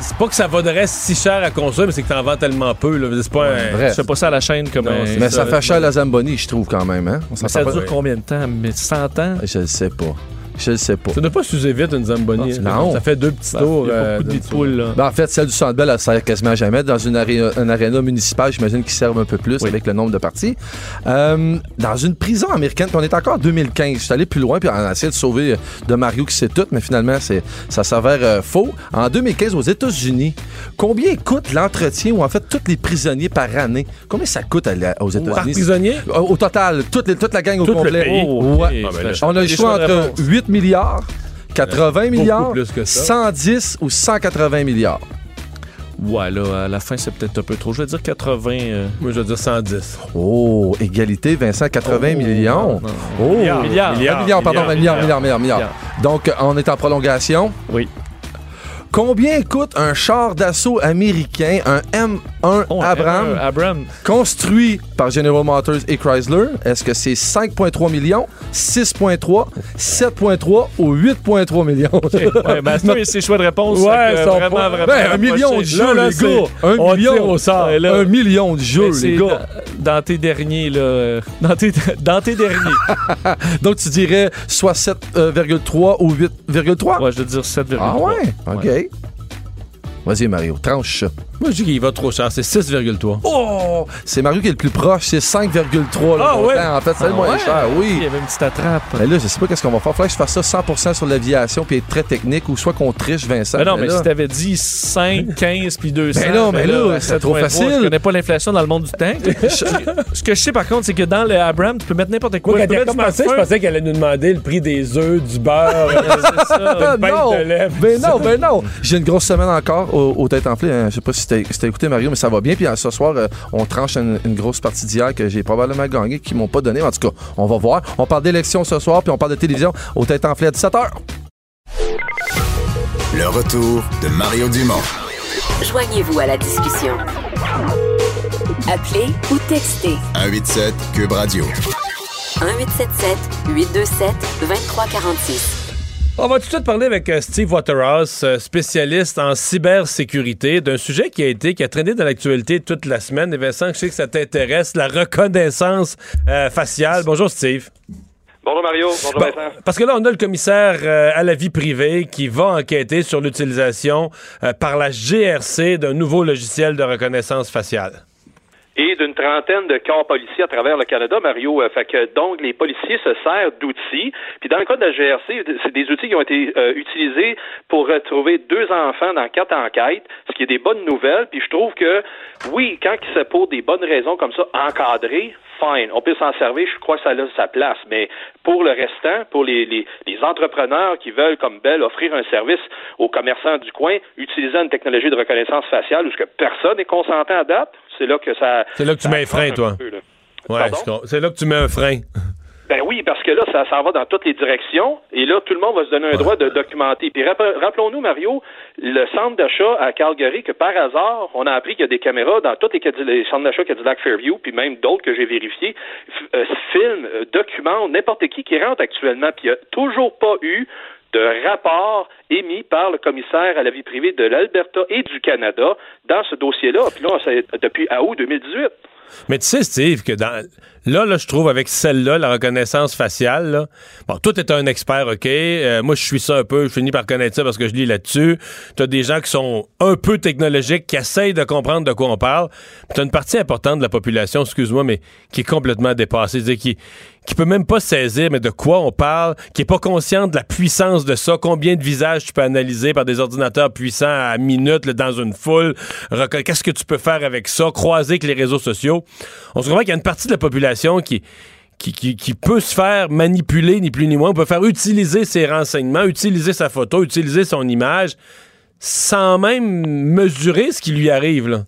C'est pas que ça vaudrait si cher à construire, mais c'est que t'en vends tellement peu. Là. C'est pas un- Vrai. Je fais pas ça à la chaîne comme Non, un- Mais ça ça, fait cher la Zamboni, je trouve quand même. Hein? On s'en Mais ça dure pas- combien de temps? Mais 100 ans? Je le sais pas. Je le sais pas. Ça ne doit pas vite une Zamboni. Non. Ça fait deux petits Ben, tours. il y a euh, beaucoup de poules, là. Ben, en fait, celle du Centre Bell, elle sert quasiment jamais. Dans une, aré- une aréna municipale, j'imagine qu'ils servent un peu plus avec le nombre de parties. Euh, dans une prison américaine, puis on est encore en 2015. Je suis allé plus loin, puis on a essayé de sauver euh, de Mario qui sait tout, mais finalement, c'est, ça s'avère euh, faux. En 2015, aux États-Unis, combien coûte l'entretien ou en fait tous les prisonniers par année? Combien ça coûte à la- aux États-Unis? Par prisonnier? Au, au total, toute, les- toute la gang au Tout le complet. pays? Oh, ouais. Ah, ben on a le choix entre réponse. 8 milliards, 80 milliards, plus que ça. 110 ou 180 milliards. Ouais, là, à la fin, c'est peut-être un peu trop. Je vais dire 80. euh, Moi, je vais dire 110. Oh, égalité, Vincent, 80 millions. Oh, Milliards. milliards, Milliards. milliards, pardon, Milliards. milliards, milliards, milliards, milliards. Donc, on est en prolongation. Oui. Combien coûte un char d'assaut américain, un M1 Oh, Abrams, M1 Abram. construit par General Motors et Chrysler? Est-ce que c'est 5,3 millions, 6,3, 7,3 ou 8,3 millions? Ouais, ben, c'est (laughs) choix de réponse. Ouais, vraiment, pas- vraiment. Ben, un million de jeux, Là, là, les c'est- gars. Un on million. au sort. Là. Un million de jeux, les gars. Dans, tes derniers, là. euh, Dans tes, (laughs) dans tes derniers. (laughs) Donc, tu dirais soit 7,3 ou 8,3? Ouais, je veux dire 7,3. Ah ouais? OK. Ouais. Vas-y, Mario, tranche. Moi, je dis qu'il va trop cher. C'est 6,3. Oh! C'est Mario qui est le plus proche, c'est 5,3 le Ah montant. ouais? En fait, c'est le Ah moins ouais? cher, Il oui. y avait une petite attrape. Mais là, je sais pas qu'est-ce qu'on va faire. Faudrait que je fasse ça 100% sur l'aviation puis être très technique ou soit qu'on triche, Vincent. Mais non, mais là- si t'avais dit 5, 15 (laughs) puis 200. Ben non, mais là, c'est trop 7,3, facile. Je connais pas l'inflation dans le monde du tank. (laughs) Ce que je sais par contre, c'est que dans le Abram, tu peux mettre n'importe quoi. Tu peux commencé, je pensais qu'elle allait nous demander le prix des œufs, du beurre, (laughs) C'est ça. Non! de lait. Ben non, ben non! J'ai une grosse semaine encore au, au tête enflée. hein. Je sais pas si t'as écouté Mario, mais ça va bien. Puis euh, ce soir, euh, on tranche une, une grosse partie d'hier que j'ai probablement gagné, qu'ils m'ont pas donné. En tout cas, on va voir. On parle d'élection ce soir, puis on parle de télévision au tête enflée à 17h. Le retour de Mario Dumont. Joignez-vous à la discussion. Appelez ou textez 187 Cube Radio. 1877 827 2346. On va tout de suite parler avec euh, Steve Waterhouse, euh, spécialiste en cybersécurité, d'un sujet qui a été, qui a traîné dans l'actualité toute la semaine. Et Vincent, je sais que ça t'intéresse, la reconnaissance euh, faciale. Bonjour Steve. Bonjour Mario, bonjour Bon, Vincent. parce que là, on a le commissaire euh, à la vie privée qui va enquêter sur l'utilisation euh, par la GRC d'un nouveau logiciel de reconnaissance faciale. Et d'une trentaine de corps policiers à travers le Canada, Mario. Euh, fait que donc les policiers se servent d'outils. Puis dans le cas de la GRC, c'est des outils qui ont été euh, utilisés pour retrouver deux enfants dans quatre enquêtes, ce qui est des bonnes nouvelles. Puis je trouve que oui, quand se pour des bonnes raisons comme ça, encadrées, fine, on peut s'en servir, je crois que ça a sa place. Mais pour le restant, pour les, les, les entrepreneurs qui veulent, comme Bell, offrir un service aux commerçants du coin, utilisant une technologie de reconnaissance faciale où ce que personne n'est consentant à date, c'est là que ça... C'est là que tu mets un frein, toi. peu. Ouais, c'est là que tu mets un frein. Ben oui, parce que là, ça s'en va dans toutes les directions, et là, tout le monde va se donner un droit de documenter. Puis rapp- rappelons-nous, Mario, le centre d'achat à Calgary, que par hasard, on a appris qu'il y a des caméras dans tous les, centres d'achat Cadillac Fairview, puis même d'autres que j'ai vérifiés, euh, filment, euh, documentent n'importe qui qui rentre actuellement, puis il n'y a toujours pas eu de rapport émis par le commissaire à la vie privée de l'Alberta et du Canada dans ce dossier-là. Puis là, c'est depuis août 2018. Mais tu sais, Steve, que dans. Là, là, je trouve avec celle-là, la reconnaissance faciale, là, bon, toi, t'es un expert, OK? Euh, moi, je suis ça un peu, je finis par connaître ça parce que je lis là-dessus. T'as des gens qui sont un peu technologiques, qui essayent de comprendre de quoi on parle. T'as une partie importante de la population, excuse-moi, mais qui est complètement dépassée. Qui, qui peut même pas saisir, mais de quoi on parle, qui est pas consciente de la puissance de ça, combien de visages tu peux analyser par des ordinateurs puissants à minute là, dans une foule, qu'est-ce que tu peux faire avec ça, croiser avec les réseaux sociaux. On se comprend qu'il y a une partie de la population qui, peut se faire manipuler, ni plus ni moins. On peut faire utiliser ses renseignements, utiliser sa photo, utiliser son image, sans même mesurer ce qui lui arrive.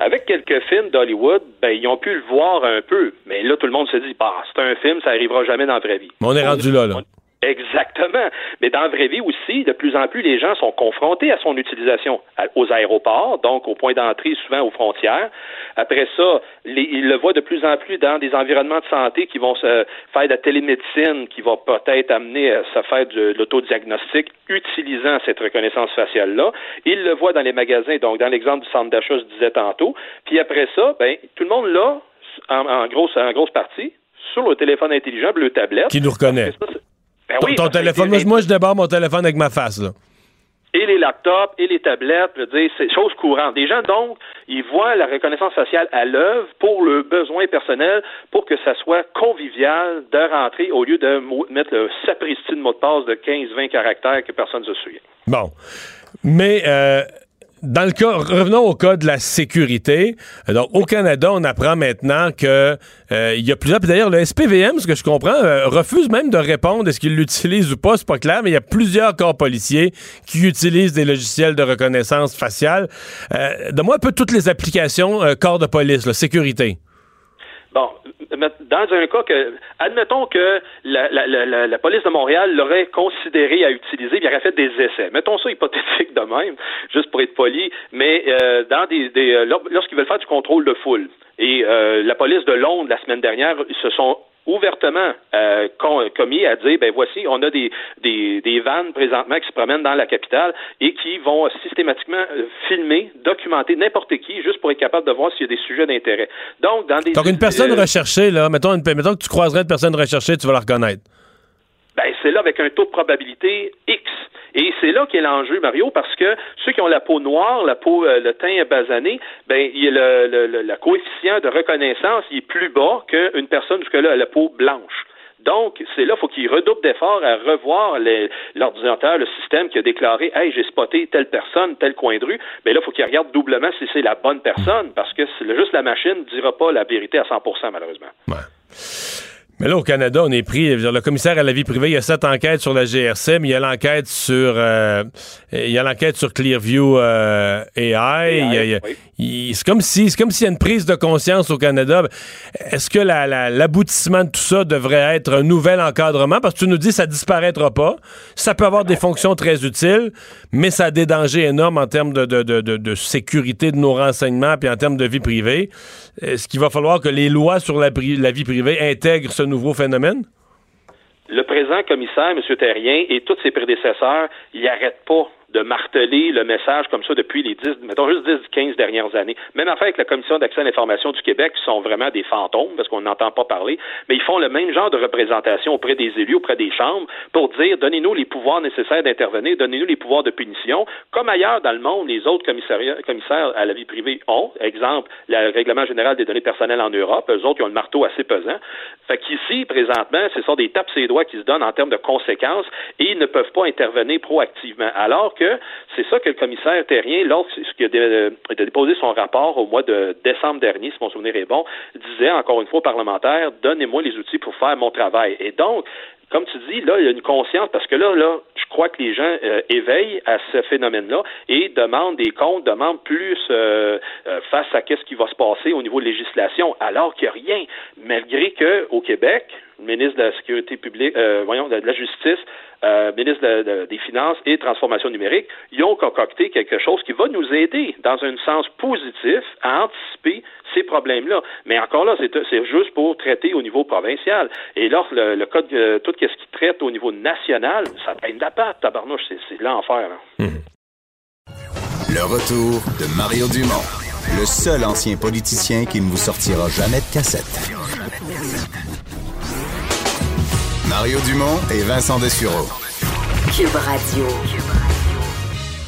Avec quelques films d'Hollywood, ben, ils ont pu le voir un peu. Mais là, tout le monde se dit, bah, c'est un film, ça arrivera jamais dans la vraie vie. Mais on est rendu là, là. Exactement. Mais dans la vraie vie aussi, de plus en plus, les gens sont confrontés à son utilisation aux aéroports, donc au point d'entrée, souvent aux frontières. Après ça, les, ils le voient de plus en plus dans des environnements de santé qui vont se faire de la télémédecine, qui va peut-être amener à se faire de l'autodiagnostic utilisant cette reconnaissance faciale-là. Ils le voient dans les magasins, donc dans l'exemple du centre d'achat, je disais tantôt. Puis après ça, ben, tout le monde là, en, en, grosse, en grosse partie, sur le téléphone intelligent, le tablette. Qui nous reconnaît. Ben ton, oui, téléphone, moi, moi, je débarre mon téléphone avec ma face, là. et les laptops et les tablettes, je veux dire, c'est chose courante. Des gens, donc, ils voient la reconnaissance faciale à l'œuvre pour le besoin personnel, pour que ça soit convivial de rentrer au lieu de mettre le sapristi de mot de passe de 15-20 caractères que personne ne se souvient. Bon. Mais euh, dans le cas, revenons au cas de la sécurité. Euh, Donc, au Canada, on apprend maintenant que euh, il y a plusieurs. D'ailleurs, le SPVM, ce que je comprends, euh, refuse même de répondre est-ce qu'il l'utilise ou pas, c'est pas clair, mais il y a plusieurs corps policiers qui utilisent des logiciels de reconnaissance faciale. Euh, Donne-moi un peu toutes les applications corps de police, là, sécurité. Bon, dans un cas que, admettons que la, la, la, la- police de Montréal l'aurait considéré à utiliser, il aurait fait des essais. Mettons ça hypothétique de même, juste pour être poli, mais euh, dans des, des euh, lor- lorsqu'ils veulent faire du contrôle de foule. Et euh, la police de Londres la semaine dernière, ils se sont ouvertement euh, commis à dire ben voici on a des, des, des vannes présentement qui se promènent dans la capitale et qui vont systématiquement euh, filmer, documenter n'importe qui juste pour être capable de voir s'il y a des sujets d'intérêt. Donc dans des Donc, une personne euh, recherchée, là, mettons, une- mettons que tu croiserais une personne recherchée, tu vas la reconnaître. Ben, c'est là avec un taux de probabilité X. Et c'est là qu'est l'enjeu, Mario, parce que ceux qui ont la peau noire, la peau, euh, le teint basané, ben, il le, le, le- le coefficient de reconnaissance il est plus bas qu'une personne jusque-là a la peau blanche. Donc, c'est là, faut qu'il redouble d'efforts à revoir l'ordinateur, le système qui a déclaré Hey, j'ai spoté telle personne, tel coin de rue. Mais là, faut qu'il regarde doublement si c'est la bonne personne, parce que juste la machine ne dira pas la vérité à 100% malheureusement. Mais là, au Canada, on est pris. dire, Le commissaire à la vie privée, il y a sept enquêtes sur la GRC, mais il y a l'enquête sur, euh, il y a l'enquête sur Clearview euh, AI. Il- c'est comme si, c'est comme s'il y a une prise de conscience au Canada. Est-ce que la- la- l'aboutissement de tout ça devrait être un nouvel encadrement? Parce que tu nous dis que ça disparaîtra pas. Ça peut avoir des fonctions très utiles, mais ça a des dangers énormes en termes de, de, de, de- de sécurité de nos renseignements puis en termes de vie privée. Est-ce qu'il va falloir que les lois sur la, la vie privée intègrent ce le présent commissaire, M. Terrien, et tous ses prédécesseurs, ils n'arrêtent pas de marteler le message comme ça depuis les 10, mettons juste 10, 15 dernières années. Même affaire avec la Commission d'accès à l'information du Québec, qui sont vraiment des fantômes, parce qu'on n'entend pas parler, mais ils font le même genre de représentation auprès des élus, auprès des chambres, pour dire, donnez-nous les pouvoirs nécessaires d'intervenir, donnez-nous les pouvoirs de punition, comme ailleurs dans le monde, les autres commissaires à la vie privée ont. Exemple, le Règlement général des données personnelles en Europe, eux autres, ils ont le marteau assez pesant. Fait qu'ici, présentement, ce sont des tapes ses doigts qui se donnent en termes de conséquences et ils ne peuvent pas intervenir proactivement. Alors que c'est ça que le commissaire Terrien, lorsqu'il a dé- a déposé son rapport au mois de décembre dernier, si mon souvenir est bon, disait encore une fois aux parlementaires, donnez-moi les outils pour faire mon travail. Et donc, comme tu dis, là, il y a une conscience, parce que là, là, je crois que les gens euh, éveillent à ce phénomène-là et demandent des comptes, demandent plus euh, euh, face à qu'est-ce qui va se passer au niveau de législation, alors qu'il n'y a rien. Malgré que au Québec, ministre de la Sécurité publique, euh, voyons, de, de la Justice, euh, ministre de- de- des Finances et Transformation numérique, ils ont concocté quelque chose qui va nous aider dans un sens positif à anticiper ces problèmes-là. Mais encore là, c'est juste pour traiter au niveau provincial. Et là, le, le code, euh, tout ce qui traite au niveau national, ça de la patte, tabarnouche, c'est c'est l'enfer. là. Le retour de Mario Dumont, le seul ancien politicien qui ne vous sortira jamais de cassette. Mario Dumont et Vincent Dessureau. Cube Radio.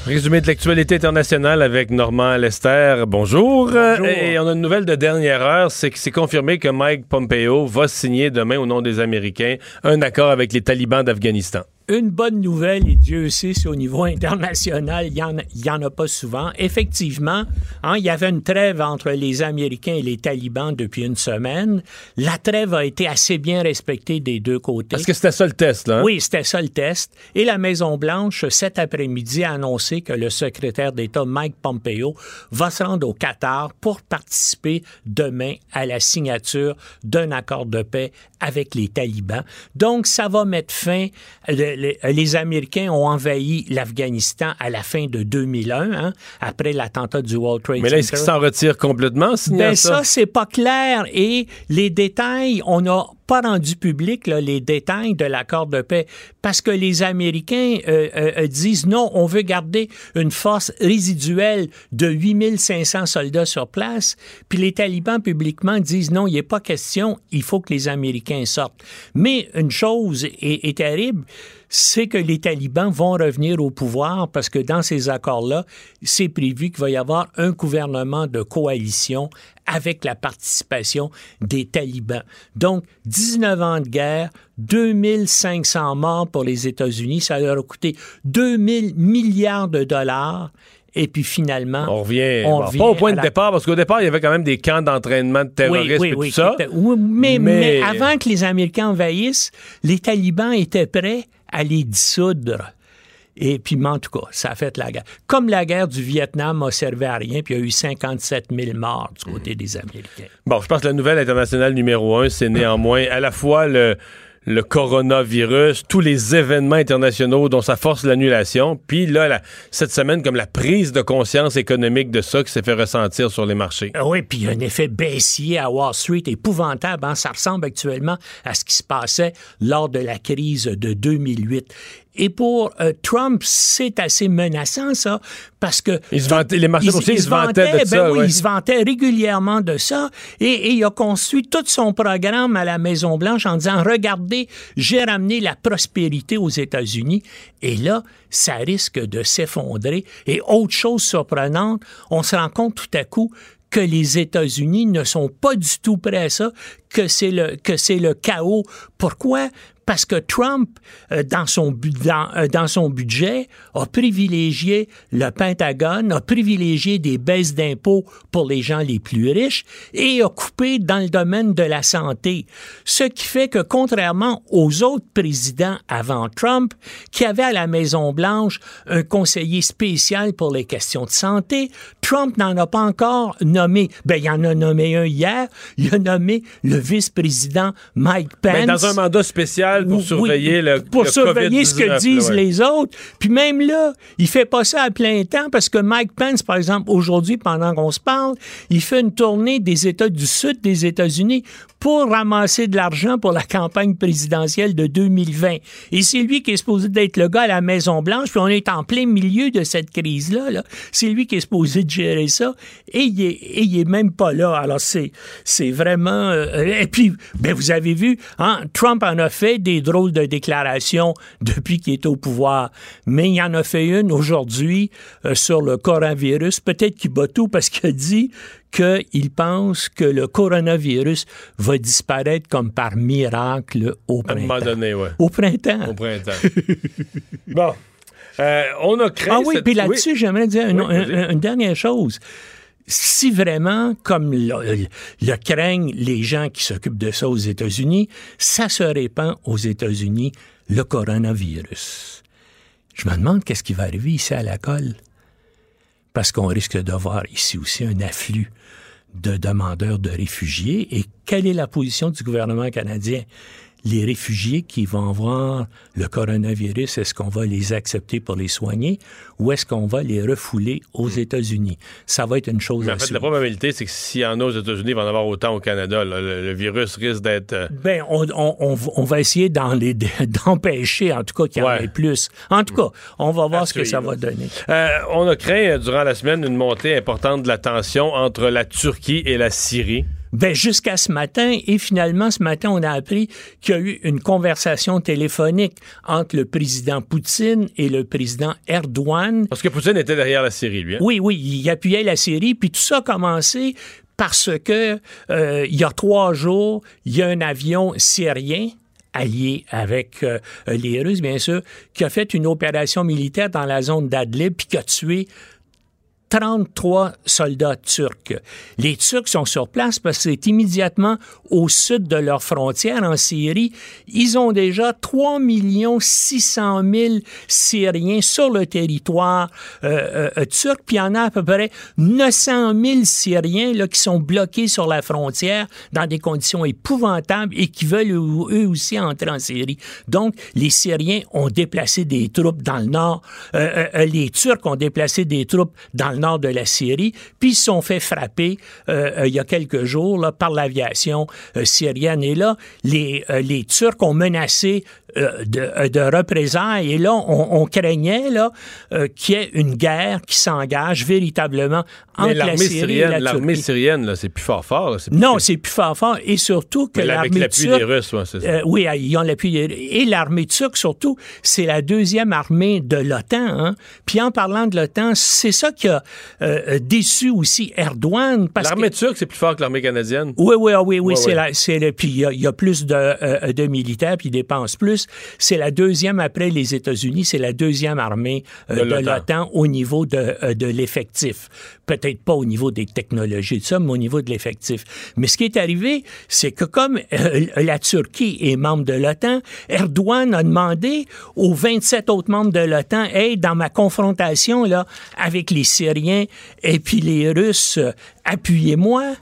Résumé de l'actualité internationale avec Normand Lester. Bonjour. Euh, Et on a une nouvelle de dernière heure, c'est que c'est confirmé que Mike Pompeo va signer demain au nom des Américains un accord avec les talibans d'Afghanistan. Une bonne nouvelle, et Dieu sait si au niveau international, il n'y en, en a pas souvent. Effectivement, hein, il y avait une trêve entre les Américains et les talibans depuis une semaine. La trêve a été assez bien respectée des deux côtés. Est-ce que c'était ça le test, là? hein? Oui, c'était ça le test. Et la Maison-Blanche, cet après-midi, a annoncé que le secrétaire d'État Mike Pompeo va se rendre au Qatar pour participer demain à la signature d'un accord de paix avec les talibans. Donc, ça va mettre fin. le- le- les Américains ont envahi l'Afghanistan à la fin de 2001, hein, après l'attentat du World Trade Mais là, est-ce qu'ils Center. s'en retirent complètement en signant Ben ça? ça, c'est pas clair. Et les détails, on n'a pas rendu public les détails de l'accord de paix parce que les Américains euh, euh, euh, disent non, on veut garder une force résiduelle de 8500 soldats sur place. Puis les talibans publiquement disent non, il n'est pas question, il faut que les Américains sortent. Mais une chose est terrible, c'est que les talibans vont revenir au pouvoir parce que dans ces accords-là, c'est prévu qu'il va y avoir un gouvernement de coalition avec la participation des talibans. Donc, 19 ans de guerre, 2500 morts pour les États-Unis, ça leur a coûté 2000 milliards de dollars. Et puis finalement, On revient, on bon, revient pas au point de la- départ, parce qu'au départ, il y avait quand même des camps d'entraînement de terrorisme et tout ça. mais avant que les Américains envahissent, les talibans étaient prêts à les dissoudre. Et puis, mais en tout cas, ça a fait la guerre. Comme la guerre du Vietnam n'a servi à rien, puis il y a eu 57 000 morts du côté des Américains. Bon, je pense que la nouvelle internationale numéro un, c'est néanmoins à la fois le, le coronavirus, tous les événements internationaux dont ça force l'annulation, puis là, la- cette semaine, comme la prise de conscience économique de ça qui s'est fait ressentir sur les marchés. Ah Oui, puis il y a un effet baissier à Wall Street épouvantable. hein. Ça ressemble actuellement à ce qui se passait lors de la crise de 2008. Et pour euh, Trump, c'est assez menaçant, ça, parce que... Il se vantait- les marchés boursiers, ils se vantaient de ben ça, oui, ouais. il se vantait régulièrement de ça. Et, et il a construit tout son programme à la Maison-Blanche en disant, regardez, j'ai ramené la prospérité aux États-Unis. Et là, ça risque de s'effondrer. Et autre chose surprenante, on se rend compte tout à coup que les États-Unis ne sont pas du tout prêts à ça, que c'est le, que c'est le chaos. Pourquoi? Parce que Trump, euh, dans, son, dans, euh, dans son budget, a privilégié le Pentagone, a privilégié des baisses d'impôts pour les gens les plus riches et a coupé dans le domaine de la santé. Ce qui fait que, contrairement aux autres présidents avant Trump, qui avaient à la Maison-Blanche un conseiller spécial pour les questions de santé, Trump n'en a pas encore nommé. Ben, il en a nommé un hier. Il a nommé le vice-président Mike Pence. Mais dans un mandat spécial pour surveiller le pour le surveiller ce que COVID-19, disent ouais. les autres. Puis même là, il fait pas ça à plein temps parce que Mike Pence, par exemple, aujourd'hui, pendant qu'on se parle, il fait une tournée des États du Sud des États-Unis pour ramasser de l'argent pour la campagne présidentielle de 2020. Et c'est lui qui est supposé d'être le gars à la Maison-Blanche, puis on est en plein milieu de cette crise-là. Là. C'est lui qui est supposé de gérer ça, et il est, et il est même pas là. Alors c'est, c'est vraiment... euh, et puis, ben, vous avez vu, hein, Trump en a fait des drôles de déclarations (laughs) depuis qu'il est au pouvoir, mais il en a fait une aujourd'hui euh, sur le coronavirus. Peut-être qu'il bat tout parce qu'il a dit qu'il pense que le coronavirus va disparaître comme par miracle au À un printemps. moment donné, ouais. Au printemps. Au printemps. (laughs) bon. Euh, on a créé. Ah oui, cette- puis là-dessus, j'aimerais dire Oui, une dernière chose. Si vraiment, comme le, craignent les gens qui s'occupent de ça aux États-Unis, ça se répand aux États-Unis, le coronavirus. Je me demande qu'est-ce qui va arriver ici à la colle. Parce qu'on risque de voir ici aussi un afflux de demandeurs de réfugiés. Et quelle est la position du gouvernement canadien? Les réfugiés qui vont avoir le coronavirus, est-ce qu'on va les accepter pour les soigner ou est-ce qu'on va les refouler aux États-Unis? Ça va être une chose Mais à en fait, suivre. la probabilité, c'est que s'il y en a aux États-Unis, il va en avoir autant au Canada. Le, le virus risque d'être. euh, Ben, on, on- on va- on va essayer (laughs) d'empêcher, en tout cas, qu'il y en Ouais. ait plus. En tout cas, on va voir À ce que ça va donner. Euh, on a craint euh, durant la semaine une montée importante de la tension entre la Turquie et la Syrie. Ben, jusqu'à ce matin, et finalement, ce matin, on a appris qu'il y a eu une conversation téléphonique entre le président Poutine et le président Erdogan. Parce que Poutine était derrière la Syrie, lui. hein? Oui, oui, il appuyait la Syrie, puis tout ça a commencé parce que euh, il y a trois jours, il y a un avion syrien allié avec euh, les Russes, bien sûr, qui a fait une opération militaire dans la zone d'Adlib, puis qui a tué 33 soldats turcs. Les Turcs sont sur place parce que c'est immédiatement au sud de leur frontière en Syrie. Ils ont déjà 3 600 000 Syriens sur le territoire euh, euh, turc, puis il y en a à peu près 900 000 Syriens là, qui sont bloqués sur la frontière dans des conditions épouvantables et qui veulent eux aussi entrer en Syrie. Donc, les Syriens ont déplacé des troupes dans le nord, euh, les Turcs ont déplacé des troupes dans le nord de la Syrie, puis ils se sont fait frapper euh, euh, il y a quelques jours là, par l'aviation euh, syrienne. Et là, les, les Turcs ont menacé de, de, représailles. Et là, on, on craignait là qu'il y ait une guerre qui s'engage véritablement entre la Syrie syrienne, et la L'armée syrienne, là, c'est plus fort fort. non, c'est plus fort fort. Et surtout que l'armée Avec l'appui des Russes, ouais, ça. oui, ils ont l'appui des Et l'armée turque, surtout, c'est la deuxième armée de l'OTAN. Hein. Puis en parlant de l'OTAN, c'est ça qui a euh, déçu aussi Erdogan. L'armée turque, c'est plus fort que l'armée canadienne. Oui, oui, oui, oui. c'est la, c'est le, puis il y, a plus de, euh, de militaires, puis ils dépensent plus. C'est la deuxième après les États-Unis, c'est la deuxième armée euh, de, l'OTAN au niveau de, de l'effectif. Peut-être pas au niveau des technologies de ça, mais au niveau de l'effectif. Mais ce qui est arrivé, c'est que comme la Turquie est membre de l'OTAN, Erdogan a demandé aux 27 autres membres de l'OTAN, hey, dans ma confrontation là avec les Syriens et puis les Russes, euh, appuyez-moi.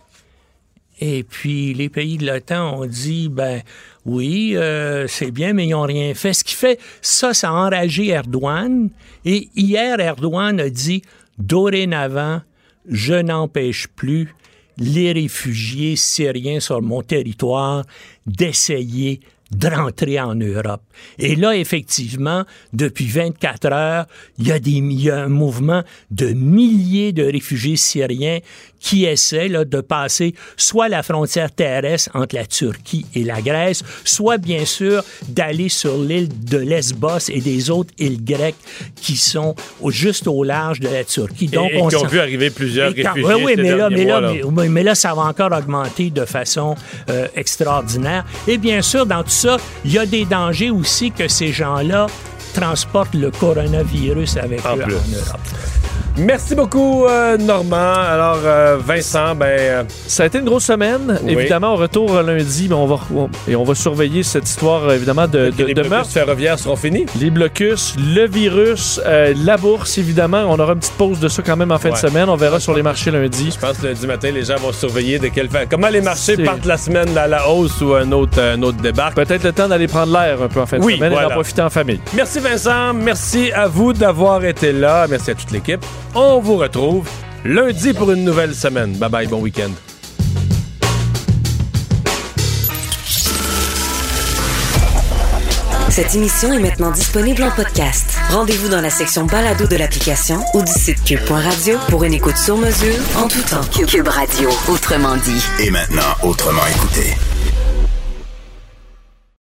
Et puis les pays de l'OTAN ont dit, ben oui, euh, c'est bien, mais ils n'ont rien fait. Ce qui fait, ça, ça a enragé Erdogan. Et hier, Erdogan a dit, dorénavant, je n'empêche plus les réfugiés syriens sur mon territoire d'essayer de rentrer en Europe. Et là, effectivement, depuis 24 heures, il y il y a un mouvement de milliers de réfugiés syriens qui essaient là, de passer soit la frontière terrestre entre la Turquie et la Grèce, soit bien sûr d'aller sur l'île de Lesbos et des autres îles grecques qui sont au, juste au large de la Turquie. Donc, et, on qui ont vu arriver plusieurs réfugiés. Oui, oui, mais là, mais, là, mais, mais, là, ça va encore augmenter de façon euh, extraordinaire. Et bien sûr, dans tout ça, il y a des dangers aussi que ces gens-là transportent le coronavirus avec eux en Europe. Merci beaucoup, euh, Normand. Alors, euh, Vincent, ben. Euh, ça a été une grosse semaine. Évidemment, on retourne lundi, mais on va, et on va surveiller cette histoire, évidemment, de, de, les de blocus ferroviaires seront finis. Les blocus, le virus, la bourse, évidemment. On aura une petite pause de ça quand même en fin de semaine. On verra sur les marchés lundi. Je pense que lundi matin, les gens vont surveiller de quelle façon. Comment les marchés partent la semaine à la hausse ou un autre, un autre débarque. Peut-être le temps d'aller prendre l'air un peu en fin de semaine et d'en profiter en famille. Merci, Vincent. Merci à vous d'avoir été là. Merci à toute l'équipe. On vous retrouve lundi pour une nouvelle semaine. Bye bye, bon week-end. Cette émission est maintenant disponible en podcast. Rendez-vous dans la section balado de l'application ou du site cube.radio pour une écoute sur mesure en tout temps. Cube Radio, autrement dit. Et maintenant, autrement écouté.